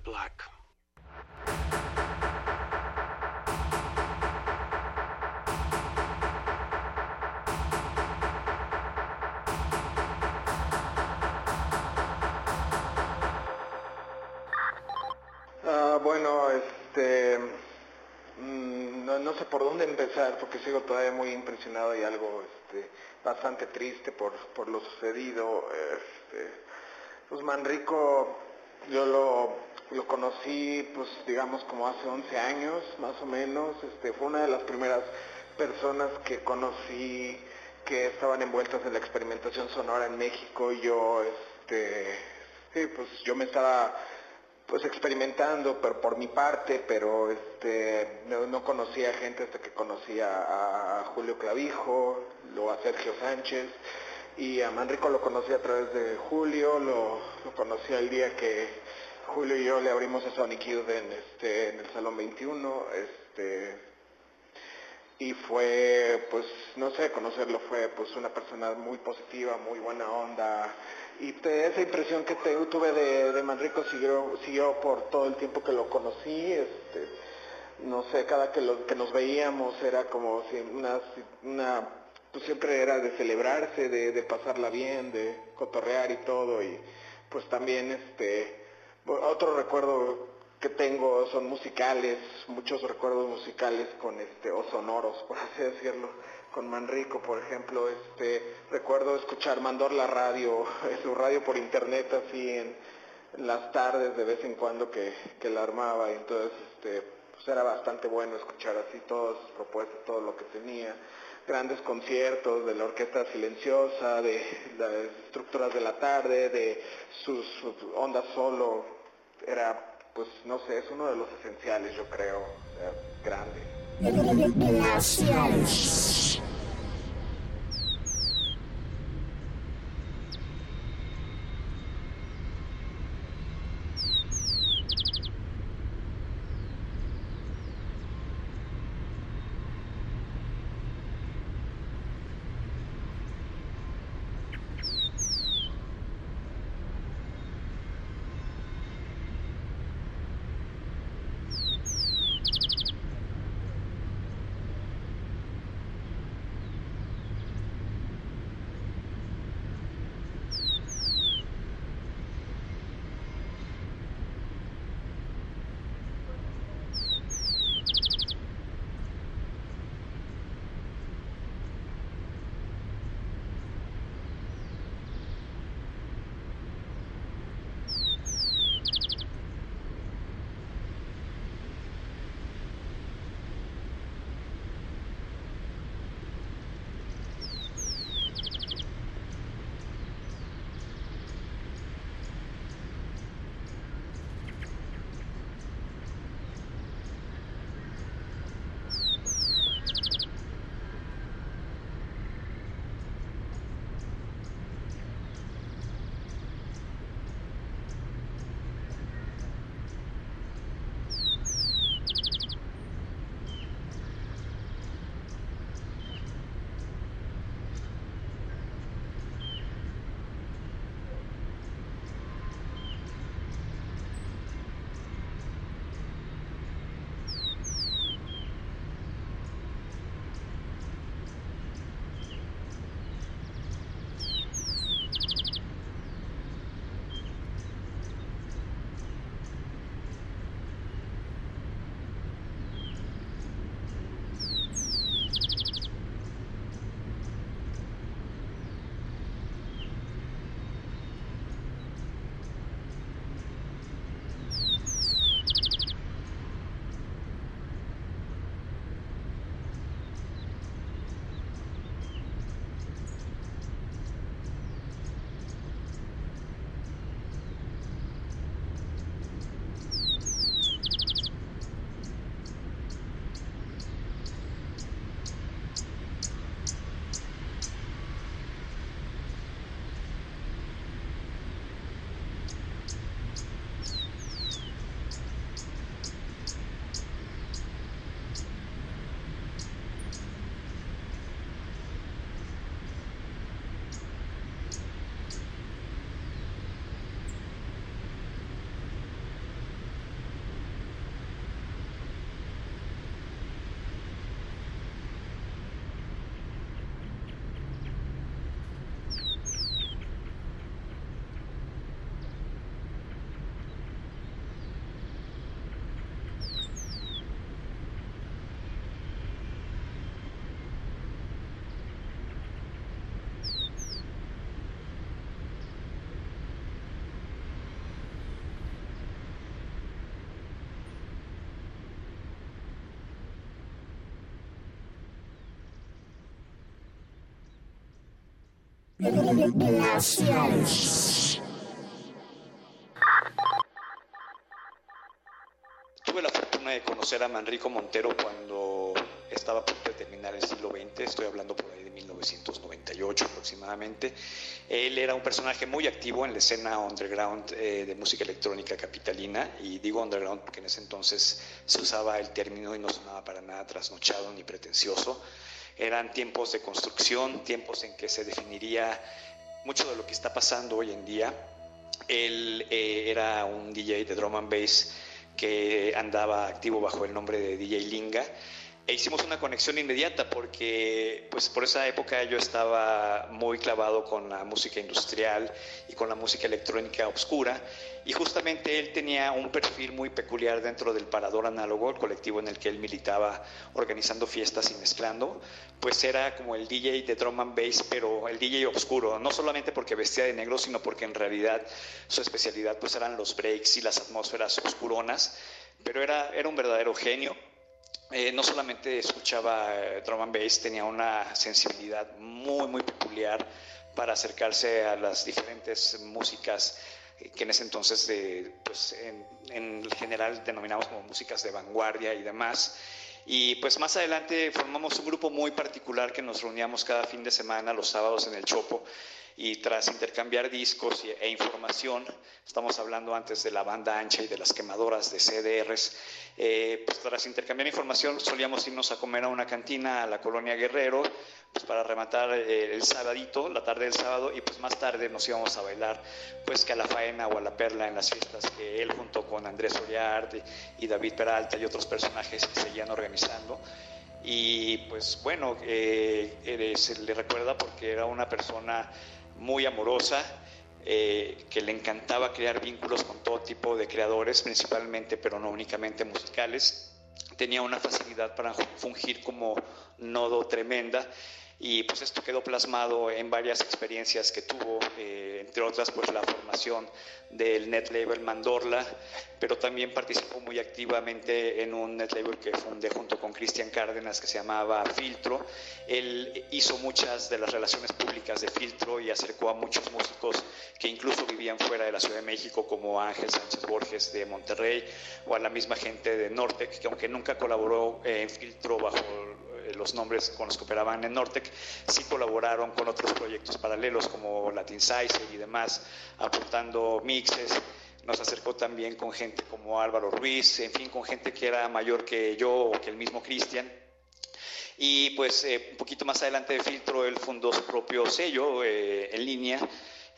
Black. Ah, bueno, este, mm, no, no sé por dónde empezar porque sigo todavía muy impresionado y algo este, bastante triste por, por lo sucedido. Este, pues Manrico, yo lo, lo conocí, pues digamos como hace 11 años, más o menos. Este, fue una de las primeras personas que conocí que estaban envueltas en la experimentación sonora en México y yo, este, sí, pues yo me estaba pues experimentando, pero por mi parte, pero este, no, no conocía gente hasta que conocí a, a Julio Clavijo, luego a Sergio Sánchez, y a Manrico lo conocí a través de Julio, lo, lo conocí el día que Julio y yo le abrimos a Sonic Youth en, este, en el Salón 21, este, y fue, pues, no sé, conocerlo fue pues una persona muy positiva, muy buena onda, y esa impresión que te- tuve de, Manrico siguió, siguió por todo el tiempo que lo conocí, este, no sé, cada que, lo, que nos veíamos era como si una, una pues siempre era de celebrarse, de, de pasarla bien, de cotorrear y todo, y pues también este, otro recuerdo que tengo son musicales, muchos recuerdos musicales con este, o sonoros, por así decirlo, con Manrico, por ejemplo, este, recuerdo escuchar Mandor la radio, su radio por internet así en, las tardes de vez en cuando que, que la armaba, y entonces este, pues era bastante bueno escuchar así todas sus propuestas, todo lo que tenía, grandes conciertos de la orquesta silenciosa, de las estructuras de la tarde, de sus, sus ondas solo, era pues no sé, es uno de los esenciales yo creo, o sea, grande. Tuve la fortuna de conocer a Manrico Montero cuando estaba de terminar el siglo XX, estoy hablando por ahí de 1998 aproximadamente. Él era un personaje muy activo en la escena underground eh, de música electrónica capitalina, y digo underground porque en ese entonces se usaba el término y no sonaba para nada trasnochado ni pretencioso. Eran tiempos de construcción, tiempos en que se definiría mucho de lo que está pasando hoy en día. Él eh, era un DJ de drum and bass que andaba activo bajo el nombre de DJ Linga e hicimos una conexión inmediata porque pues por esa época yo estaba muy clavado con la música industrial y con la música electrónica oscura y justamente él tenía un perfil muy peculiar dentro del Parador Análogo, el colectivo en el que él militaba organizando fiestas y mezclando, pues era como el DJ de drum and bass, pero el DJ oscuro, no solamente porque vestía de negro, sino porque en realidad su especialidad pues eran los breaks y las atmósferas oscuronas, pero era, era un verdadero genio. Eh, no solamente escuchaba eh, drum and bass, tenía una sensibilidad muy, muy peculiar para acercarse a las diferentes músicas que en ese entonces, pues, en, en, general denominamos como músicas de vanguardia y demás. Y pues más adelante formamos un grupo muy particular que nos reuníamos cada fin de semana, los sábados en el Chopo, y tras intercambiar discos e información, estamos hablando antes de la banda ancha y de las quemadoras de CDRs, eh, pues tras intercambiar información solíamos irnos a comer a una cantina a la colonia Guerrero, pues para rematar eh, el sabadito, la tarde del sábado, y pues más tarde nos íbamos a bailar pues que a la faena o a la perla en las fiestas que él junto con Andrés Oriard y David Peralta y otros personajes seguían organizando. Y pues bueno, eh, se le recuerda porque era una persona muy amorosa, eh, que le encantaba crear vínculos con todo tipo de creadores, principalmente, pero no únicamente musicales. Tenía una facilidad para fungir como nodo tremenda y pues esto quedó plasmado en varias experiencias que tuvo, eh, entre otras pues la formación del net label Mandorla, pero también participó muy activamente en un net label que fundé junto con Cristian Cárdenas que se llamaba Filtro. Él hizo muchas de las relaciones públicas de Filtro y acercó a muchos músicos que incluso vivían fuera de la Ciudad de México, como Ángel Sánchez Borges de Monterrey o a la misma gente de Nortec, que aunque nunca colaboró en Filtro bajo los nombres con los que operaban en Nortec, sí colaboraron con otros proyectos paralelos como Latin Size y demás, aportando mixes. Nos acercó también con gente como Álvaro Ruiz, en fin, con gente que era mayor que yo o que el mismo Cristian. Y pues eh, un poquito más adelante de Filtro, él fundó su propio sello eh, en línea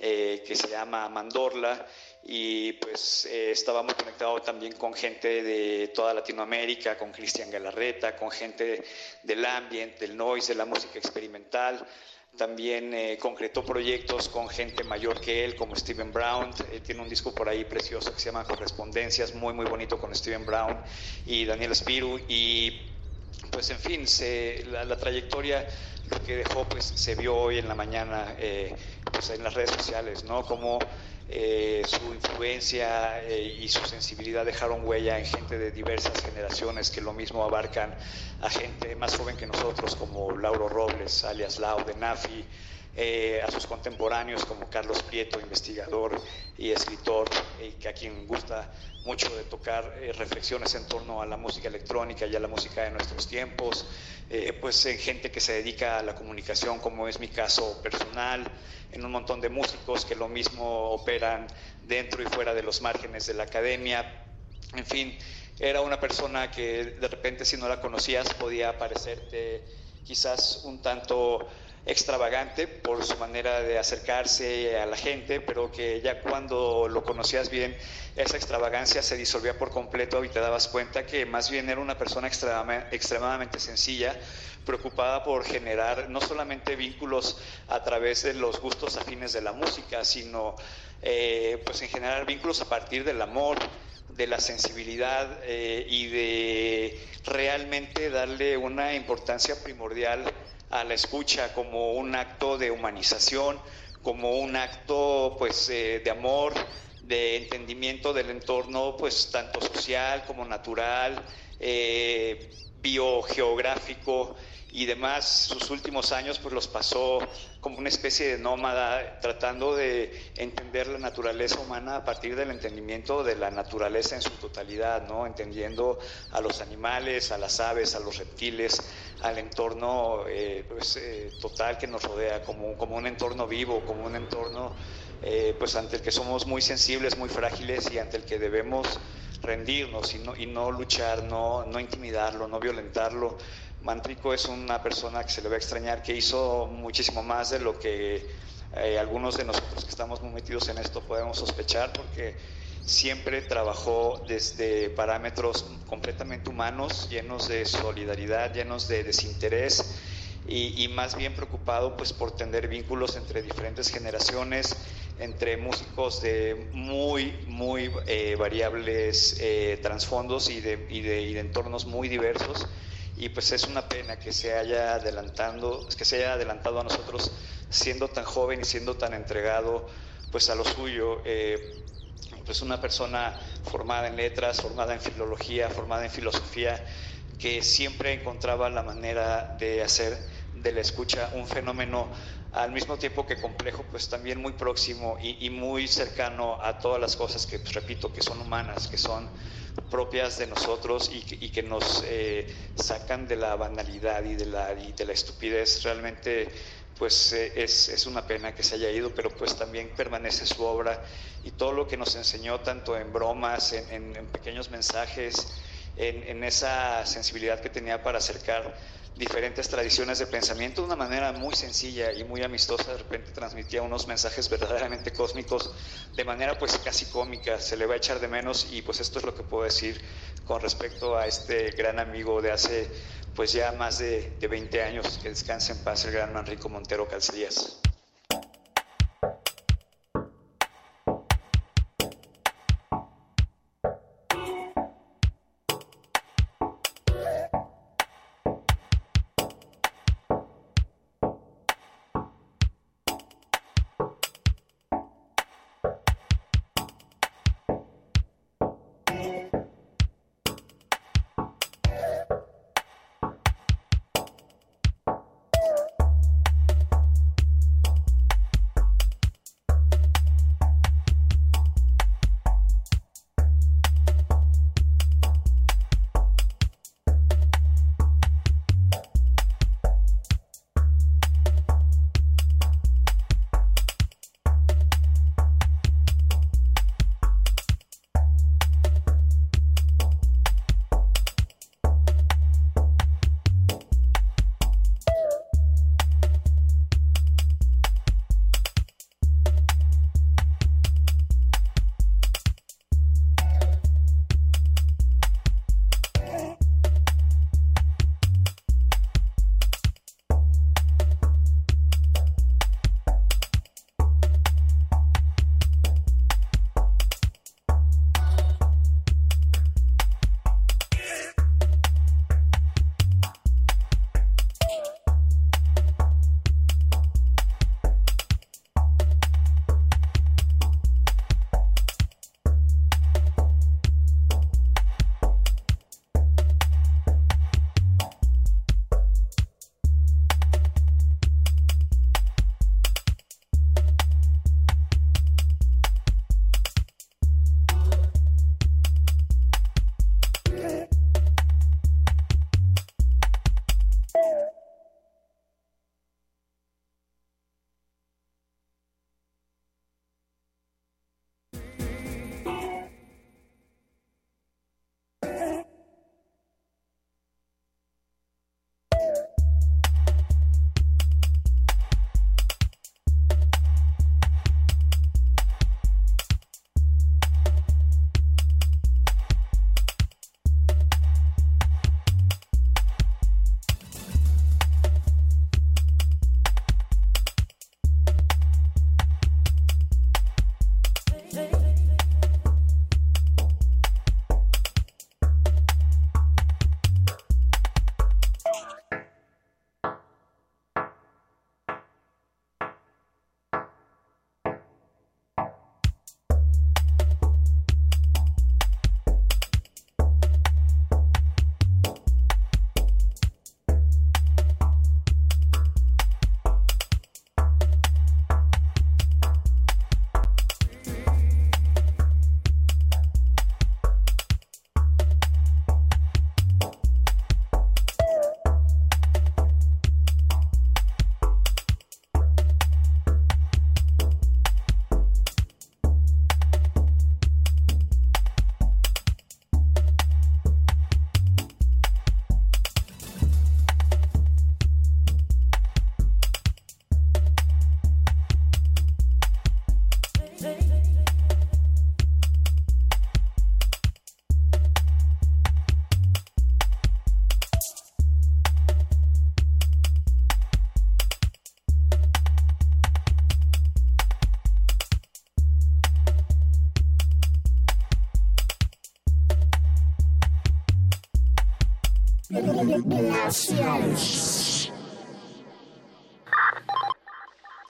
que se llama Mandorla y pues eh, estábamos conectados también con gente de toda Latinoamérica, con Cristian Galarreta, con gente del ambiente, del noise, de la música experimental. También eh, concretó proyectos con gente mayor que él, como Steven Brown. Eh, tiene un disco por ahí precioso que se llama Correspondencias, muy, muy bonito con Steven Brown y Daniel Spiru. Y pues, en fin, la, trayectoria, lo que dejó, pues se vio hoy en la mañana pues, en las redes sociales, ¿no? Como eh, su influencia eh, y su sensibilidad dejaron huella en gente de diversas generaciones que lo mismo abarcan a gente más joven que nosotros como Lauro Robles, alias Lau de Nafi, eh, a sus contemporáneos como Carlos Prieto, investigador y escritor, y a quien gusta mucho de tocar reflexiones en torno a la música electrónica y a la música de nuestros tiempos, pues en gente que se dedica a la comunicación, como es mi caso personal, en un montón de músicos que lo mismo operan dentro y fuera de los márgenes de la academia. En fin, era una persona que de repente si no la conocías podía parecerte quizás un tanto extravagante por su manera de acercarse a la gente, pero que ya cuando lo conocías bien, esa extravagancia se disolvía por completo y te dabas cuenta que más bien era una persona extremadamente sencilla, preocupada por generar no solamente vínculos a través de los gustos afines de la música, sino eh, pues en generar vínculos a partir del amor, de la sensibilidad eh, y de realmente darle una importancia primordial a la escucha como un acto de humanización, como un acto pues eh, de amor, de entendimiento del entorno pues tanto social como natural eh, biogeográfico y demás, sus últimos años pues los pasó como una especie de nómada, tratando de entender la naturaleza humana a partir del entendimiento de la naturaleza en su totalidad, ¿no? entendiendo a los animales, a las aves, a los reptiles, al entorno eh, pues, eh, total que nos rodea, como, como un entorno vivo, como un entorno eh, pues ante el que somos muy sensibles, muy frágiles y ante el que debemos rendirnos y no, y no luchar, no, no intimidarlo, no violentarlo. Mantrico es una persona que se le va a extrañar, que hizo muchísimo más de lo que eh, algunos de nosotros que estamos muy metidos en esto podemos sospechar, porque siempre trabajó desde parámetros completamente humanos, llenos de solidaridad, llenos de desinterés y, más bien preocupado pues por tender vínculos entre diferentes generaciones, entre músicos de muy, muy eh, variables eh, trasfondos y de, y, de, y de entornos muy diversos y pues es una pena que se haya adelantando, que se haya adelantado a nosotros siendo tan joven y siendo tan entregado pues a lo suyo. Eh, pues una persona formada en letras, formada en filología, formada en filosofía, que siempre encontraba la manera de hacer de la escucha un fenómeno al mismo tiempo que complejo, pues también muy próximo y, muy cercano a todas las cosas que, pues, repito, que son humanas, que son propias de nosotros y que, nos eh, sacan de la banalidad y de la, de la estupidez. Realmente, pues eh, es, una pena que se haya ido, pero pues también permanece su obra y todo lo que nos enseñó, tanto en bromas, en pequeños mensajes, en, esa sensibilidad que tenía para acercar diferentes tradiciones de pensamiento de una manera muy sencilla y muy amistosa. De repente transmitía unos mensajes verdaderamente cósmicos de manera pues casi cómica. Se le va a echar de menos y pues esto es lo que puedo decir con respecto a este gran amigo de hace pues ya más de, de 20 años. Que descanse en paz el gran Manrico Montero Calcedías.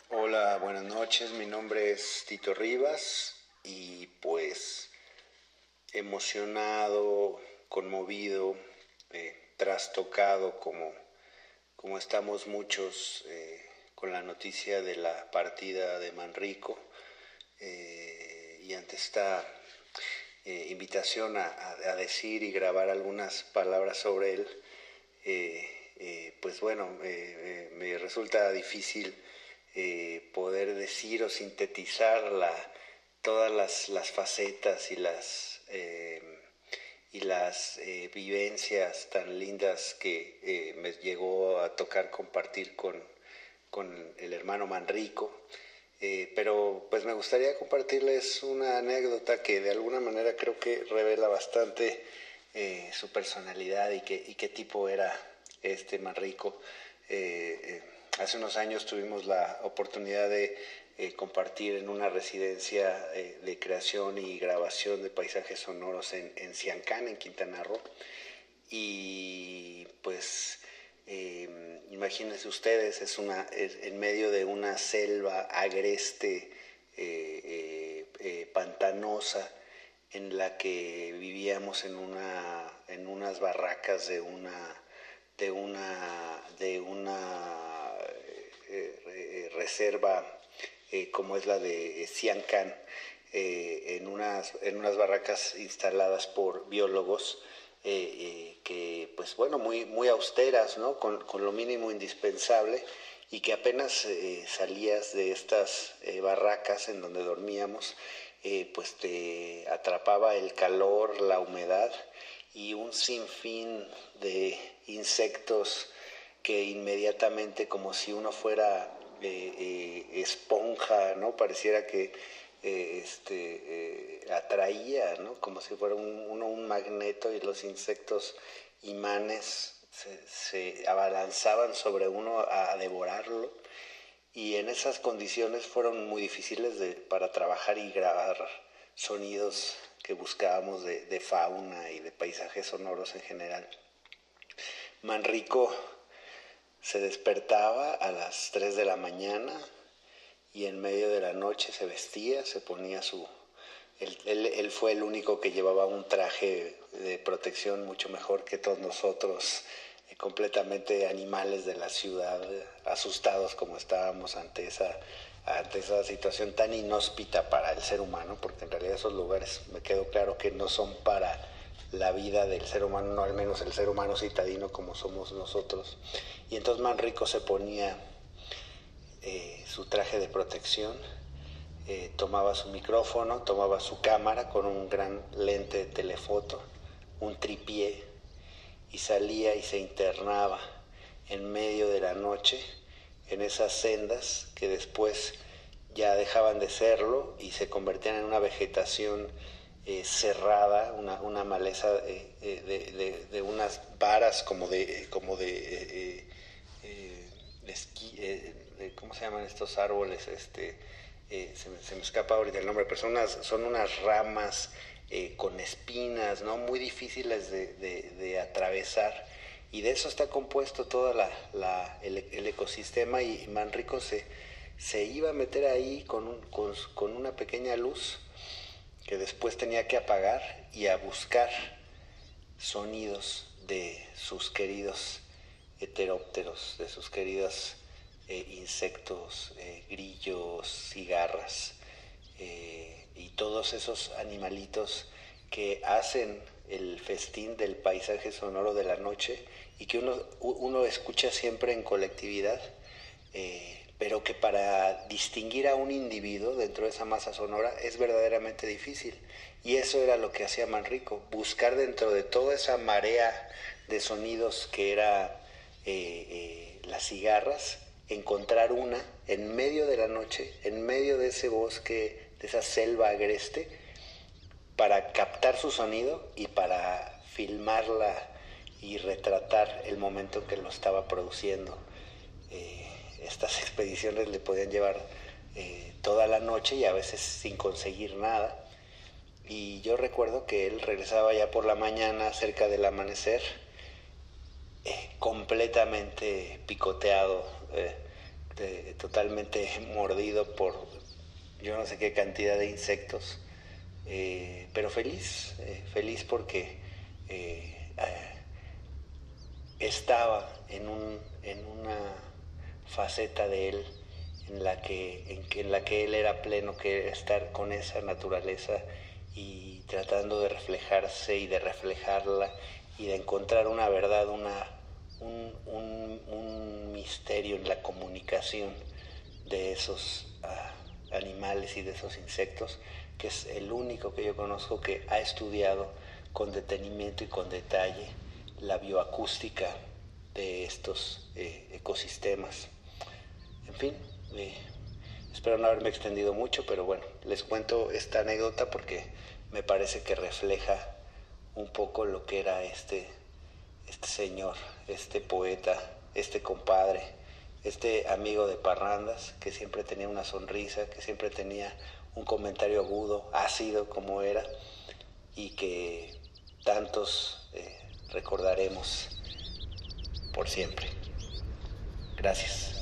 Hola, buenas noches. Mi nombre es Tito Rivas y pues emocionado, conmovido, eh, trastocado como, como estamos muchos eh, con la noticia de la partida de Manrico eh, y ante esta invitación a, decir y grabar algunas palabras sobre él, pues bueno, me resulta difícil poder decir o sintetizar todas las, facetas y las y las eh, vivencias tan lindas que eh, me llegó a tocar compartir con, con el hermano Manrico. Eh, pero pues me gustaría compartirles una anécdota que de alguna manera creo que revela bastante su personalidad y, qué tipo era este Manrico. hace unos años tuvimos la oportunidad de eh, compartir en una residencia eh, de creación y grabación de paisajes sonoros en, Ciancán, en Quintana Roo. Y pues em, imagínense ustedes, es, una, en medio de una selva agreste, eh, pantanosa, en la que vivíamos en, una, en unas barracas de una, de una, de una reserva eh, como es la de Ciancán, eh, en, unas, en unas barracas instaladas por biólogos eh, que, pues bueno, muy, muy austeras, ¿no? Con, lo mínimo indispensable y que apenas salías de estas barracas en donde dormíamos, pues te atrapaba el calor, la humedad y un sinfín de insectos que inmediatamente, como si uno fuera eh, esponja, ¿no? Pareciera que eh, este, eh, atraía, ¿no? Como si fuera un, uno un magneto y los insectos imanes se, abalanzaban sobre uno a, devorarlo. Y en esas condiciones fueron muy difíciles para trabajar y grabar sonidos que buscábamos de, fauna y de paisajes sonoros en general. Manrico se despertaba a las 3 de la mañana y en medio de la noche se vestía, se ponía su... Él, fue el único que llevaba un traje de protección mucho mejor que todos nosotros, completamente animales de la ciudad, asustados como estábamos ante esa, ante esa situación tan inhóspita para el ser humano, porque en realidad esos lugares me quedó claro que no son para la vida del ser humano, no al menos el ser humano citadino como somos nosotros. Y entonces Manrico se ponía eh, su traje de protección, eh, tomaba su micrófono, tomaba su cámara con un gran lente de telefoto, un tripié, y salía y se internaba en medio de la noche en esas sendas que después ya dejaban de serlo y se convertían en una vegetación eh, cerrada, una, una maleza eh, de, de, unas varas como de, como de, eh, ¿cómo se llaman estos árboles? Este, se me, escapa ahorita el nombre, pero son unas ramas con espinas, ¿no? Muy difíciles de, atravesar. Y de eso está compuesto todo el, ecosistema y Manrico se, iba a meter ahí con una pequeña luz que después tenía que apagar y a buscar sonidos de sus queridos heterópteros, de sus queridos eh, insectos, eh, grillos, cigarras eh, y todos esos animalitos que hacen el festín del paisaje sonoro de la noche y que uno, uno escucha siempre en colectividad pero que para distinguir a un individuo dentro de esa masa sonora es verdaderamente difícil. Y eso era lo que hacía Manrico, buscar dentro de toda esa marea de sonidos que era eh, eh, las cigarras, encontrar una en medio de la noche, en medio de ese bosque, de esa selva agreste, para captar su sonido y para filmarla y retratar el momento en que lo estaba produciendo. Eh, estas expediciones le podían llevar eh, toda la noche y a veces sin conseguir nada. Y yo recuerdo que él regresaba ya por la mañana cerca del amanecer, eh, completamente picoteado, totalmente mordido por yo no sé qué cantidad de insectos, pero feliz, feliz porque estaba en, un, en una faceta de él en la que, en, en la que él era pleno, que era estar con esa naturaleza y tratando de reflejarse y de reflejarla y de encontrar una verdad, una, un, misterio en la comunicación de esos ah, animales y de esos insectos, que es el único que yo conozco que ha estudiado con detenimiento y con detalle la bioacústica de estos eh, ecosistemas. En fin, eh, espero no haberme extendido mucho, pero bueno, les cuento esta anécdota porque me parece que refleja un poco lo que era este, este señor, este poeta, este compadre, este amigo de parrandas que siempre tenía una sonrisa, que siempre tenía un comentario agudo, ácido como era, y que tantos eh, recordaremos por siempre. Gracias.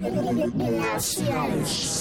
Nacionais.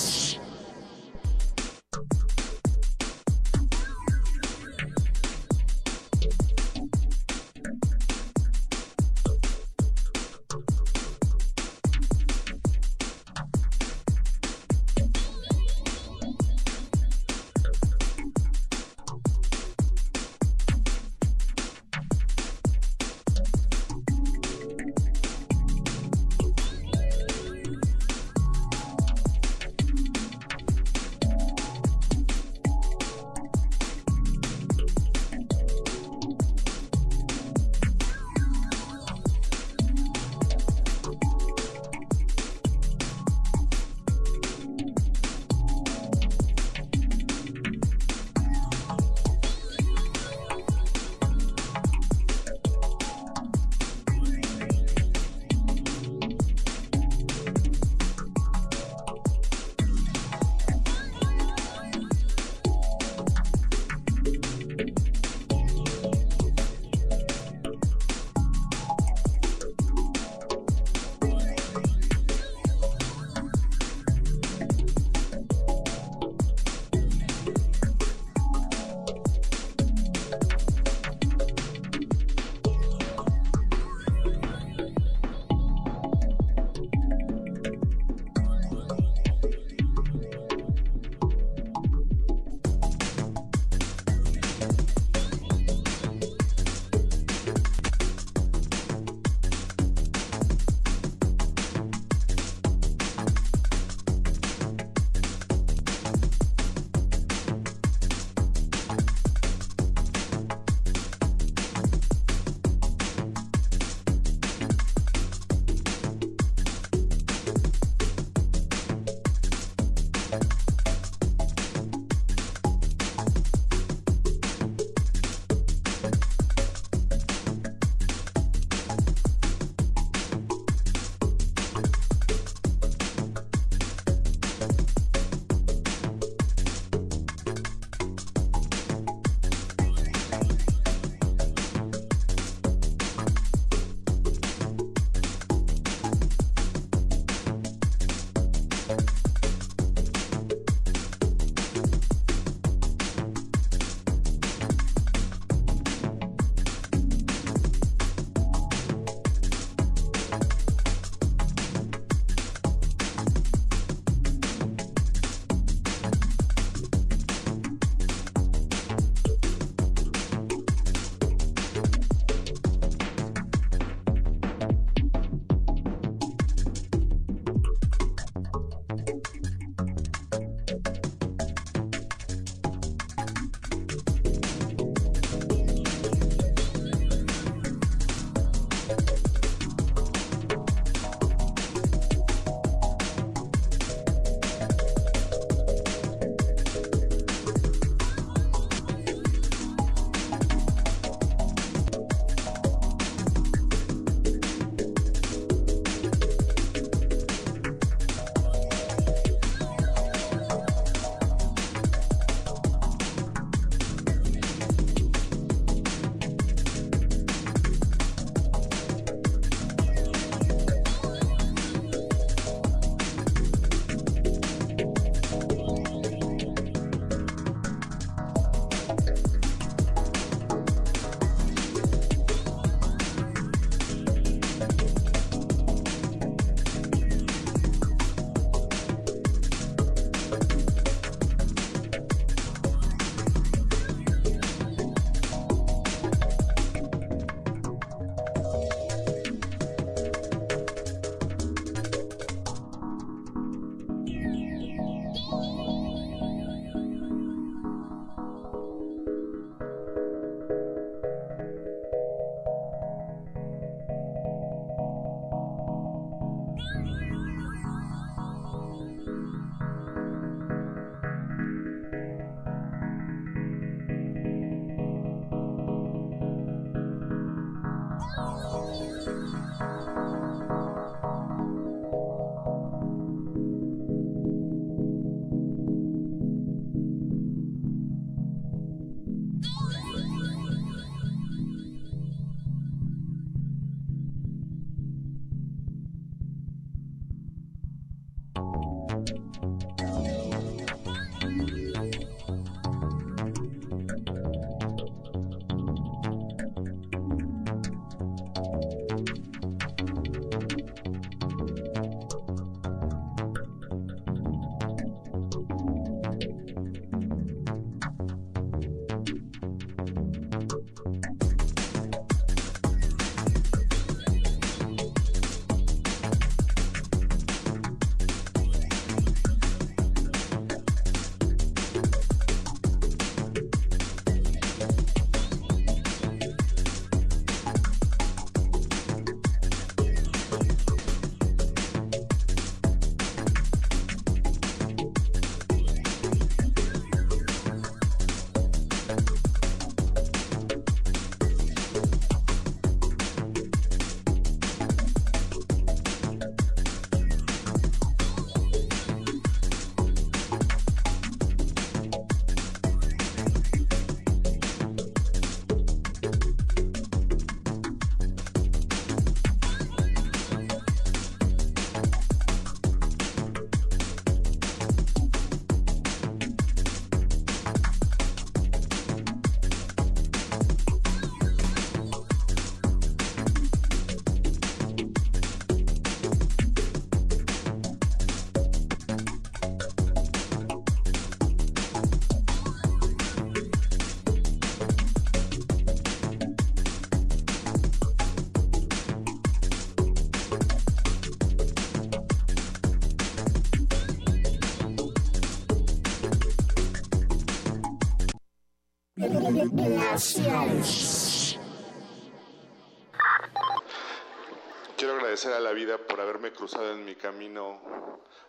Quiero agradecer a la vida por haberme cruzado en mi camino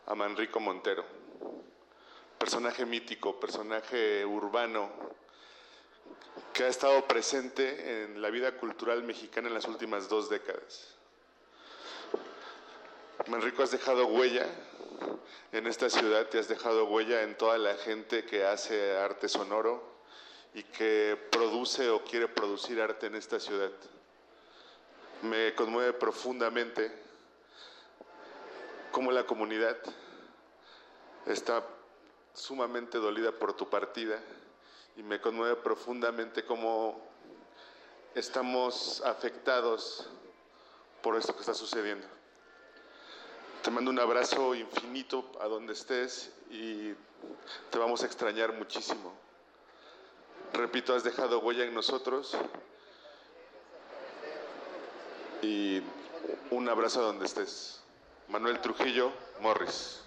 a Manrico Montero, personaje mítico, personaje urbano, que ha estado presente en la vida cultural mexicana en las últimas dos décadas. Manrico, has dejado huella en esta ciudad, te has dejado huella en toda la gente que hace arte sonoro y que produce o quiere producir arte en esta ciudad. Me conmueve profundamente cómo la comunidad está sumamente dolida por tu partida y me conmueve profundamente cómo estamos afectados por esto que está sucediendo. Te mando un abrazo infinito a donde estés y te vamos a extrañar muchísimo. Repito, has dejado huella en nosotros y un abrazo donde estés. Manuel Trujillo, Morris.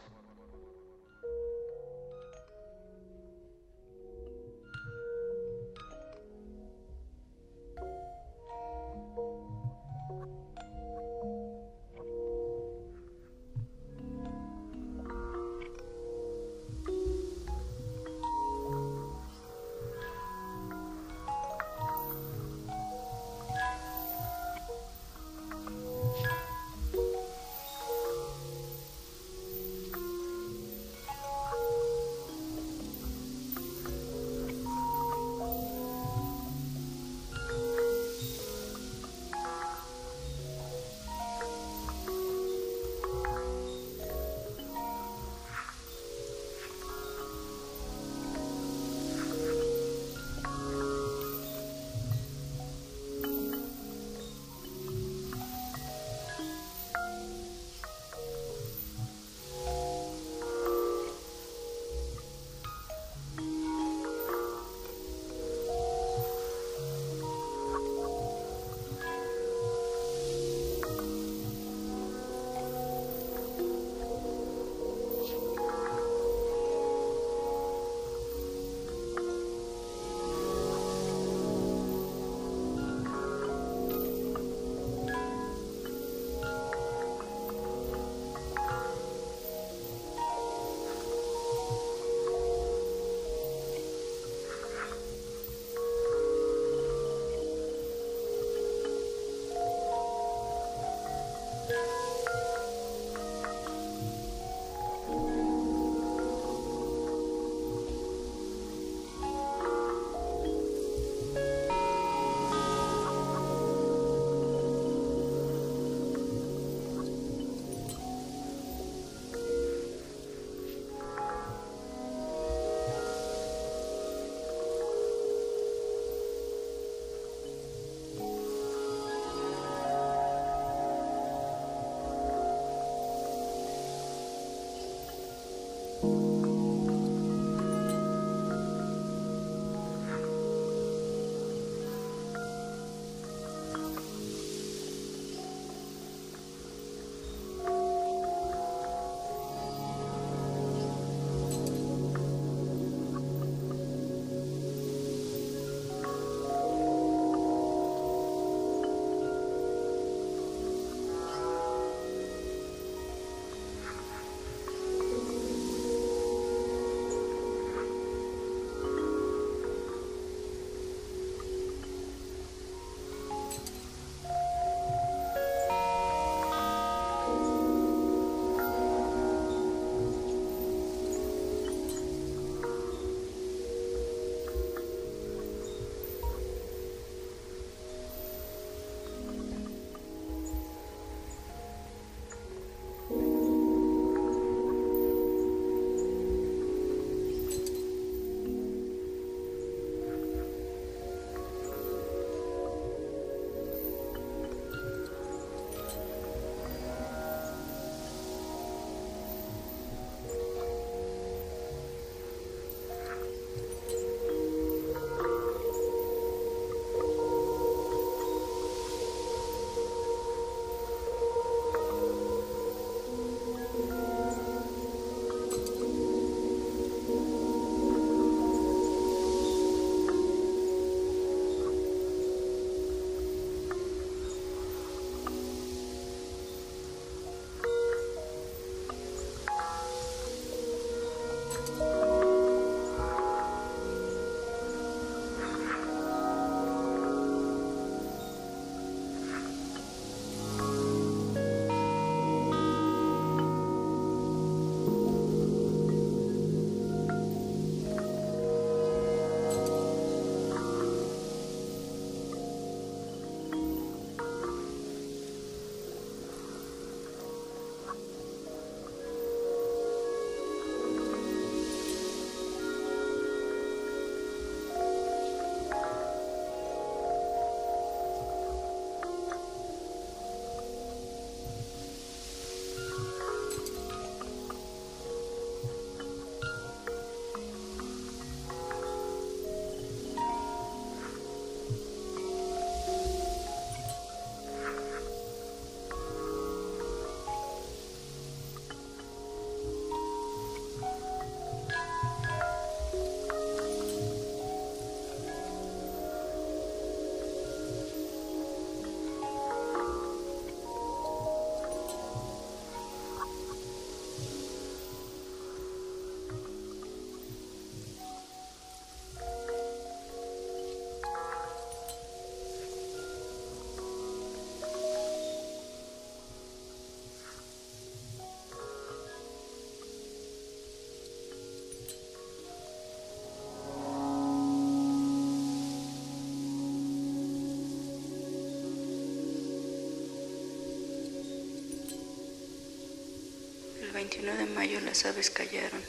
21 de mayo las aves callaron.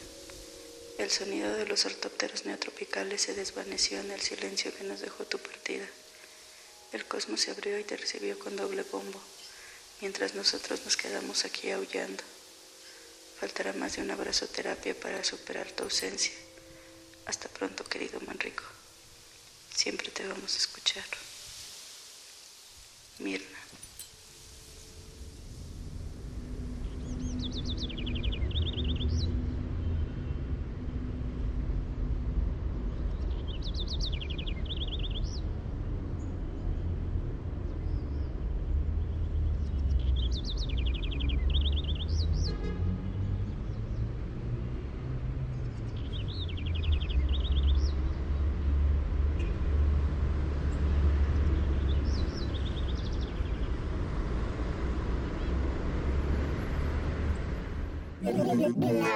El sonido de los ortópteros neotropicales se desvaneció en el silencio que nos dejó tu partida. El cosmos se abrió y te recibió con doble bombo, mientras nosotros nos quedamos aquí aullando. Faltará más de una abrazoterapia para superar tu ausencia. Hasta pronto, querido Manrico. Siempre te vamos a escuchar. Mirna.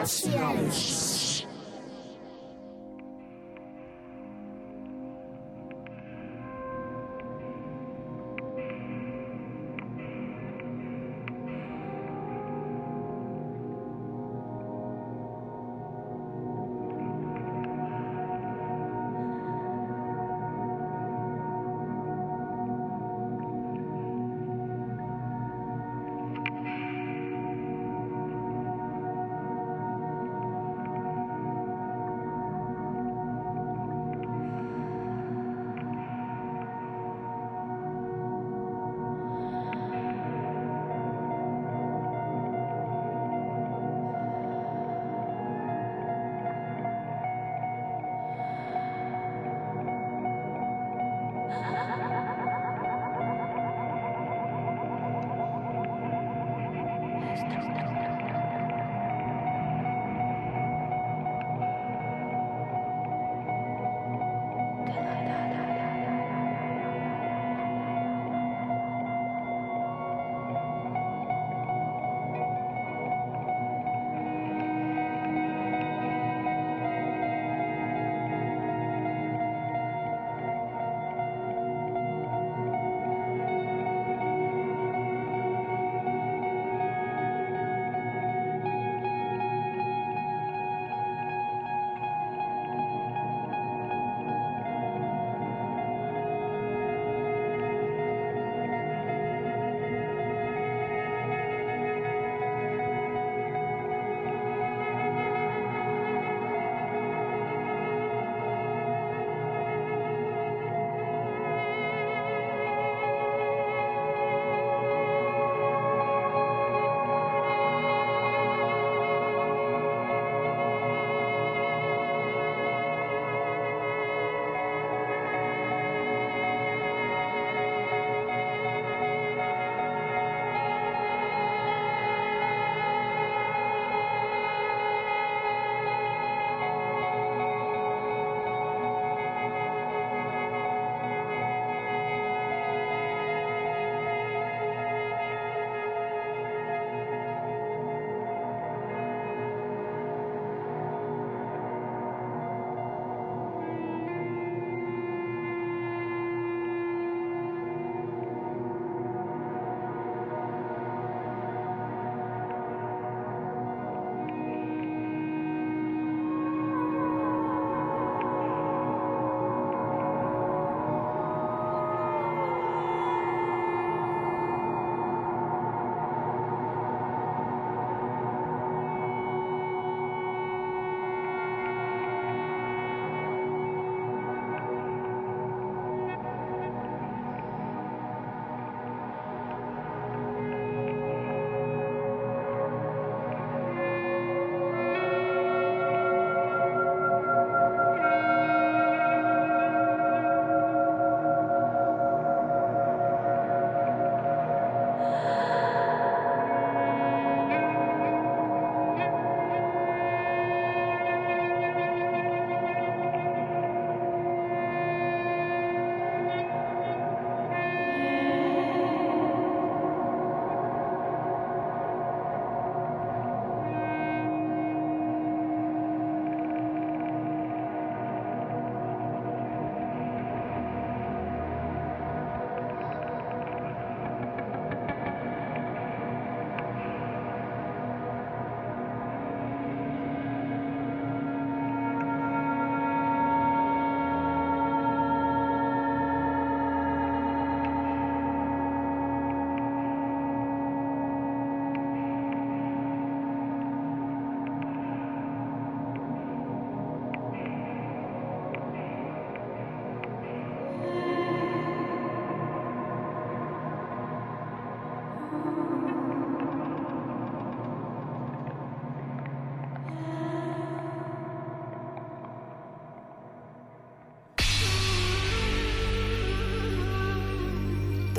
Glaciares.